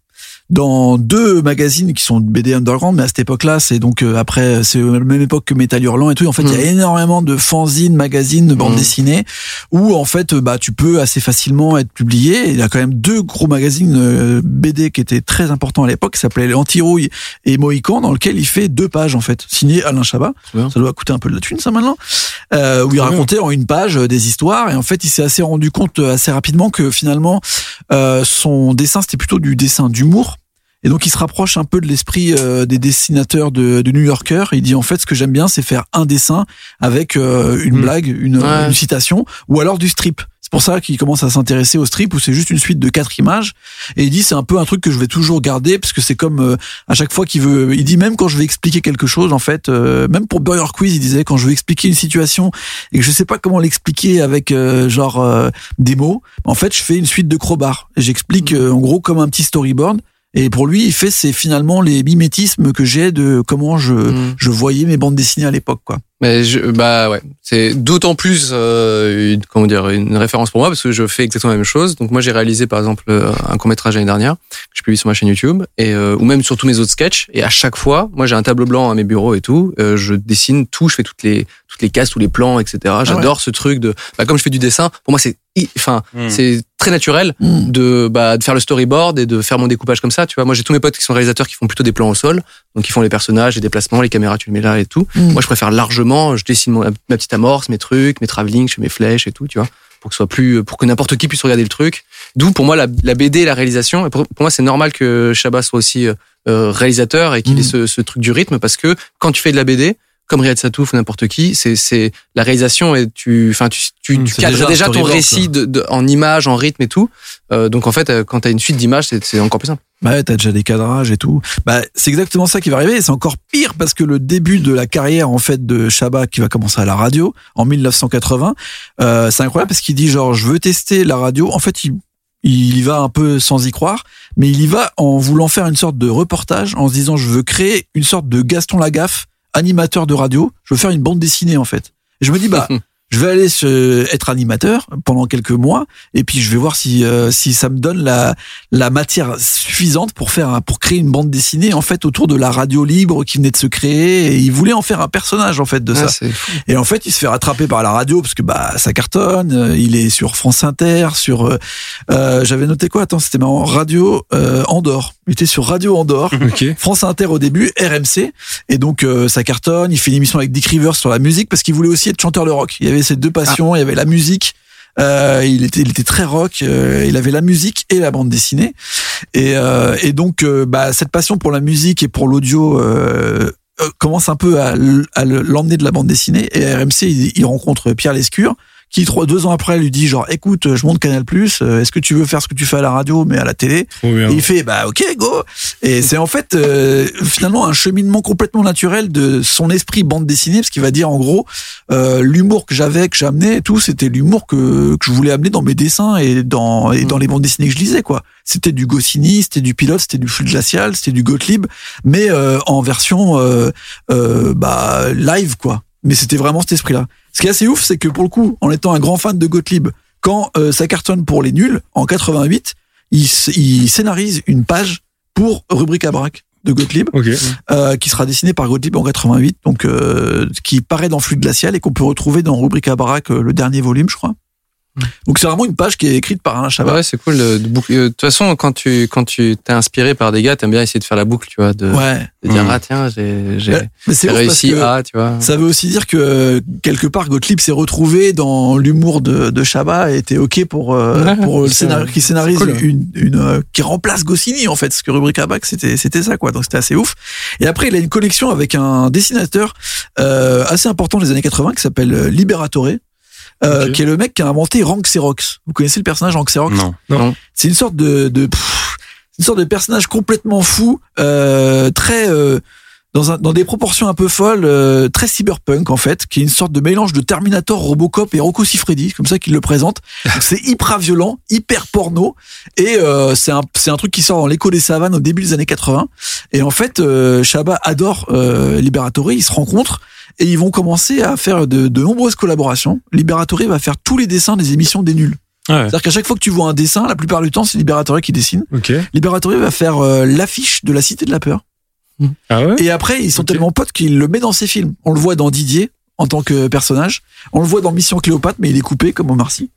dans deux magazines qui sont BD underground mais à cette époque-là c'est donc euh, après c'est la même époque que Metal Hurlant et tout en fait il y a énormément de fanzines magazines de bandes Mm. dessinées où en fait euh, bah tu peux assez facilement être publié. Il y a quand même deux gros magazines euh, BD qui étaient très importants à l'époque qui s'appelaient Antirouille et Mohican dans lequel il fait deux pages en fait signé Alain Chabat. Ça doit coûter un peu de la thune ça maintenant. Euh, où il bien. racontait en une page des histoires. Et en fait il s'est assez rendu compte assez rapidement que finalement euh, son dessin c'était plutôt du dessin d'humour et donc il se rapproche un peu de l'esprit euh, des dessinateurs de, de New Yorker. Il dit en fait ce que j'aime bien c'est faire un dessin avec euh, une Mm. blague, une, Ouais. une citation ou alors du strip. C'est pour ça qu'il commence à s'intéresser au strip où c'est juste une suite de quatre images et il dit c'est un peu un truc que je vais toujours garder parce que c'est comme euh, à chaque fois qu'il veut il dit même quand je vais expliquer quelque chose en fait euh, même pour Burger Quiz il disait quand je veux expliquer une situation et que je sais pas comment l'expliquer avec euh, genre euh, des mots en fait je fais une suite de crowbars et j'explique euh, en gros comme un petit storyboard et pour lui il fait c'est finalement les mimétismes que j'ai de comment je Mm. je voyais mes bandes dessinées à l'époque quoi Mais je, bah ouais, c'est d'autant plus euh, une, comment dire une référence pour moi parce que je fais exactement la même chose. Donc moi j'ai réalisé par exemple euh, un court métrage l'année dernière que je publie sur ma chaîne YouTube et euh, ou même sur tous mes autres sketchs. Et à chaque fois, moi j'ai un tableau blanc à mes bureaux et tout. euh, je dessine tout, je fais toutes les toutes les cases, tous les plans, etc. J'adore ce truc de bah, comme je fais du dessin. Pour moi c'est enfin Mm. c'est très naturel Mm. de bah de faire le storyboard et de faire mon découpage comme ça. Tu vois, moi j'ai tous mes potes qui sont réalisateurs qui font plutôt des plans au sol, donc ils font les personnages, les déplacements, les caméras, tu les mets là et tout. Mm. Moi, je préfère largement, je dessine mon- ma petite amorce, mes trucs, mes travelling, je fais mes flèches et tout, tu vois, pour que ce soit plus, pour que n'importe qui puisse regarder le truc. D'où, pour moi, la, la BD et la réalisation. Et pour, pour moi, c'est normal que Chabat soit aussi euh, euh, réalisateur et qu'il ait ce, ce truc du rythme parce que quand tu fais de la BD, comme Riyad Satouf ou n'importe qui, c'est, c'est la réalisation et tu, enfin, tu, tu, Mhm, tu cadres déjà ton récit de, de- en images, en rythme et tout. Euh, donc, en fait, euh, quand t'as une suite d'images, c'est, c'est encore plus simple. Bah ouais, t'as déjà des cadrages et tout. Bah, c'est exactement ça qui va arriver. Et c'est encore pire parce que le début de la carrière, en fait, de Chabat qui va commencer à la radio en 1980, euh, c'est incroyable parce qu'il dit genre, je veux tester la radio. En fait, il, il y va un peu sans y croire, mais il y va en voulant faire une sorte de reportage, en se disant, je veux créer une sorte de Gaston Lagaffe, animateur de radio. Je veux faire une bande dessinée, en fait. Et je me dis, bah, je vais aller se- être animateur pendant quelques mois et puis je vais voir si euh, si ça me donne la la matière suffisante pour faire un- pour créer une bande dessinée en fait autour de la radio libre qui venait de se créer et il voulait en faire un personnage en fait de ça Ah, fou. et en fait il se fait rattraper par la radio parce que bah ça cartonne euh, il est sur France Inter sur euh, euh, j'avais noté quoi? Attends c'était marrant radio euh, Andorre il était sur Radio Andorre Ok. France Inter au début, RMC, et donc euh, ça cartonne. Il fait une émission avec Dick Rivers sur la musique parce qu'il voulait aussi être chanteur de rock. Il y avait ces deux passions, il y avait la musique. euh, il était, il était très rock. euh, il avait la musique et la bande dessinée, et, euh, et donc euh, bah, cette passion pour la musique et pour l'audio euh, euh, commence un peu à, l'emmener de la bande dessinée. Et à RMC, il, il rencontre Pierre Lescure qui trois deux ans après lui dit genre écoute je monte Canal Plus est-ce que tu veux faire ce que tu fais à la radio mais à la télé et il fait bah ok go. Et c'est en fait euh, finalement un cheminement complètement naturel de son esprit bande dessinée parce qu'il va dire en gros euh, l'humour que j'avais que j'amenais et tout c'était l'humour que, que je voulais amener dans mes dessins et dans et dans les bandes dessinées que je lisais quoi. C'était du Goscinny c'était du pilote c'était du flux glacial c'était du Gottlieb mais euh, en version euh, euh, bah live quoi. Mais c'était vraiment cet esprit là ce qui est assez ouf c'est que pour le coup en étant un grand fan de Gottlieb quand euh, ça cartonne pour les nuls en 88 il, scénarise une page pour Rubrique à braque de Gottlieb, euh, qui sera dessinée par Gottlieb en 88, donc euh, qui paraît dans Flux glacial et qu'on peut retrouver dans Rubrique à braque, euh, le dernier volume, je crois. Donc c'est vraiment une page qui est écrite par Alain Chabat. Ouais, c'est cool. De, euh, de toute façon, quand tu quand tu t'es inspiré par des gars, t'aimes bien essayer de faire la boucle, tu vois, de, Ouais. de dire Mm. ah tiens, j'ai j'ai réussi à, tu vois. ça veut aussi dire que quelque part Gottlieb s'est retrouvé dans l'humour de, de Chabat et était ok pour euh, Ouais, pour le scénario qui scénarise cool. une, une euh, qui remplace Goscinny en fait. Ce que à braque c'était c'était ça quoi. Donc c'était assez ouf. Et après il a une connexion avec un dessinateur euh, assez important des années 80 qui s'appelle Liberatore. Euh, qui est le mec qui a inventé Rank Xerox. Vous connaissez le personnage Rank Xerox Non. c'est une sorte de, de pff, une sorte de personnage complètement fou, euh, très euh, dans, un, dans des proportions un peu folles, euh, très cyberpunk en fait, qui est une sorte de mélange de Terminator, Robocop et Rocco Siffredi, comme ça qu'il le présente. C'est hyper violent, hyper porno, et euh, c'est un c'est un truc qui sort dans l'écho des savanes au début des années 80. Et en fait, euh, Chabat adore euh, Liberatore, ils se rencontrent. Et ils vont commencer à faire de, de nombreuses collaborations. Liberatori va faire tous les dessins des émissions des nuls. Ah ouais. C'est-à-dire qu'à chaque fois que tu vois un dessin, la plupart du temps, c'est Liberatori qui dessine. Ok. Liberatori va faire euh, l'affiche de la Cité de la Peur. Ah ouais? Et après, ils sont tellement potes qu'il le met dans ses films. On le voit dans Didier en tant que personnage. On le voit dans Mission Cléopâtre, mais il est coupé comme Omar Sy.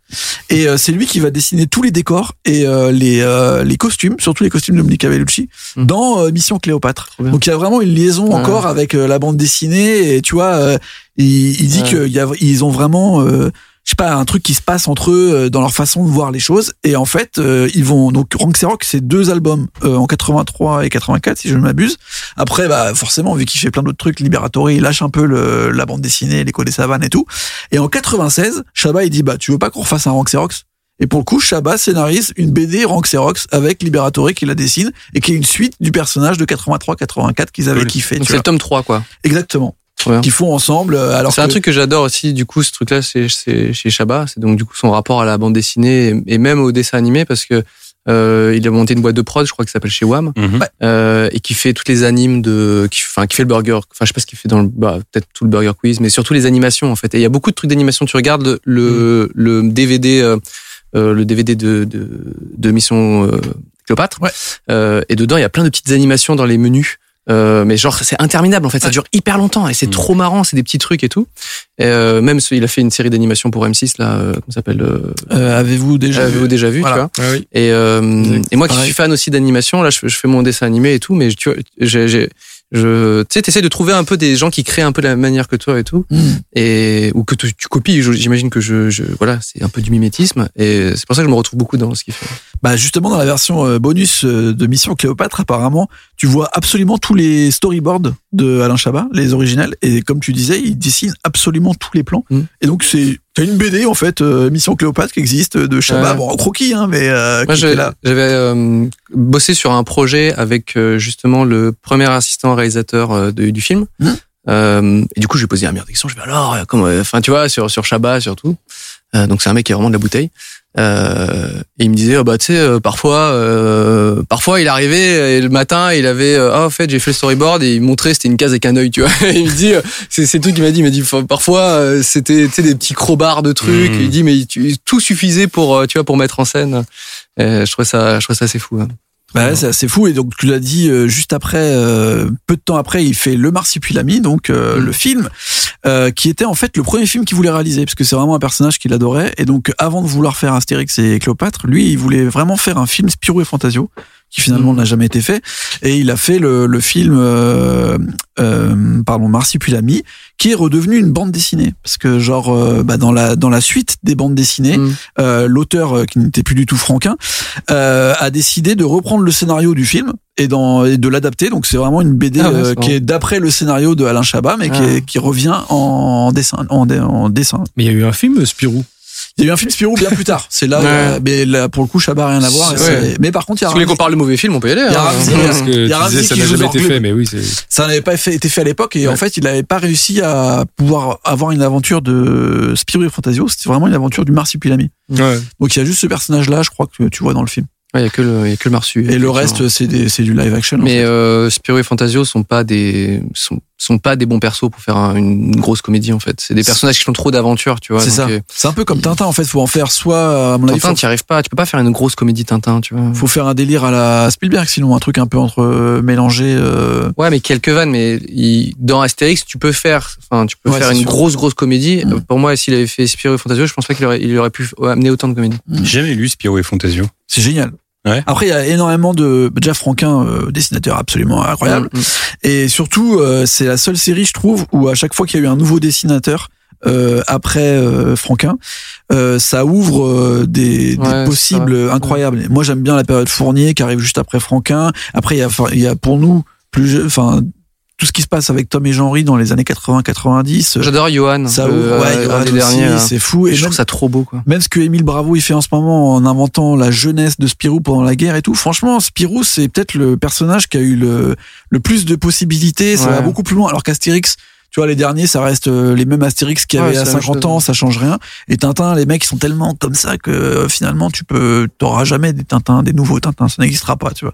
Et euh, c'est lui qui va dessiner tous les décors et euh, les, euh, les costumes, surtout les costumes de Monica Bellucci, Mhm. dans euh, Mission Cléopâtre. Donc il y a vraiment une liaison Ouais. encore avec euh, la bande dessinée. Et tu vois, euh, il, il dit Ouais. qu'il y a, ils ont vraiment, euh, je sais pas, un truc qui se passe entre eux euh, dans leur façon de voir les choses. Et en fait, euh, ils vont donc Rank Rock, c'est deux albums euh, en 83 et 84 si je ne m'abuse. Après, bah forcément, vu qu'il fait plein d'autres trucs, Liberatori, il lâche un peu le, la bande dessinée, l'écho des savanes et tout. Et en 96, Chabat il dit bah tu veux pas qu'on refasse un Rank Xerox et pour le coup, Chabat scénarise une BD Rank Xerox avec Liberatori qui la dessine et qui est une suite du personnage de 83-84 qu'ils avaient Cool. kiffé. Donc c'est le tome 3, quoi. Exactement. Bien. Qu'ils font ensemble. euh, Alors C'est un truc que j'adore aussi, du coup, ce truc-là, c'est c'est chez Chabat. C'est donc, du coup, son rapport à la bande dessinée et, et même au dessin animé parce que euh, il a monté une boîte de prod, je crois, qui s'appelle chez Wam, Mhm. euh, et qui fait toutes les animes de, qui, enfin, qui fait le burger, enfin, je sais pas ce qu'il fait dans le, bah, peut-être tout le burger quiz, mais surtout les animations, en fait. Et il y a beaucoup de trucs d'animation. Tu regardes le, le, le DVD, euh, euh, le DVD de, de, de Mission euh, Cléopâtre, Ouais. euh, et dedans, il y a plein de petites animations dans les menus. Euh, mais genre c'est interminable en fait, ça dure hyper longtemps et c'est Mm. trop marrant, c'est des petits trucs et tout. Et euh, même ce- il a fait une série d'animation pour M6 là, euh, comment ça s'appelle euh, euh, avez-vous déjà Avez-vous déjà vu, Voilà. tu vois Ah oui. Et euh, et moi qui Pareil. suis fan aussi d'animation, là je, fais- je fais mon dessin animé et tout, mais tu vois, j'ai, j'ai, je, tu sais, t'essaies de trouver un peu des gens qui créent un peu de la même manière que toi et tout, Mm. et ou que tu, tu copies. J'imagine que je, je, voilà, c'est un peu du mimétisme, et c'est pour ça que je me retrouve beaucoup dans ce qu'il fait. Bah justement dans la version euh, bonus euh, de Mission Cléopâtre apparemment tu vois absolument tous les storyboards de Alain Chabat les originels et comme tu disais il dessine absolument tous les plans Mm. et donc c'est t'as une BD en fait euh, Mission Cléopâtre qui existe de Chabat Ouais. bon en croquis hein mais euh, Moi, qui j'avais est là j'avais, euh, bossé sur un projet avec euh, justement le premier assistant réalisateur euh, de- du film. Euh, et du coup, je lui ai posé la meilleure question. Je vais alors, comment, enfin, tu vois, sur sur Chabat surtout. Euh, donc c'est un mec qui est vraiment de la bouteille. Euh, et il me disait, oh, bah tu sais, euh, parfois, euh, parfois il arrivait et le matin, il avait, euh, ah en fait, j'ai fait le storyboard et il montrait, c'était une case avec un œil, tu vois. Et il me dit, euh, c'est c'est le truc qu'il m'a dit, il m'a dit, parfois euh, c'était, tu sais, des petits crowbars de trucs. Mhm. Il dit, mais tu- tout suffisait pour, euh, tu vois, pour mettre en scène. Euh, je trouvais ça, je trouvais ça assez fou. hein. Bah ouais, c'est assez fou. Et donc tu l'as dit euh, juste après euh, peu de temps après il fait le Marsupilami donc euh, Mm. le film euh, qui était en fait le premier film qu'il voulait réaliser parce que c'est vraiment un personnage qu'il adorait. Et donc avant de vouloir faire Astérix et Cléopâtre lui il voulait vraiment faire un film Spirou et Fantasio qui finalement n'a jamais été fait et il a fait le, le film euh, euh, pardon Marsupilami qui est redevenu une bande dessinée parce que genre euh, bah, dans la dans la suite des bandes dessinées Mm. euh, l'auteur euh, qui n'était plus du tout franquin euh, a décidé de reprendre le scénario du film et, dans, et de l'adapter. Donc c'est vraiment une BD Ah ouais, euh, qui est d'après le scénario de Alain Chabat, mais qui, Ah. est- qui revient en dessin. En dessin. Mais il y a eu un film Spirou. Il y a eu un film Spirou bien plus tard. C'est là, Ouais. mais là pour le coup Chabat a rien à voir. Ouais. Mais par contre il y a Si vous voulez qu'on parle de mauvais films, on peut y aller. Il y a hein. Ramsey, Parce que Il y a tu Ramsey disais ça n'a jamais été fait, mais oui, c'est. ça n'avait pas été fait à l'époque et en fait il n'avait pas réussi à pouvoir avoir une aventure de Spirou et Fantasio. C'était vraiment une aventure du Marsupilami. Ouais. Donc il y a juste ce personnage là, je crois que tu vois dans le film. Ouais, il y a que le, y a que le Marsu. Et le reste c'est du live action. en Mais fait. euh, Spirou et Fantasio sont pas des sont, sont pas des bons persos pour faire un- une grosse comédie en fait. C'est des personnages qui font trop d'aventures, tu vois. C'est ça. euh, C'est un peu comme Tintin en fait. Faut en faire soit à mon avis, Tintin, faut, t'y arrives pas. Tu peux pas faire une grosse comédie Tintin, tu vois. faut faire un délire à la Spielberg, sinon un truc un peu entre euh, mélangé. euh, Ouais, mais quelques vannes. Mais il- dans Astérix, tu peux faire, enfin, tu peux Ouais, faire une sûr. grosse grosse comédie. Mm. Pour moi, s'il avait fait Spirou et Fantasio, je pense pas qu'il aurait, il aurait pu amener autant de comédie. J'ai jamais lu Spirou et Fantasio. C'est génial. Ouais. Après, il y a énormément de Jeff Franquin, euh, dessinateur absolument incroyable. Mm. Et surtout, euh, c'est la seule série, je trouve, où à chaque fois qu'il y a eu un nouveau dessinateur euh, après euh, Franquin, euh, ça ouvre euh, des, des Ouais, possibles incroyables. Moi, j'aime bien la période Fournier qui arrive juste après Franquin. Après, il y a, il y a pour nous plus, enfin, tout ce qui se passe avec Tom et Jean-Ry dans les années 80-90. euh, J'adore Johan. Ça le- ouvre, ouais, euh, Johan c'est fou. Et je même, trouve ça trop beau, quoi. même ce que Émile Bravo il fait en ce moment en inventant la jeunesse de Spirou pendant la guerre et tout. Franchement, Spirou c'est peut-être le personnage qui a eu le, le plus de possibilités. Ça Ouais. va beaucoup plus loin. Alors qu'Astérix, tu vois, les derniers, ça reste euh, les mêmes Astérix qu'il y avait à la même 50 chose. ans, ça change rien. Et Tintin, les mecs ils sont tellement comme ça que euh, finalement tu peux, t'auras jamais des Tintins, des nouveaux Tintins, ça n'existera pas, tu vois.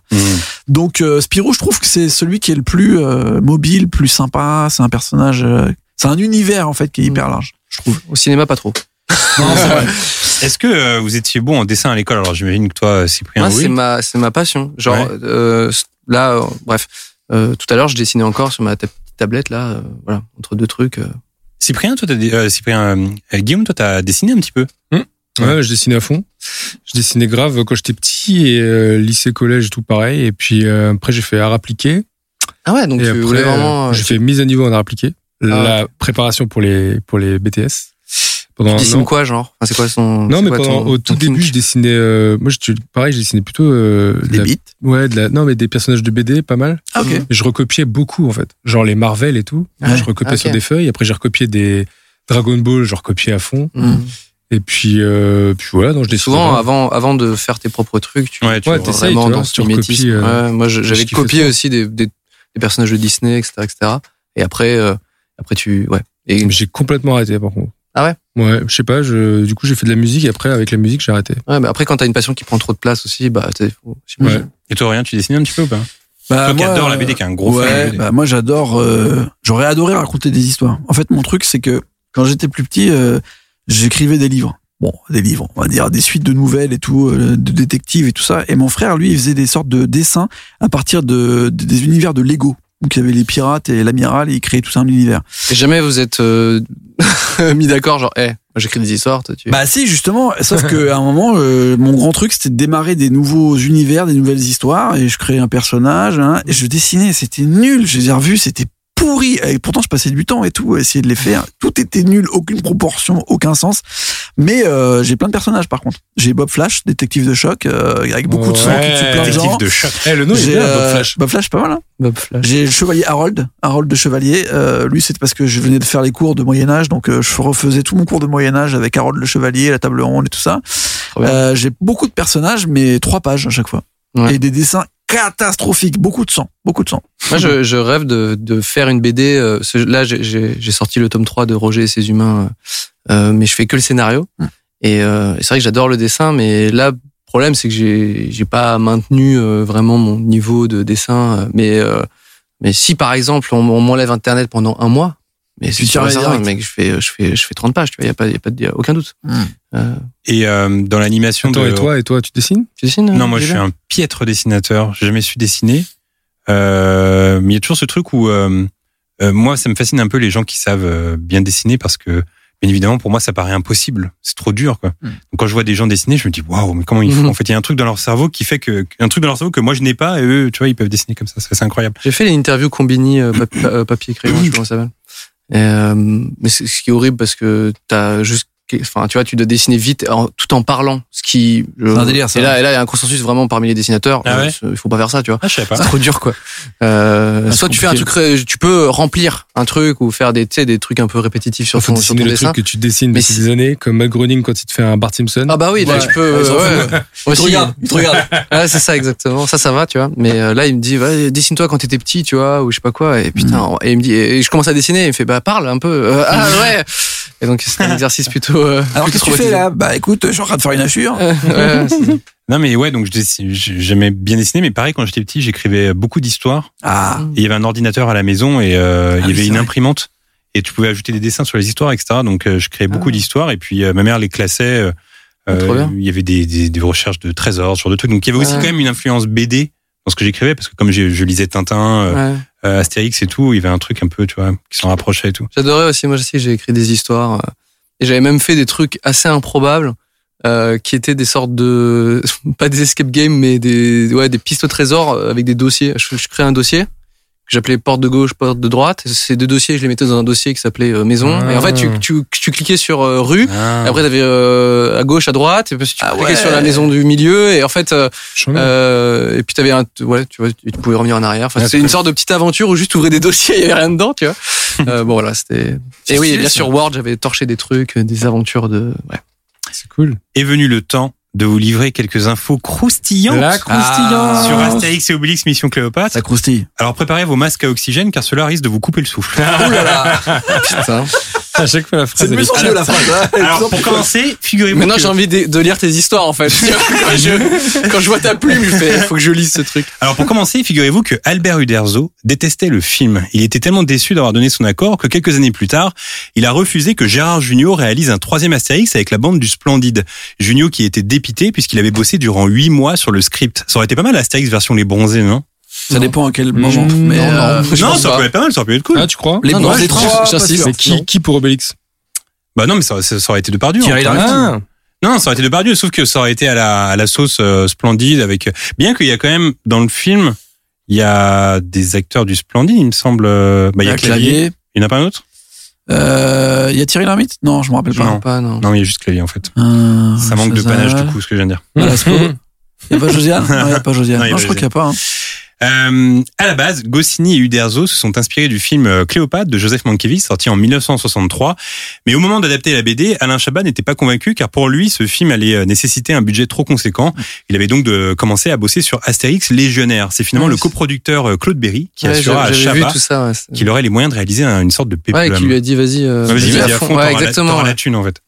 Donc euh, Spirou, je trouve que c'est celui qui est le plus euh, mobile, plus sympa. C'est un personnage euh, c'est un univers en fait qui est hyper large, je trouve. Au cinéma, pas trop. Non, c'est vrai. Est-ce que euh, vous étiez bon en dessin à l'école? Alors j'imagine que toi, Cyprien, Moi, oui. c'est ma, c'est ma passion. Genre, Ouais. euh, là, euh, bref, euh, tout à l'heure, je dessinais encore sur ma ta- petite tablette là, euh, voilà, entre deux trucs. euh. Cyprien, toi, euh, Cyprien, euh, Guillaume, toi, t'as dessiné un petit peu? Ouais, je dessinais à fond. Je dessinais grave quand j'étais petit et euh, lycée, collège, tout pareil. Et puis euh, après, j'ai fait art appliqué. Ah ouais, donc et tu après, voulais vraiment. euh, euh, j'ai fait mise à niveau en art appliqué. La préparation pour les pour les BTS. Pendant tu dessines quoi, genre? Enfin, C'est quoi son. Non, mais quoi pendant, ton- au tout début, je dessinais. euh, moi, je, pareil, je dessinais plutôt euh, de Des la- beats? ouais, de la, non, mais des personnages de BD, pas mal. Ah, ok. Et je recopiais beaucoup en fait, genre les Marvel et tout. Ouais. Je recopiais Ok. sur des feuilles. Après, j'ai recopié des Dragon Ball, je recopiais à fond. Mhm. Et puis, euh, puis voilà, donc je. Souvent, vraiment. avant, avant de faire tes propres trucs, tu Ouais, tu Ouais, vraiment tu vois, dans tu ce mimétisme. euh, Ouais, moi, j'avais copié aussi des, des, des personnages de Disney, etc., etc. Et après, euh, après tu, ouais. Et J'ai complètement arrêté par contre. Ah ouais? Ouais, je sais pas. Je, du coup, j'ai fait de la musique et après, avec la musique, j'ai arrêté. ouais, mais après, quand t'as une passion qui prend trop de place aussi, bah, j'imagine. Ouais. Et toi, rien, tu dessines un petit peu ou pas? Bah, Toi qui moi, adore la BD, qui est un gros fan de ouais, BD. bah, moi j'adore. euh, J'aurais adoré raconter des histoires. En fait, mon truc, c'est que quand j'étais plus petit, euh, j'écrivais des livres. Bon, des livres, on va dire des suites de nouvelles et tout, euh, de détectives et tout ça. Et mon frère, lui, il faisait des sortes de dessins à partir de, de- des univers de Lego. Donc il y avait les pirates et l'amiral et il créait tout ça un univers. Et jamais vous êtes euh, mis d'accord, genre, eh, moi j'écris des histoires, toi, tu. Bah si justement, sauf que à un moment, euh, mon grand truc c'était de démarrer des nouveaux univers, des nouvelles histoires, et je créais un personnage, hein, et je dessinais, c'était nul, je les ai revus, c'était pourri, et pourtant je passais du temps et tout, à essayer de les faire, tout était nul, aucune proportion, aucun sens, mais euh, j'ai plein de personnages par contre, j'ai Bob Flash, détective de choc, euh, avec beaucoup de sang qui tue plein de Détective gens. de choc. Eh, le nom est J'ai, bien, euh, Bob Flash. Bob Flash, pas mal. Hein Bob Flash. j'ai le chevalier Harold, Harold de chevalier. Euh, lui, c'était parce que je venais de faire les cours de Moyen Âge, donc euh, je refaisais tout mon cours de Moyen Âge avec Harold le chevalier, la table ronde et tout ça. Euh, j'ai beaucoup de personnages, mais trois pages à chaque fois, Ouais. et des dessins catastrophiques, beaucoup de sang, beaucoup de sang. Moi, je, je rêve de, de faire une BD. euh, ce- là, j'ai- sorti le tome 3 de Roger et ses humains, euh, euh, mais je fais que le scénario. Mm. Et euh, c'est vrai que j'adore le dessin, mais là, problème, c'est que j'ai j'ai pas maintenu vraiment mon niveau de dessin. Mais mais si par exemple on, on m'enlève Internet pendant un mois, mais c'est arrêtes direct. mec, je fais je fais je fais 30 pages. Tu vois, y a pas y a pas de, y a aucun doute. Mm. Euh, Et euh, dans l'animation de... et toi, et toi, tu dessines? Tu dessines Non, euh, moi je suis un piètre dessinateur. J'ai jamais su dessiner. Euh, mais il y a toujours ce truc où euh, euh, moi, ça me fascine un peu les gens qui savent euh, bien dessiner parce que, bien évidemment, pour moi, ça paraît impossible. C'est trop dur, quoi. Mm. Donc quand je vois des gens dessiner, je me dis waouh, mais comment ils font? En fait, il y a un truc dans leur cerveau qui fait que un truc dans leur cerveau que moi je n'ai pas et eux, tu vois, ils peuvent dessiner comme ça. C'est incroyable. J'ai fait les interviews Combini euh, papi- euh, papier crayon, je sais pas comment ça s'appelle. Euh, mais c'est ce qui est horrible parce que t'as juste, enfin, tu vois, tu dois dessiner vite en- tout en parlant, ce qui. je- C'est un délire, ça. Et là, et là, il y a un consensus vraiment parmi les dessinateurs. Ah euh, ouais il faut pas faire ça, tu vois. Ah, je savais pas. C'est trop dur, quoi. Euh, Ah, c'est soit tu fais un truc, tu peux remplir un truc ou faire des, tu sais, des trucs un peu répétitifs sur faut ton, sur ton le dessin. truc que tu dessines depuis des années, comme Matt Groening quand il te fait un Bart Simpson. Ah bah oui, là Ouais. tu peux. S'en ouais. Aussi. il te regarde. Ouais, c'est ça exactement. Ça, ça va, tu vois. Mais euh, là, il me dit, ouais, dessine-toi quand t'étais petit, tu vois, ou je sais pas quoi. Et putain, et il me dit, et je commence à dessiner. Il me fait, bah parle un peu. Euh, ah ouais. Et donc c'est un exercice plutôt. Euh, Alors qu'est-ce que tu fais là? Bah écoute, je suis en train de faire une hachure. c'est- Non, mais ouais, donc je j'aimais bien dessiner, mais pareil, quand j'étais petit, j'écrivais beaucoup d'histoires. Ah, Et il y avait un ordinateur à la maison et euh, il y Ah avait une vrai. imprimante et tu pouvais ajouter des dessins sur les histoires, etc. Donc euh, je créais beaucoup Ah. d'histoires et puis euh, ma mère les classait. euh, Ah, il y avait des, des, des recherches de trésors, sur de trucs. Donc il y avait aussi quand même une influence BD dans ce que j'écrivais parce que comme j'ai- je lisais Tintin, euh, ouais. euh, Astérix et tout, il y avait un truc un peu, tu vois, qui s'en rapprochait et tout. J'adorais aussi. Moi, je sais que j'ai écrit des histoires euh, et j'avais même fait des trucs assez improbables. Euh, qui étaient des sortes de pas des escape games mais des ouais des pistes au trésor avec des dossiers je crée un dossier que j'appelais porte de gauche porte de droite ces deux dossiers je les mettais dans un dossier qui s'appelait euh, maison Ah. et en fait tu, tu, tu cliquais sur euh, rue Ah. Et après, t'avais euh, à gauche, à droite, et puis tu Ah cliquais ouais. sur la maison du milieu, et en fait, euh, euh, et puis t'avais un, ouais, tu vois, tu pouvais revenir en arrière. Enfin, Ah, c'est une sorte de petite aventure où juste t'ouvrais des dossiers, il y avait rien dedans, tu vois. euh, bon voilà, c'était. Et oui, bien sûr, Word, j'avais torché des trucs, des aventures de. Ouais. C'est cool. Est venu le temps de vous livrer quelques infos croustillantes La croustillante. sur Astérix et Obélix Mission Cléopâtre. ça croustille. Alors préparez vos masques à oxygène car cela risque de vous couper le souffle. Oh là là Putain. À chaque fois, la phrase. C'est de mieux est- en mieux la phrase. hein. Alors pour commencer, figurez-vous Maintenant, que- j'ai envie de, de lire tes histoires, en fait. quand, je, quand je vois ta plume, je fais, faut que je lise ce truc. Alors pour commencer, figurez-vous que Albert Uderzo détestait le film. Il était tellement déçu d'avoir donné son accord que quelques années plus tard, il a refusé que Gérard Jugnot réalise un troisième Astérix avec la bande du Splendide. Jugnot qui était dépité puisqu'il avait bossé durant huit mois sur le script. Ça aurait été pas mal Astérix version les bronzés, non? Ça dépend à quel moment. Mmh, mais non, euh, non. Non, ça pu être pas mal, ça aurait pu être cool. Ah, tu crois les trois. Mais qui, qui pour Obélix? Bah non, mais ça, ça, ça aurait été de Pardieu. Ah, Non, ça aurait été de Pardieu, sauf que ça aurait été à la, à la sauce euh, Splendide avec. Bien qu'il y a quand même dans le film, il y a des acteurs du Splendide, il me semble. euh, Bah il y a Clavier. Clavier. Il n'y en a pas un autre? Euh, Il y a Thierry Lhermitte? Non, je me rappelle pas. Non. Pas, non. Non, il y a juste Clavier en fait. Euh, Ça manque de Chazal. panache du coup, ce que je viens de dire. Il n'y a pas Josiane? Non, il n'y a pas Josiane. Non, y je crois qu'il n'y a pas. hein. Euh, à la base, Goscinny et Uderzo se sont inspirés du film euh, Cléopâtre de Joseph Mankiewicz sorti en 1963. Mais au moment d'adapter la BD, Alain Chabat n'était pas convaincu car pour lui, ce film allait euh, nécessiter un budget trop conséquent. Il avait donc de commencer à bosser sur Astérix Légionnaire. C'est finalement Ouais, le coproducteur euh, Claude Berry qui Ouais, assura à Chabat. Ouais, qu'il aurait les moyens de réaliser un- une sorte de péplum. ouais qui lui a dit, vas-y, euh, vas-y, à fond, Ouais, la- exactement. la thune en fait.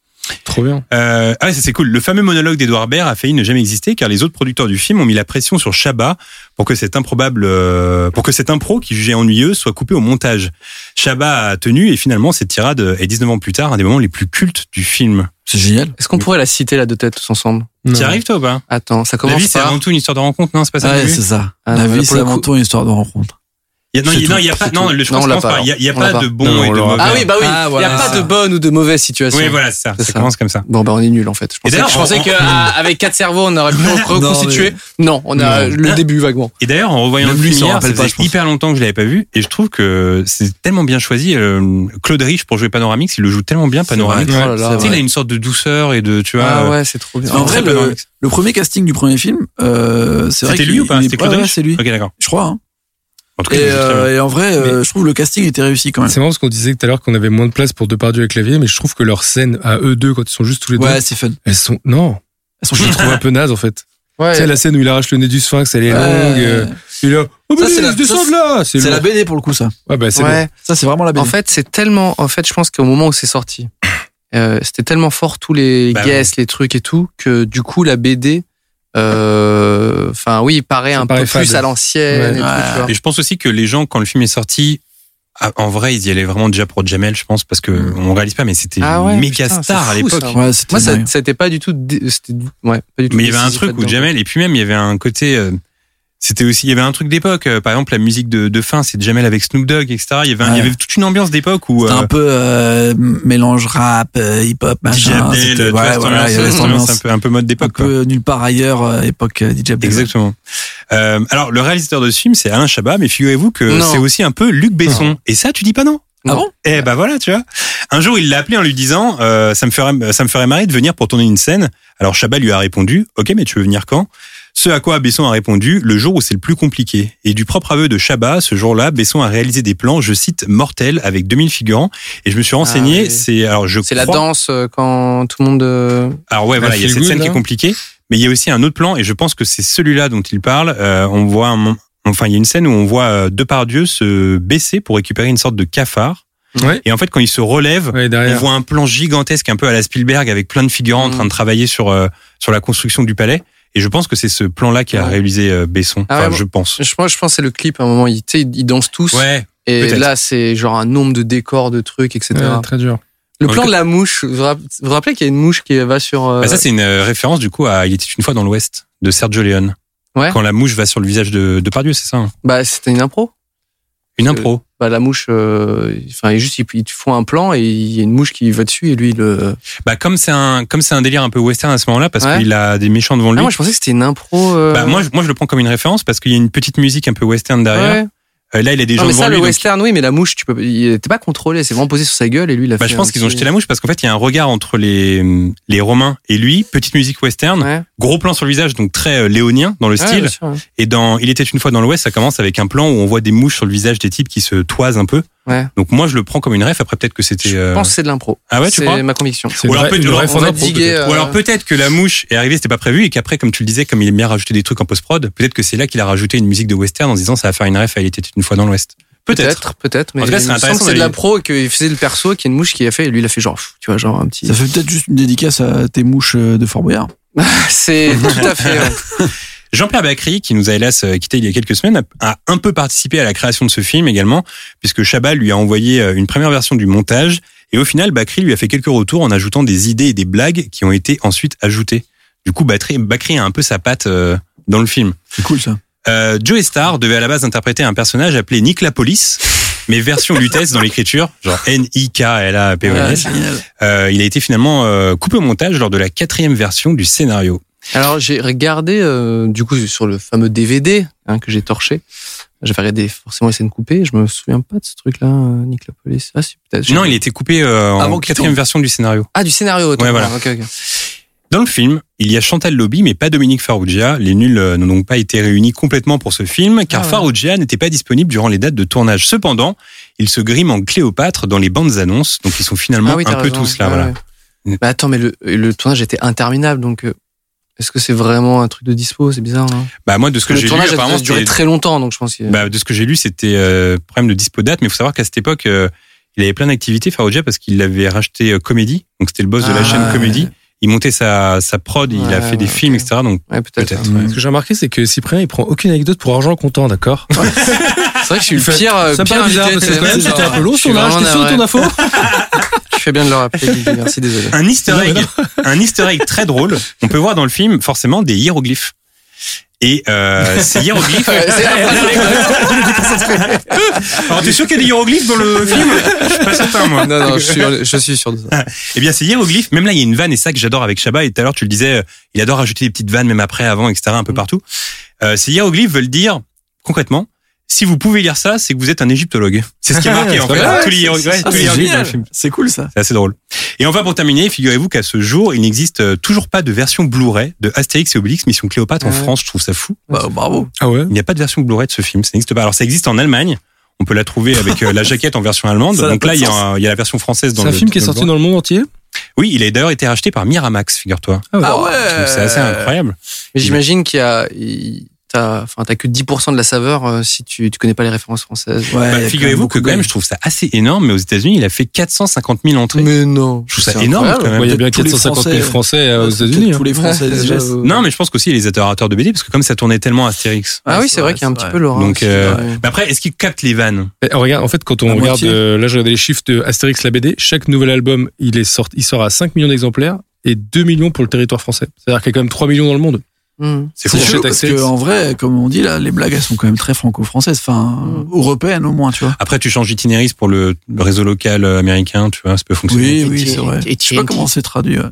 Trop bien. Euh, ah ouais, ça c'est cool. Le fameux monologue d'Edouard Baird a failli ne jamais exister car les autres producteurs du film ont mis la pression sur Chabat pour que cet improbable, euh, pour que cette impro qui jugeait ennuyeuse soit coupée au montage. Chabat a tenu et finalement cette tirade est 19 ans plus tard un des moments les plus cultes du film. C'est génial. Est-ce qu'on pourrait la citer là de tête tous ensemble? T'y arrives toi ou pas? Attends, ça La commence vie c'est avant tout une histoire de rencontre, non? C'est pas ça Ouais, c'est ça. Ah, La non, vie, c'est avant coup- tout une histoire de rencontre. Il y a, non, il, non, tout, il y a pas, non, je Non, pense pas. pas, Il y a, pas pas. de bon Non, et de mauvais. Ah oui, bah oui. Ah, Il voilà, n'y a pas de bonne ou de mauvaise situation. Oui, voilà, c'est ça. Ça ça. commence comme ça. Bon, bah, on est nul en fait. Je pensais, d'ailleurs, je pensais on- ah, avec quatre cerveaux, on aurait pu reconstituer. Non, on a Non. le début vaguement. Et d'ailleurs, en revoyant Même le film hier, ça faisait hyper longtemps que je l'avais pas vu, et je trouve que c'est tellement bien choisi. euh, Claude Rich pour jouer Panoramix, il le joue tellement bien Panoramix. Oh il a une sorte de douceur et de, tu vois. Ah euh, ouais, c'est trop bien. En vrai, le, premier casting du premier film, euh, c'est vrai C'était lui ou pas C'était Claude Rich c'est lui. Ok, d'accord. Je crois. En tout cas, Et, euh, et en vrai, euh, je trouve le casting était réussi quand même. C'est marrant parce qu'on disait tout à l'heure qu'on avait moins de place pour Depardieu et Clavier, mais je trouve que leurs scènes à eux deux, quand ils sont juste tous les deux, Ouais, c'est fun. elles sont, non. Elles sont Je les trouve un peu naze, en fait. Ouais. Tu sais, la scène où il arrache le nez du sphinx, elle est longue. euh, Ouais. Il est là, oh, Ça, mais c'est la- là! C'est la BD pour le coup, ça. Ouais, bah, c'est. Ouais. Ça, c'est vraiment la BD. En fait, c'est tellement. En fait, je pense qu'au moment où c'est sorti, euh, c'était tellement fort tous les Bah guests, les trucs et tout, que du coup la BD, enfin oui, il paraît Ça un paraît peu plus à l'ancienne. Ouais. et tout, Ouais. tu vois. Et je pense aussi que les gens, quand le film est sorti, ah, en vrai, ils y allaient vraiment déjà pour Jamel, je pense, parce que on réalise pas, mais c'était Ah ouais, méga putain, star à l'époque. Ouais, c'était Moi, ça, dingue. ça était pas du tout. C'était ouais, pas du tout. Mais il y avait un truc où. Jamel, et puis même, il y avait un côté, euh, c'était aussi, il y avait un truc d'époque. euh, Par exemple, la musique de, de fin, c'est Jamel avec Snoop Dogg, etc. Il y avait, un- il y avait toute une ambiance d'époque où, C'était euh, un peu euh, mélange rap, euh, hip-hop, DJ machin. Abdel, vois, voilà, ambiance, il y avait ambiance un peu, un peu mode un d'époque, quoi. peu nulle part ailleurs, euh, époque euh, DJ Abdel. Exactement. Euh, alors, le réalisateur de ce film, c'est Alain Chabat, mais figurez-vous que c'est aussi un peu Luc Besson. Et ça, tu dis pas non Ah bon? Eh ben voilà, tu vois. Un jour, il l'a appelé en lui disant, euh, ça me ferait, ça me ferait marrer de venir pour tourner une scène. Alors Chabat lui a répondu, ok, mais tu veux venir quand? Ce à quoi Besson a répondu, le jour où c'est le plus compliqué. Et du propre aveu de Chabat, ce jour-là, Besson a réalisé des plans, je cite, mortels avec 2000 figurants. Et je me suis renseigné, Ah oui. c'est, alors je C'est la danse euh, quand tout le monde. euh, alors ouais, voilà, il y a cette good, scène qui est compliquée, mais il y a aussi un autre plan, et je pense que c'est celui-là dont il parle. Euh, on voit, un enfin, il y a une scène où on voit euh, Depardieu se baisser pour récupérer une sorte de cafard. Ouais. Et en fait, quand il se relève, Ouais, on voit un plan gigantesque, un peu à la Spielberg, avec plein de figurants en Mm. train de travailler sur euh, sur la construction du palais. Et je pense que c'est ce plan-là qui a Ouais. réalisé euh, Besson. Ah Enfin, je pense. Je, moi, je pense que c'est le clip à un moment. Ils, tu sais, ils dansent tous. Ouais. et là, c'est genre un nombre de décors, de trucs, etc. Ouais, très dur. Le plan de la mouche. Vous vous rapp- vous vous rappelez qu'il y a une mouche qui va sur. euh, Bah, ça, c'est une euh, référence du coup à Il était une fois dans l'Ouest de Sergio Leone. Ouais. Quand la mouche va sur le visage de Depardieu, c'est ça hein? Bah, c'était une impro. Une impro. Bah, la mouche. euh, Enfin, juste ils, ils font un plan et il y a une mouche qui va dessus et lui le. Bah comme c'est un comme c'est un délire un peu western à ce moment-là parce Ouais. qu'il a des méchants devant lui. Ah, moi, je pensais que c'était une impro. euh, Bah moi je, moi je le prends comme une référence parce qu'il y a une petite musique un peu western derrière. Ouais. Euh, là il a des Non, gens mais devant ça, lui. le donc- western, oui, mais la mouche, tu peux, il était pas contrôlé, c'est vraiment posé sur sa gueule et lui, il a bah, fait je pense qu'ils ont jeté la mouche parce qu'en fait il y a un regard entre les les Romains et lui, petite musique western, Ouais. Gros plan sur le visage donc très euh, léonien dans le Ouais, style. bien sûr, ouais. Et dans Il était une fois dans l'Ouest, ça commence avec un plan où on voit des mouches sur le visage des types qui se toisent un peu. Ouais. Donc moi je le prends comme une ref. Après peut-être que c'était. Je euh, pense que c'est de l'impro. Ah ouais, tu c'est crois ma conviction. C'est Ou une alors vraie- peut-être- une vraie on fan va d'impro, diguer, peut-être. euh, Ou alors peut-être que la mouche est arrivée, c'était pas prévu, et qu'après, comme tu le disais, comme il aime bien rajouter des trucs en post-prod, peut-être que c'est là qu'il a rajouté une musique de western en se disant ça va faire une ref à Il était une fois dans l'Ouest. Peut-être, peut-être, mais En tout cas, c'est intéressant que c'est de la pro et qu'il faisait le perso qu'il y a une mouche qui a fait et lui il a fait genre, tu vois, genre un petit. Ça fait peut-être juste une dédicace à tes mouches de Fort Boyard. C'est tout à fait. ouais. Jean-Pierre Bacry, qui nous a hélas quitté il y a quelques semaines, a un peu participé à la création de ce film également, puisque Chabat lui a envoyé euh, une première version du montage, et au final, Bacry lui a fait quelques retours en ajoutant des idées et des blagues qui ont été ensuite ajoutées. Du coup, Bacry, Bacry a un peu sa patte euh, dans le film. C'est cool ça. Euh, Joey Star devait à la base interpréter un personnage appelé Nick la Police, mais version Lutèce dans l'écriture, genre N-I-K-L-A-P-O-N-S. Ouais, génial. Euh, il a été finalement euh, coupé au montage lors de la quatrième version du scénario. Alors j'ai regardé euh, du coup sur le fameux DVD hein, que j'ai torché. J'avais regardé forcément les scènes coupées. Je me souviens pas de ce truc-là, euh, police. Ah si peut-être. Non, il a été coupé euh, en quatrième version du scénario. Ah du scénario. Ouais, voilà. Ok, ok. Dans le film, il y a Chantal Lobby, mais pas Dominique Farrugia. Les nuls euh, n'ont donc pas été réunis complètement pour ce film, car Ah ouais. Farrugia n'était pas disponible durant les dates de tournage. Cependant, il se grime en Cléopâtre dans les bandes annonces, donc ils sont finalement Ah oui, un peu tous là. Ouais, voilà. ouais. Mais attends, mais le, le tournage était interminable, donc euh, est-ce que c'est vraiment un truc de dispo? C'est bizarre. Hein Bah moi, de ce que j'ai lu, apparemment, duré c'était- très longtemps, donc je pense. a- bah, de ce que j'ai lu, c'était euh, problème de dispo date, mais il faut savoir qu'à cette époque, euh, il avait plein d'activités Farrugia parce qu'il avait racheté euh, Comédie, donc c'était le boss de la Ah, chaîne. Comédie. Il montait sa, sa prod, il a Ouais, fait des films, etc. Donc ouais, peut-être. Ce que j'ai remarqué, c'est que Cyprien, il prend aucune anecdote pour argent comptant, d'accord C'est vrai que je suis le pire. euh, Ça me pire paraît bizarre, parce que quand même, c'était un peu long, Je suis son âge, t'es sûr de ton info Tu fais bien de le rappeler, Guigui, merci, désolé. un Easter egg, un Easter egg très drôle. On peut voir dans le film forcément des hiéroglyphes. Et euh, c'est après Alors t'es sûr qu'il y a des hiéroglyphes dans le film Je suis pas certain moi. Non, non, je suis, je suis sûr de ça. Eh bien ces hiéroglyphes, même là il y a une vanne et ça que j'adore avec Chabat. Et tout à l'heure tu le disais, euh, il adore rajouter des petites vannes même après, avant, etc. Un peu partout. Euh, ces hiéroglyphes veulent dire concrètement. Si vous pouvez lire ça, c'est que vous êtes un égyptologue. C'est ce qui est marqué en C'est fait. ouais, Ah, tous les c'est hiéroglyphes dans le génial. film. C'est cool ça. C'est assez drôle. Et enfin, pour terminer, figurez-vous qu'à ce jour, il n'existe euh, toujours pas de version Blu-ray de Astérix et Obélix Mission Cléopâtre en. France. Je trouve ça fou. Bah, bravo. Ah ouais? Il n'y a pas de version Blu-ray de ce film. Ça n'existe pas. Alors, ça existe en Allemagne. On peut la trouver avec euh, la jaquette en version allemande. Ça Donc là, il y, a, sens. un- il y a la version française dans C'est le un film qui est sorti dans le monde entier? Oui, il a d'ailleurs été racheté par Miramax, figure-toi. Ah ouais. C'est assez incroyable. Mais j'imagine qu'il y a, t'as, enfin, t'as que 10% de la saveur euh, si tu, tu connais pas les références françaises. Ouais, Bah, figurez-vous que quand même, je trouve ça assez énorme, mais aux États-Unis, il a fait 450 000 entrées. Mais non. Je trouve ça énorme quand même. Ouais, Il y a bien Tous les 450 000 Français. Français euh, aux États-Unis. hein. Tous les Français les gestes. Euh, Non, mais je pense qu'aussi les adorateurs de BD, parce que comme ça tournait tellement Astérix. Ah Ouais, oui, c'est vrai qu'il y a un petit peu Laura. Donc, euh, après, est-ce qu'il capte les vannes? Eh, regarde, en fait, quand on regarde, euh, là, je regardais les chiffres de Astérix la BD, chaque nouvel album, il est sorti, il sort à 5 millions d'exemplaires et 2 millions pour le territoire français. C'est-à-dire qu'il y a quand même 3 millions dans le monde. Hmm. C'est cet parce que en vrai, comme on dit là, les blagues elles sont quand même très franco-françaises, enfin Mm. européennes au moins, tu vois. Après, tu changes d'itinéris pour le réseau local euh, américain, tu vois, ça peut fonctionner. Oui, oui, c'est vrai. et- Je sais pas comment c'est traduit. ouais.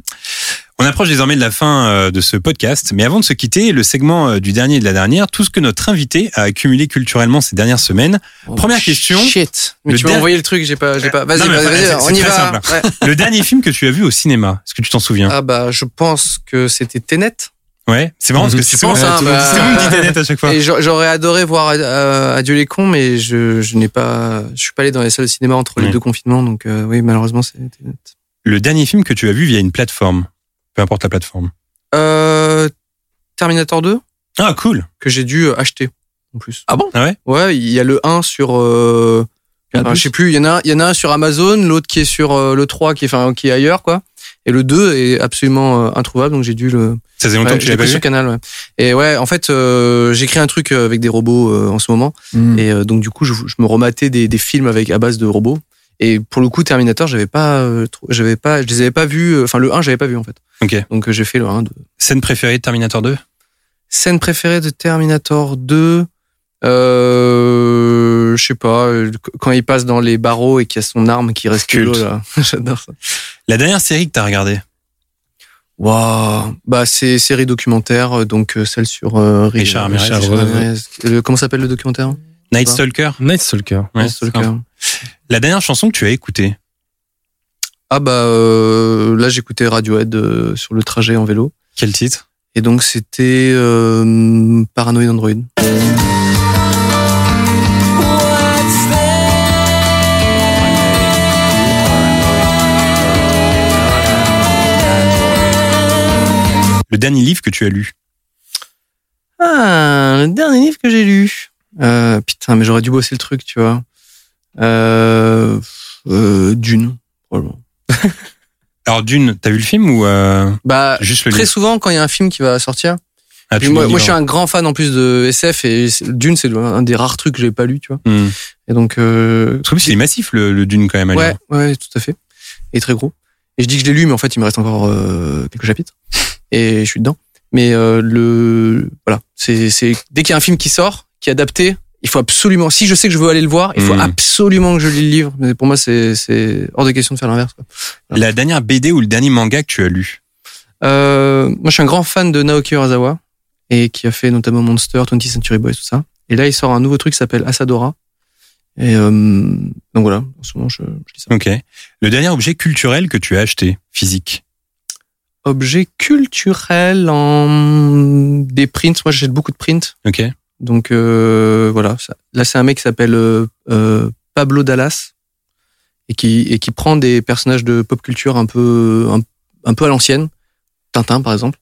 On approche désormais de la fin euh, de ce podcast, mais avant de se quitter, le segment euh, du dernier et de la dernière, tout ce que notre invité a accumulé culturellement ces dernières semaines. Première question. Shit. Mais Le tu m'as der- envoyé le truc, j'ai pas, j'ai pas. Vas-y, vas-y, c'est on y va. Ouais. Le dernier film que tu as vu au cinéma, est-ce que tu t'en souviens? Ah bah, je pense que c'était Tenet. Ouais, c'est marrant parce que c'est souvent ça. hein, bah, tout le monde dit Tenet à chaque fois. J'aurais adoré voir euh, Adieu les cons, mais je, je n'ai pas, je suis pas allé dans les salles de cinéma entre les deux confinements, donc euh, oui, malheureusement, c'est. Le dernier film que tu as vu via une plateforme, peu importe la plateforme. Euh, Terminator 2 Ah, cool. que j'ai dû euh, acheter en plus. Ah bon? Ah ouais? Ouais, il y a le 1 sur euh, enfin, je sais plus, il y en a un- il y en a un sur Amazon, l'autre qui est sur euh, le 3 qui est enfin qui est ailleurs quoi. Et le 2 est absolument euh, introuvable donc j'ai dû le Ça faisait longtemps ouais, que tu l'ai pas vu sur Canal ouais. Et ouais, en fait euh, j'écris un truc avec des robots euh, en ce moment Mm. et euh, donc du coup je, je me rematais des, des films avec à base de robots et pour le coup Terminator, j'avais pas euh, j'avais pas je les avais pas vus euh, enfin le 1 j'avais pas vu en fait. Ok. Donc euh, j'ai fait le 1 2. Scène préférée de Terminator 2 Scène préférée de Terminator 2 euh, je sais pas, euh, quand il passe dans les barreaux et qu'il y a son arme qui reste Culte. là. J'adore ça. La dernière série que t'as regardée Waouh. Bah, c'est série documentaire, euh, donc euh, celle sur euh, Ri- Richard. Richard Ramirez. Le- comment s'appelle le documentaire? Night Stalker Night Stalker. Ouais, Night Stalker. La dernière chanson que tu as écoutée Ah bah euh, là j'écoutais Radiohead euh, sur le trajet en vélo Quel titre? Et donc c'était euh, Paranoid Android. Le dernier livre que tu as lu Ah, le dernier livre que j'ai lu. Euh, putain, mais j'aurais dû bosser le truc, tu vois. Euh, euh, Dune, probablement. Alors Dune, t'as vu le film ou Bah, juste le très livre souvent, quand il y a un film qui va sortir, Ah, moi, je suis livre. un grand fan en plus de SF et Dune, c'est un des rares trucs que j'ai pas lu, tu vois. Hmm. Et donc, euh, Parce que c'est massif le, le Dune quand même. à ouais, lire. ouais, tout à fait. Et très gros. Et je dis que je l'ai lu, mais en fait, il me reste encore euh, quelques chapitres. Et je suis dedans. Mais euh, le, voilà, c'est, c'est dès qu'il y a un film qui sort, qui est adapté, il faut absolument. Si je sais que je veux aller le voir, il faut Mm. absolument que je lis le livre. Mais pour moi, c'est, c'est hors de question de faire l'inverse. La dernière BD ou le dernier manga que tu as lu? Euh, moi, je suis un grand fan de Naoki Urasawa et qui a fait notamment Monster, 20th Century Boys, tout ça. Et là, il sort un nouveau truc qui s'appelle Asadora. Et euh, donc voilà, en ce moment, je, je lis ça. Ok. Le dernier objet culturel que tu as acheté, physique? Objet culturel en des prints. Moi, j'achète beaucoup de prints. Ok. Donc euh, voilà. Là, c'est un mec qui s'appelle euh, euh, Pablo Dallas et qui et qui prend des personnages de pop culture un peu un, un peu à l'ancienne, Tintin par exemple.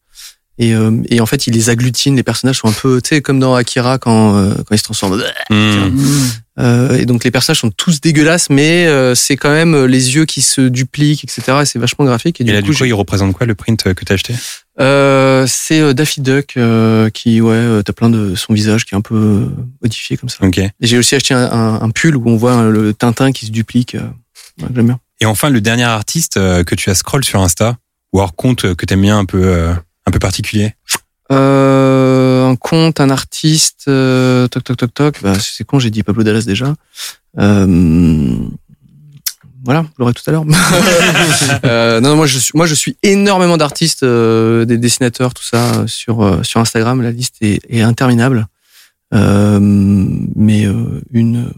Et, euh, et en fait, il les agglutine. Les personnages sont un peu, tu sais, comme dans Akira quand euh, quand ils se transforment. Hmm. Euh, et donc les personnages sont tous dégueulasses, mais euh, c'est quand même les yeux qui se dupliquent, etc. Et c'est vachement graphique. Et, Et du là, coup, du coup, j'ai- il représente quoi le print que tu as acheté? Euh, c'est euh, Daffy Duck euh, qui, ouais, euh, t'as plein de son visage qui est un peu euh, modifié comme ça. Ok. Et j'ai aussi acheté un, un, un pull où on voit euh, le Tintin qui se duplique. euh, ouais, J'aime bien. Et enfin, le dernier artiste euh, que tu as scroll sur Insta ou hors compte que t'aimes bien un peu, euh, un peu particulier? Euh, un conte, un artiste, euh, toc toc toc toc. Bah, c'est con, j'ai dit Pablo Dallas déjà. Euh, voilà, vous l'aurez tout à l'heure. euh, non, non, moi je suis, moi je suis énormément d'artistes, euh, des dessinateurs, tout ça euh, sur euh, sur Instagram. La liste est, est interminable. Euh, mais euh, une,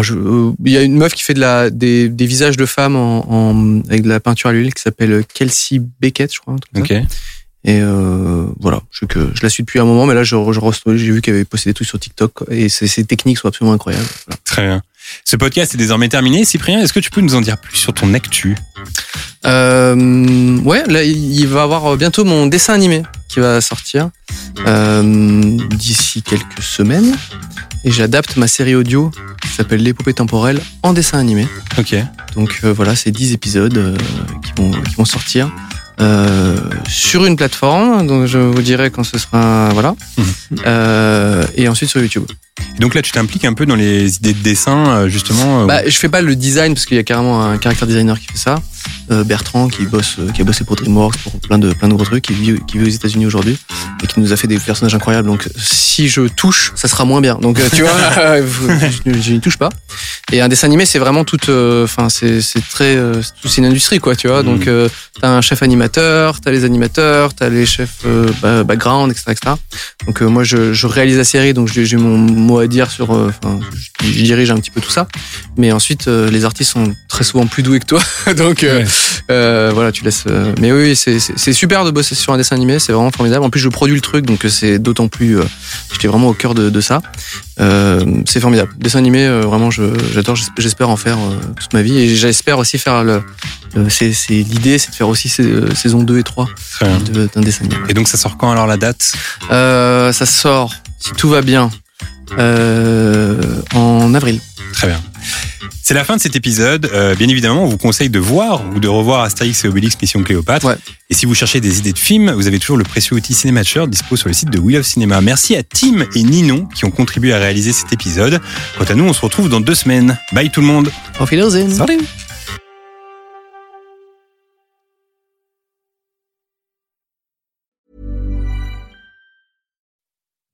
je, euh, il y a une meuf qui fait de la des, des visages de femmes en, en avec de la peinture à l'huile qui s'appelle Kelsey Beckett, je crois. un truc comme ça. Et euh, voilà, je, que je la suis depuis un moment, mais là, je, je j'ai vu qu'elle avait posté des trucs sur TikTok et ses, ses techniques sont absolument incroyables. Voilà. Très bien. Ce podcast est désormais terminé. Cyprien, est-ce que tu peux nous en dire plus sur ton actu? Euh, ouais, là, il va y avoir bientôt mon dessin animé qui va sortir euh, d'ici quelques semaines. Et j'adapte ma série audio qui s'appelle L'épopée temporelle en dessin animé. Ok. Donc euh, voilà, c'est 10 épisodes euh, qui, vont, qui vont sortir euh, sur une plateforme. Donc je vous dirai quand ce sera. Voilà. Mhm. Euh, et ensuite sur YouTube. Donc là, tu t'impliques un peu dans les idées de dessin, euh, justement. Bah, je fais pas le design parce qu'il y a carrément un caractère designer qui fait ça. Euh, Bertrand qui bosse, qui a bossé pour DreamWorks, pour plein de plein de gros trucs, qui vit, qui vit aux États-Unis aujourd'hui et qui nous a fait des personnages incroyables. Donc si je touche, ça sera moins bien. Donc tu vois, je, je n'y touche pas. Et un dessin animé, c'est vraiment toute, enfin c'est c'est très, c'est une industrie quoi, tu vois. Mhm. Donc euh, t'as un chef animateur, t'as les animateurs, t'as les chefs euh, ba- background, etc., etc. Donc euh, moi je, je réalise la série, donc j'ai mon mot à dire sur, euh, enfin je, je dirige un petit peu tout ça. Mais ensuite, les artistes sont très souvent plus doués que toi. Donc Ouais. voilà, tu laisses. mais oui, c'est- super de bosser sur un dessin animé, c'est vraiment formidable. En plus, je produis le truc, donc c'est d'autant plus. J'étais vraiment au cœur de, de ça. C'est formidable. Dessin animé, vraiment, j'adore. j'esp- J'espère en faire toute ma vie, et j'espère aussi faire le. c'est l'idée, c'est de faire aussi saison 2 et 3 très bien. de- d'un dessin animé. Et donc, ça sort quand alors la date Euh, ça sort, si tout va bien, euh, en avril. Très bien. C'est la fin de cet épisode. Euh, bien évidemment, on vous conseille de voir ou de revoir Astérix et Obélix Mission Cléopâtre. Ouais. Et si vous cherchez des idées de films, vous avez toujours le précieux outil Cinématcher dispo sur le site de We Love Cinéma. Merci à Tim et Ninon qui ont contribué à réaliser cet épisode. Quant à nous, on se retrouve dans deux semaines. Bye tout le monde. Auf Wiedersehen. Salut.